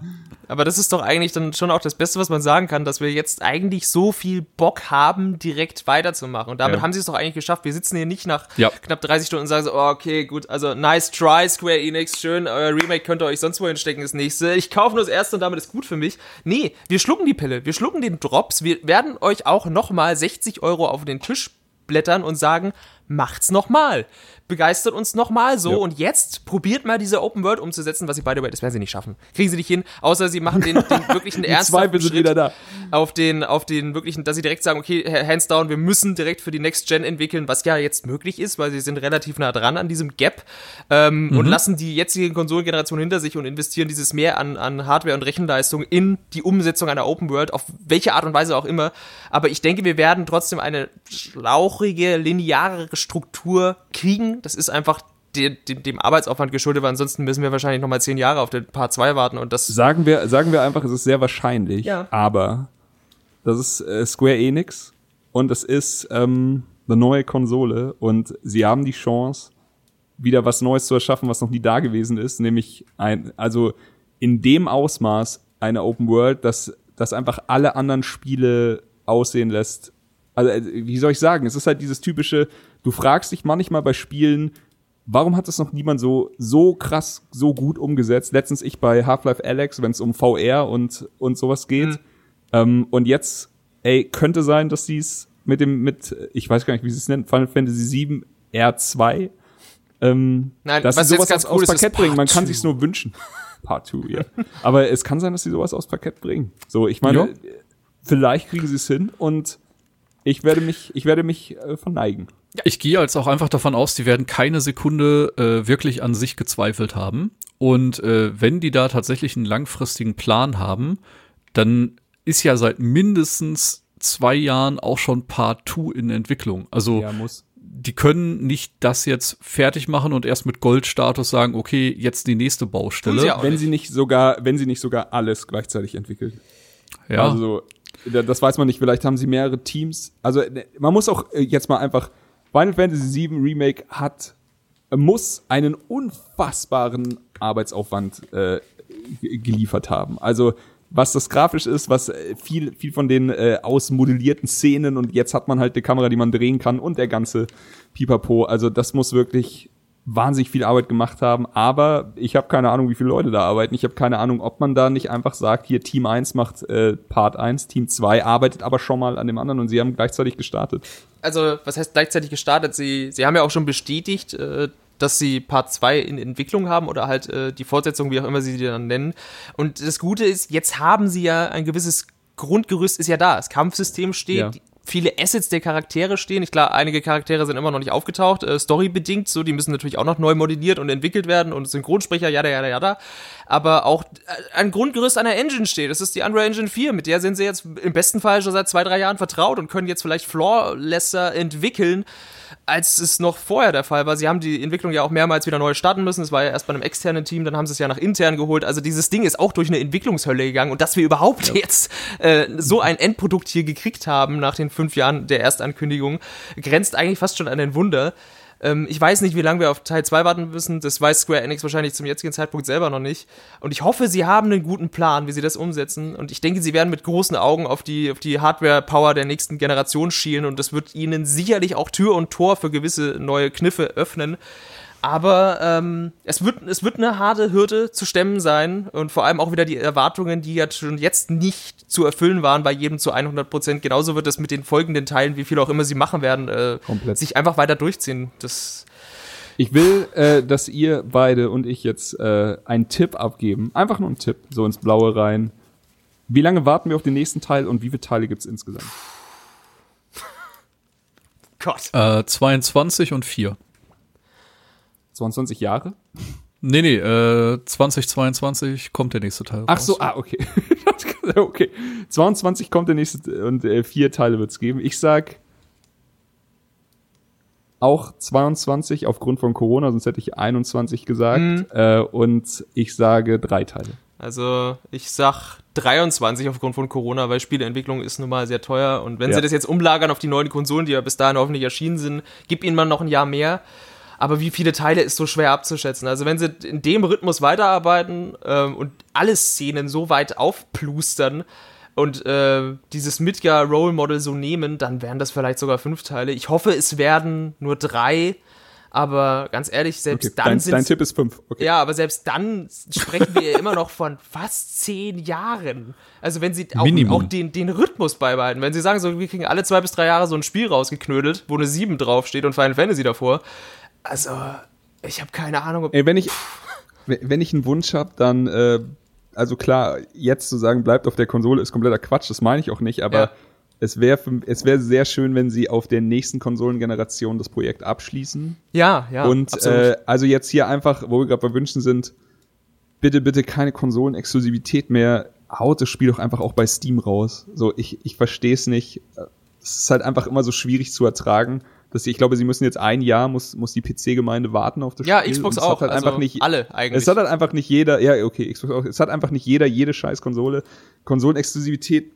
aber das ist doch eigentlich dann schon auch das Beste, was man sagen kann, dass wir jetzt eigentlich so viel Bock haben, direkt weiterzumachen. Und damit
Ja.
haben sie es doch eigentlich geschafft. Wir sitzen hier nicht nach
Ja.
knapp 30 Stunden und sagen so, oh, okay, gut, also nice try, Square Enix, schön, euer Remake könnt ihr euch sonst wohin stecken, das nächste. Ich kaufe nur das erste und damit ist gut für mich. Nee, wir schlucken die Pille, wir schlucken den Drops, wir werden euch auch nochmal 60 Euro auf den Tisch blättern und sagen, macht's nochmal. Begeistert uns nochmal so
Ja.
und jetzt probiert mal diese Open World umzusetzen, was sie beide, das werden sie nicht schaffen. Kriegen sie nicht hin, außer sie machen den, den wirklichen ernsthaften Schritt
wieder da.
auf den, auf den wirklichen, dass sie direkt sagen, okay, hands down, wir müssen direkt für die Next Gen entwickeln, was ja jetzt möglich ist, weil sie sind relativ nah dran an diesem Gap ähm,
Mhm.
und lassen die jetzige Konsolengeneration hinter sich und investieren dieses mehr an, an Hardware und Rechenleistung in die Umsetzung einer Open World, auf welche Art und Weise auch immer. Aber ich denke, wir werden trotzdem eine schlauchige, lineare Struktur kriegen. Das ist einfach de, de, dem Arbeitsaufwand geschuldet, weil ansonsten müssen wir wahrscheinlich nochmal zehn Jahre auf den Part 2 warten und das
Sagen wir, sagen wir einfach, es ist sehr wahrscheinlich,
Ja.
aber das ist äh, Square Enix und es ist ähm, eine neue Konsole und sie haben die Chance, wieder was Neues zu erschaffen, was noch nie da gewesen ist, nämlich ein, also in dem Ausmaß eine Open World, dass das einfach alle anderen Spiele aussehen lässt. Also, äh, wie soll ich sagen? Es ist halt dieses typische, du fragst dich manchmal bei Spielen, warum hat das noch niemand so, so krass, so gut umgesetzt? Letztens ich bei Half-Life Alex, wenn es um VR und, und sowas geht. Ähm, und jetzt, ey, könnte sein, dass sie es mit dem, mit, ich weiß gar nicht, wie sie es nennt, Final Fantasy VII R2, ähm,
Nein,
dass
was
sie
jetzt
sowas
ganz
aus,
cool ist
Parkett bringen. Man kann sich's nur wünschen. Part 2, ja. Aber es kann sein, dass sie sowas aufs Parkett bringen. So, ich meine,
Ja.
vielleicht kriegen sie es hin und ich werde mich, ich werde mich äh, verneigen.
Ich gehe jetzt auch einfach davon aus, die werden keine Sekunde äh, wirklich an sich gezweifelt haben. Und äh, wenn die da tatsächlich einen langfristigen Plan haben, dann ist ja seit mindestens zwei Jahren auch schon Part 2 in Entwicklung. Also
muss.
die können nicht das jetzt fertig machen und erst mit Goldstatus sagen, okay, jetzt die nächste
Tun
Baustelle.
sie auch
Wenn
nicht.
sie nicht sogar, wenn sie nicht sogar alles gleichzeitig entwickeln.
ja.
Also so, da- das weiß man nicht. Vielleicht haben sie mehrere Teams. Also man muss auch äh, jetzt mal einfach Final Fantasy VII Remake hat muss einen unfassbaren Arbeitsaufwand äh, ge- geliefert haben. Also was das grafisch ist, was äh, viel, viel von den äh, ausmodellierten Szenen und jetzt hat man halt eine Kamera, die man drehen kann und der ganze Pipapo. Also das muss wirklich wahnsinnig viel Arbeit gemacht haben, aber ich habe keine Ahnung, wie viele Leute da arbeiten. Ich habe keine Ahnung, ob man da nicht einfach sagt, hier Team 1 macht äh, Part 1, Team 2 arbeitet aber schon mal an dem anderen und sie haben gleichzeitig gestartet.
Also, was heißt gleichzeitig gestartet? Sie, sie haben ja auch schon bestätigt, äh, dass sie Part 2 in Entwicklung haben oder halt äh, die Fortsetzung, wie auch immer sie die dann nennen. Und das Gute ist, jetzt haben sie ja ein gewisses Grundgerüst ist ja da. Das Kampfsystem steht,
Ja.
Viele Assets der Charaktere stehen. Ich klar, einige Charaktere sind immer noch nicht aufgetaucht, äh, storybedingt so, die müssen natürlich auch noch neu modelliert und entwickelt werden und Synchronsprecher, jada, jada, jada. Aber auch äh, ein Grundgerüst einer Engine steht. Das ist die Unreal Engine 4, mit der sind sie jetzt im besten Fall schon seit zwei, drei Jahren vertraut und können jetzt vielleicht flawlesser entwickeln, als es noch vorher der Fall war. Sie haben die Entwicklung ja auch mehrmals wieder neu starten müssen. Es war ja erst bei einem externen Team, dann haben sie es ja nach intern geholt. Also dieses Ding ist auch durch eine Entwicklungshölle gegangen. Und dass wir überhaupt jetzt äh, so ein Endprodukt hier gekriegt haben nach den fünf Jahren der Erstankündigung, grenzt eigentlich fast schon an ein Wunder. Ähm, ich weiß nicht, wie lange wir auf Teil 2 warten müssen. Das weiß Square Enix wahrscheinlich zum jetzigen Zeitpunkt selber noch nicht. Und ich hoffe, sie haben einen guten Plan, wie sie das umsetzen. Und ich denke, sie werden mit großen Augen auf die, auf die Hardware-Power der nächsten Generation schielen. Und das wird ihnen sicherlich auch Tür und Tor für gewisse neue Kniffe öffnen. Aber ähm, es, wird, es wird eine harte Hürde zu stemmen sein und vor allem auch wieder die Erwartungen, die ja schon jetzt nicht zu erfüllen waren, bei jedem zu 100 Prozent. Genauso wird es mit den folgenden Teilen, wie viel auch immer sie machen werden, äh, sich einfach weiter durchziehen. Das
Ich will, äh, dass ihr beide und ich jetzt äh, einen Tipp abgeben. Einfach nur einen Tipp, so ins Blaue rein. Wie lange warten wir auf den nächsten Teil und wie viele Teile gibt's insgesamt?
Gott.
Äh, 22 und 4.
22 Jahre?
Nee, nee, äh, 2022 kommt der nächste Teil.
Ach
raus.
so, ah, okay. okay. 22 kommt der nächste und äh, vier Teile wird's geben. Ich sag auch 22 aufgrund von Corona, sonst hätte ich 21 gesagt. Äh, und ich sage drei Teile.
Also ich sag 23 aufgrund von Corona, weil Spieleentwicklung ist nun mal sehr teuer. Und wenn
Ja.
sie das jetzt umlagern auf die neuen Konsolen, die ja bis dahin hoffentlich erschienen sind, gib ihnen mal noch ein Jahr mehr. Aber wie viele Teile ist so schwer abzuschätzen. Also wenn sie in dem Rhythmus weiterarbeiten ähm, und alle Szenen so weit aufplustern und äh, dieses Midgar Role Model so nehmen, dann wären das vielleicht sogar fünf Teile. Ich hoffe, es werden nur drei. Aber ganz ehrlich, selbst
Okay,
dann
dein,
sind
dein Tipp ist fünf. Okay.
ja, aber selbst dann sprechen wir ja immer noch von fast zehn Jahren. Also wenn sie auch, auch den, den Rhythmus beibehalten. Wenn sie sagen, so, wir kriegen alle zwei bis drei Jahre so ein Spiel rausgeknödelt, wo eine 7 draufsteht und Final Fantasy davor. Also, ich habe keine Ahnung, ob.
Ey, wenn ich, wenn ich einen Wunsch habe, dann, äh, also klar, jetzt zu sagen, bleibt auf der Konsole, ist kompletter Quatsch, das meine ich auch nicht, aber
Ja.
es wäre es wäre sehr schön, wenn sie auf der nächsten Konsolengeneration das Projekt abschließen.
Ja, ja.
Und
absolut.
äh, also jetzt hier einfach, wo wir gerade bei Wünschen sind, bitte, bitte keine Konsolenexklusivität mehr. Haut das Spiel doch einfach auch bei Steam raus. So, ich, ich verstehe es nicht. Es ist halt einfach immer so schwierig zu ertragen. Dass ich glaube, sie müssen jetzt ein Jahr, muss, muss die PC-Gemeinde warten auf das
ja,
Spiel.
Xbox
Und es
auch.
Halt
also
einfach nicht,
alle eigentlich.
es hat halt einfach nicht jeder, ja, okay, Xbox auch, es hat einfach nicht jeder jede scheiß Konsole. Konsolenexklusivität,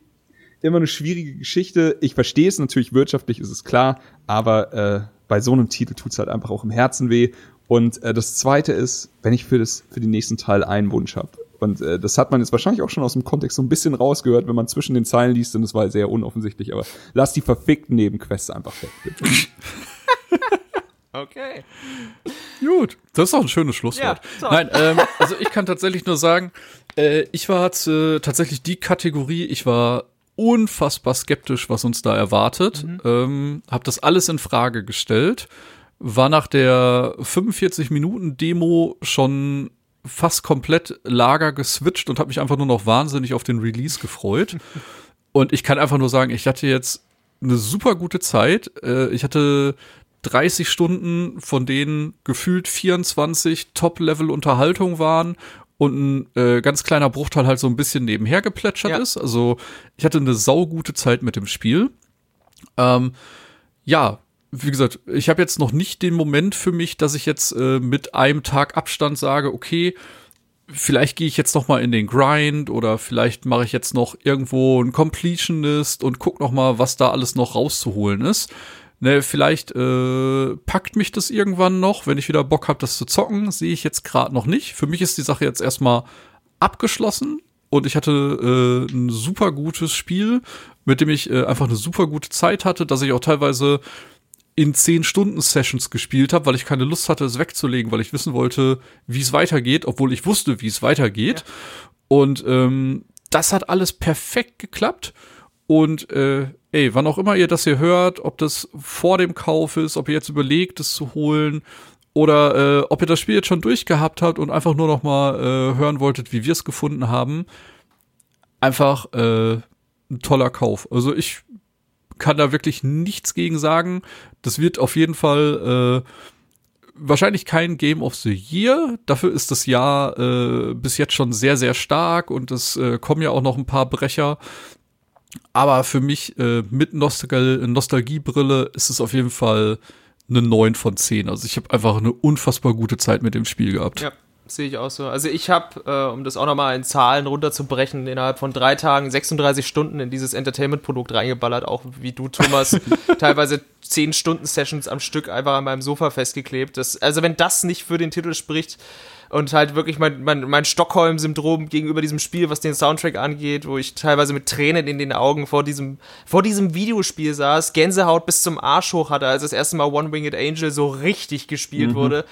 immer eine schwierige Geschichte. Ich verstehe es natürlich, wirtschaftlich ist es klar, aber äh, bei so einem Titel tut's halt einfach auch im Herzen weh. Und äh, das zweite ist, wenn ich für, das, für den nächsten Teil einen Wunsch habe. Und äh, das hat man jetzt wahrscheinlich auch schon aus dem Kontext so ein bisschen rausgehört, wenn man zwischen den Zeilen liest, und das war sehr unoffensichtlich, aber lass die verfickten Nebenquests einfach weg. Bitte.
okay.
Gut, das ist auch ein schönes Schlusswort.
Ja, toll.
Nein, ähm, also ich kann tatsächlich nur sagen, äh, ich war äh, tatsächlich die Kategorie, ich war unfassbar skeptisch, was uns da erwartet. Ähm, hab das alles in Frage gestellt, war nach der 45 Minuten Demo schon fast komplett Lager geswitcht und habe mich einfach nur noch wahnsinnig auf den Release gefreut. Und ich kann einfach nur sagen, ich hatte jetzt eine super gute Zeit. Äh, ich hatte 30 Stunden, von denen gefühlt 24 Top-Level-Unterhaltung waren und ein äh, ganz kleiner Bruchteil halt so ein bisschen nebenher geplätschert
Ja.
ist. Also ich hatte eine saugute Zeit mit dem Spiel. Ähm, ja, wie gesagt, ich habe jetzt noch nicht den Moment für mich, dass ich jetzt äh, mit einem Tag Abstand sage, okay, vielleicht gehe ich jetzt noch mal in den Grind oder vielleicht mache ich jetzt noch irgendwo ein Completionist und guck noch mal, was da alles noch rauszuholen ist. Ne, vielleicht äh, packt mich das irgendwann noch, wenn ich wieder Bock habe, das zu zocken, sehe ich jetzt gerade noch nicht. Für mich ist die Sache jetzt erstmal abgeschlossen und ich hatte äh, ein super gutes Spiel, mit dem ich äh, einfach eine super gute Zeit hatte, dass ich auch teilweise in 10 Stunden Sessions gespielt habe, weil ich keine Lust hatte, es wegzulegen, weil ich wissen wollte, wie es weitergeht, obwohl ich wusste, wie es weitergeht. Und ähm, das hat alles perfekt geklappt. Und äh, ey, wann auch immer ihr das hier hört, ob das vor dem Kauf ist, ob ihr jetzt überlegt, es zu holen oder äh, ob ihr das Spiel jetzt schon durchgehabt habt und einfach nur noch mal äh, hören wolltet, wie wir es gefunden haben, einfach äh, ein toller Kauf. Also ich kann da wirklich nichts gegen sagen. Das wird auf jeden Fall äh, wahrscheinlich kein Game of the Year. Dafür ist das Jahr äh, bis jetzt schon sehr, sehr stark und es äh, kommen ja auch noch ein paar Brecher. Aber für mich äh, mit Nostal Nostalgiebrille ist es auf jeden Fall eine 9 von 10. Also ich habe einfach eine unfassbar gute Zeit mit dem Spiel gehabt.
Ja, sehe ich auch so. Also ich habe, äh, um das auch nochmal in Zahlen runterzubrechen, innerhalb von drei Tagen 36 Stunden in dieses Entertainment-Produkt reingeballert, auch wie du, Thomas, teilweise 10 Stunden Sessions am Stück einfach an meinem Sofa festgeklebt. Das, also wenn das nicht für den Titel spricht, und halt wirklich mein, mein, mein Stockholm-Syndrom gegenüber diesem Spiel, was den Soundtrack angeht, wo ich teilweise mit Tränen in den Augen vor diesem, vor diesem Videospiel saß, Gänsehaut bis zum Arsch hoch hatte, als das erste Mal One-Winged Angel so richtig gespielt
Mhm,
wurde.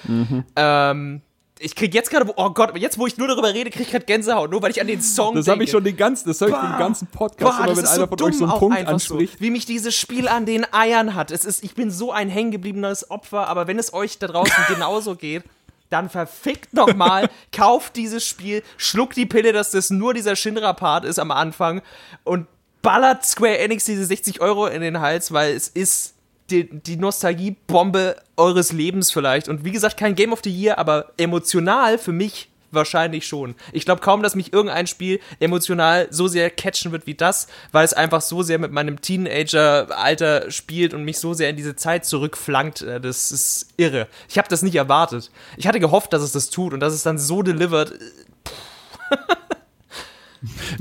Ähm, ich krieg jetzt gerade, oh Gott, jetzt wo ich nur darüber rede, krieg ich gerade Gänsehaut, nur weil ich an den Song
Das
denke.
habe ich schon den ganzen, das höre ich den ganzen Podcast
Boah,
immer,
das
wenn einer
so
von euch so einen Punkt anspricht.
So, wie mich dieses Spiel an den Eiern hat. Es ist, ich bin so ein hängengebliebenes Opfer, aber wenn es euch da draußen genauso geht, dann verfickt nochmal, kauft dieses Spiel, schluckt die Pille, dass das nur dieser Shinra-Part ist am Anfang und ballert Square Enix diese 60 Euro in den Hals, weil es ist die, die Nostalgiebombe eures Lebens vielleicht. Und wie gesagt, kein Game of the Year, aber emotional für mich wahrscheinlich schon. Ich glaube kaum, dass mich irgendein Spiel emotional so sehr catchen wird wie das, weil es einfach so sehr mit meinem Teenager-Alter spielt und mich so sehr in diese Zeit zurückflankt. Äh, Das ist irre. Ich habe das nicht erwartet. Ich hatte gehofft, dass es das tut und dass es dann so delivert.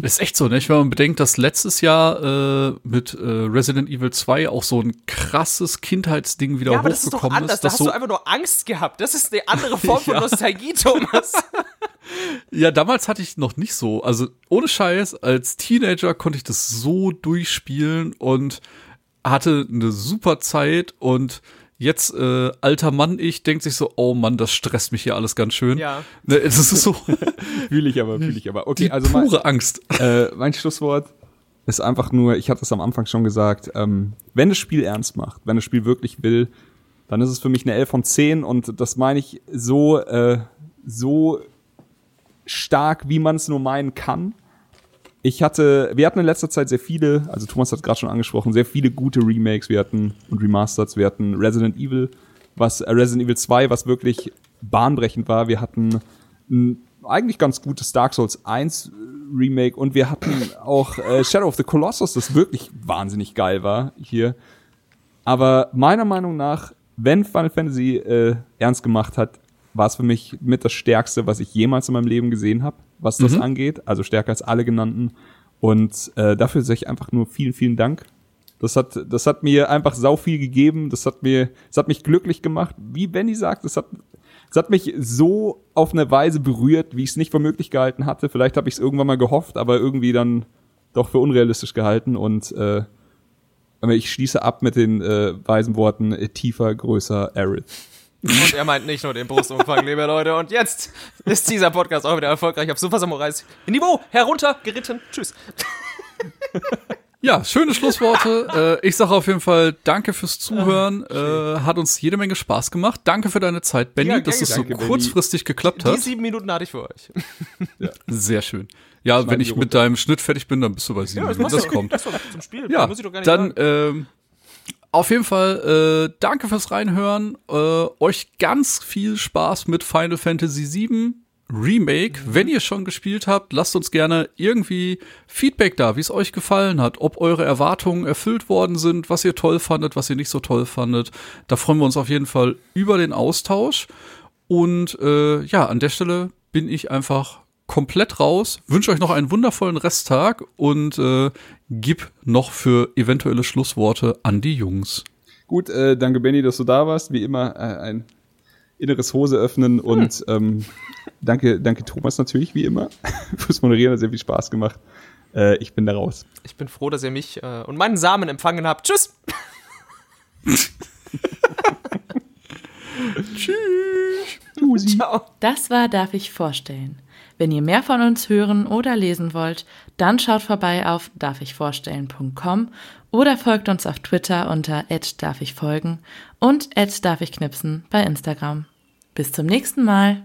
Ist echt so, ne? Wenn man bedenkt, dass letztes Jahr äh, mit äh, Resident Evil 2 auch so ein krasses Kindheitsding wieder
Ja, aber das ist doch
hochgekommen
anders.
ist.
Da hast
so,
du einfach nur Angst gehabt. Das ist eine andere Form von
Ja.
Nostalgie, Thomas.
ja, damals hatte ich noch nicht so. Also ohne Scheiß, als Teenager konnte ich das so durchspielen und hatte eine super Zeit und jetzt äh, alter Mann ich denkt sich so, oh Mann, das stresst mich hier alles ganz schön.
Ja.
Ne, es ist so
Fühle ich aber, fühle ich aber. Okay,
die
also mein,
pure Angst.
äh, mein Schlusswort ist einfach nur, ich hatte es am Anfang schon gesagt, ähm, wenn das Spiel ernst macht, wenn das Spiel wirklich will, dann ist es für mich eine 11 von 10 und das meine ich so, äh, so stark, wie man es nur meinen kann. Ich hatte, wir hatten in letzter Zeit sehr viele, also Thomas hat gerade schon angesprochen, sehr viele gute Remakes, wir hatten und Remasters, wir hatten Resident Evil, was äh, Resident Evil 2, was wirklich bahnbrechend war. Wir hatten ein eigentlich ganz gutes Dark Souls 1 Remake und wir hatten auch äh, Shadow of the Colossus, das wirklich wahnsinnig geil war hier. Aber meiner Meinung nach, wenn Final Fantasy äh, ernst gemacht hat, war es für mich mit das Stärkste, was ich jemals in meinem Leben gesehen habe, was das angeht. Also stärker als alle genannten. Und äh, dafür sage ich einfach nur vielen, vielen Dank. Das hat, das hat mir einfach sau viel gegeben. Das hat mir, das hat mich glücklich gemacht. Wie Benny sagt, das hat, das hat mich so auf eine Weise berührt, wie ich es nicht für möglich gehalten hatte. Vielleicht habe ich es irgendwann mal gehofft, aber irgendwie dann doch für unrealistisch gehalten. Und äh, ich schließe ab mit den äh, weisen Worten äh, tiefer, größer, arid.
Und er meint nicht nur den Brustumfang, liebe Leute. Und jetzt ist dieser Podcast auch wieder erfolgreich auf Super Samurais Niveau heruntergeritten. Tschüss.
Ja, schöne Schlussworte. äh, ich sage auf jeden Fall Danke fürs Zuhören. Äh, hat uns jede Menge Spaß gemacht. Danke für deine Zeit, Benny,
Ja,
dass es so
Benny.
kurzfristig geklappt
Die
hat.
sieben Minuten hatte ich für euch.
Sehr schön. Ja, wenn
Schneiden
ich
wir
mit deinem Schnitt fertig bin, dann bist du bei sieben.
das,
Minuten. das kommt.
Das zum Spiel.
Ja,
ich
dann ähm, auf jeden Fall äh, danke fürs Reinhören. Äh, euch ganz viel Spaß mit Final Fantasy VII Remake. Wenn ihr schon gespielt habt, lasst uns gerne irgendwie Feedback da, wie es euch gefallen hat, ob eure Erwartungen erfüllt worden sind, was ihr toll fandet, was ihr nicht so toll fandet. Da freuen wir uns auf jeden Fall über den Austausch. Und äh, ja, an der Stelle bin ich einfach komplett raus. Wünsche euch noch einen wundervollen Resttag und äh, gib noch für eventuelle Schlussworte an die Jungs.
Gut, äh, danke Benny, dass du da warst. Wie immer äh, ein inneres Hose öffnen und ähm, danke, danke Thomas natürlich, wie immer, fürs Moderieren, hat sehr viel Spaß gemacht. Äh, ich bin da raus.
Ich bin froh, dass ihr mich äh, und meinen Samen empfangen habt. Tschüss! Ciao.
Das war Darf ich vorstellen. Wenn ihr mehr von uns hören oder lesen wollt, dann schaut vorbei auf darfichvorstellen.com oder folgt uns auf Twitter unter darf ich folgen und darf ich knipsen bei Instagram. Bis zum nächsten Mal.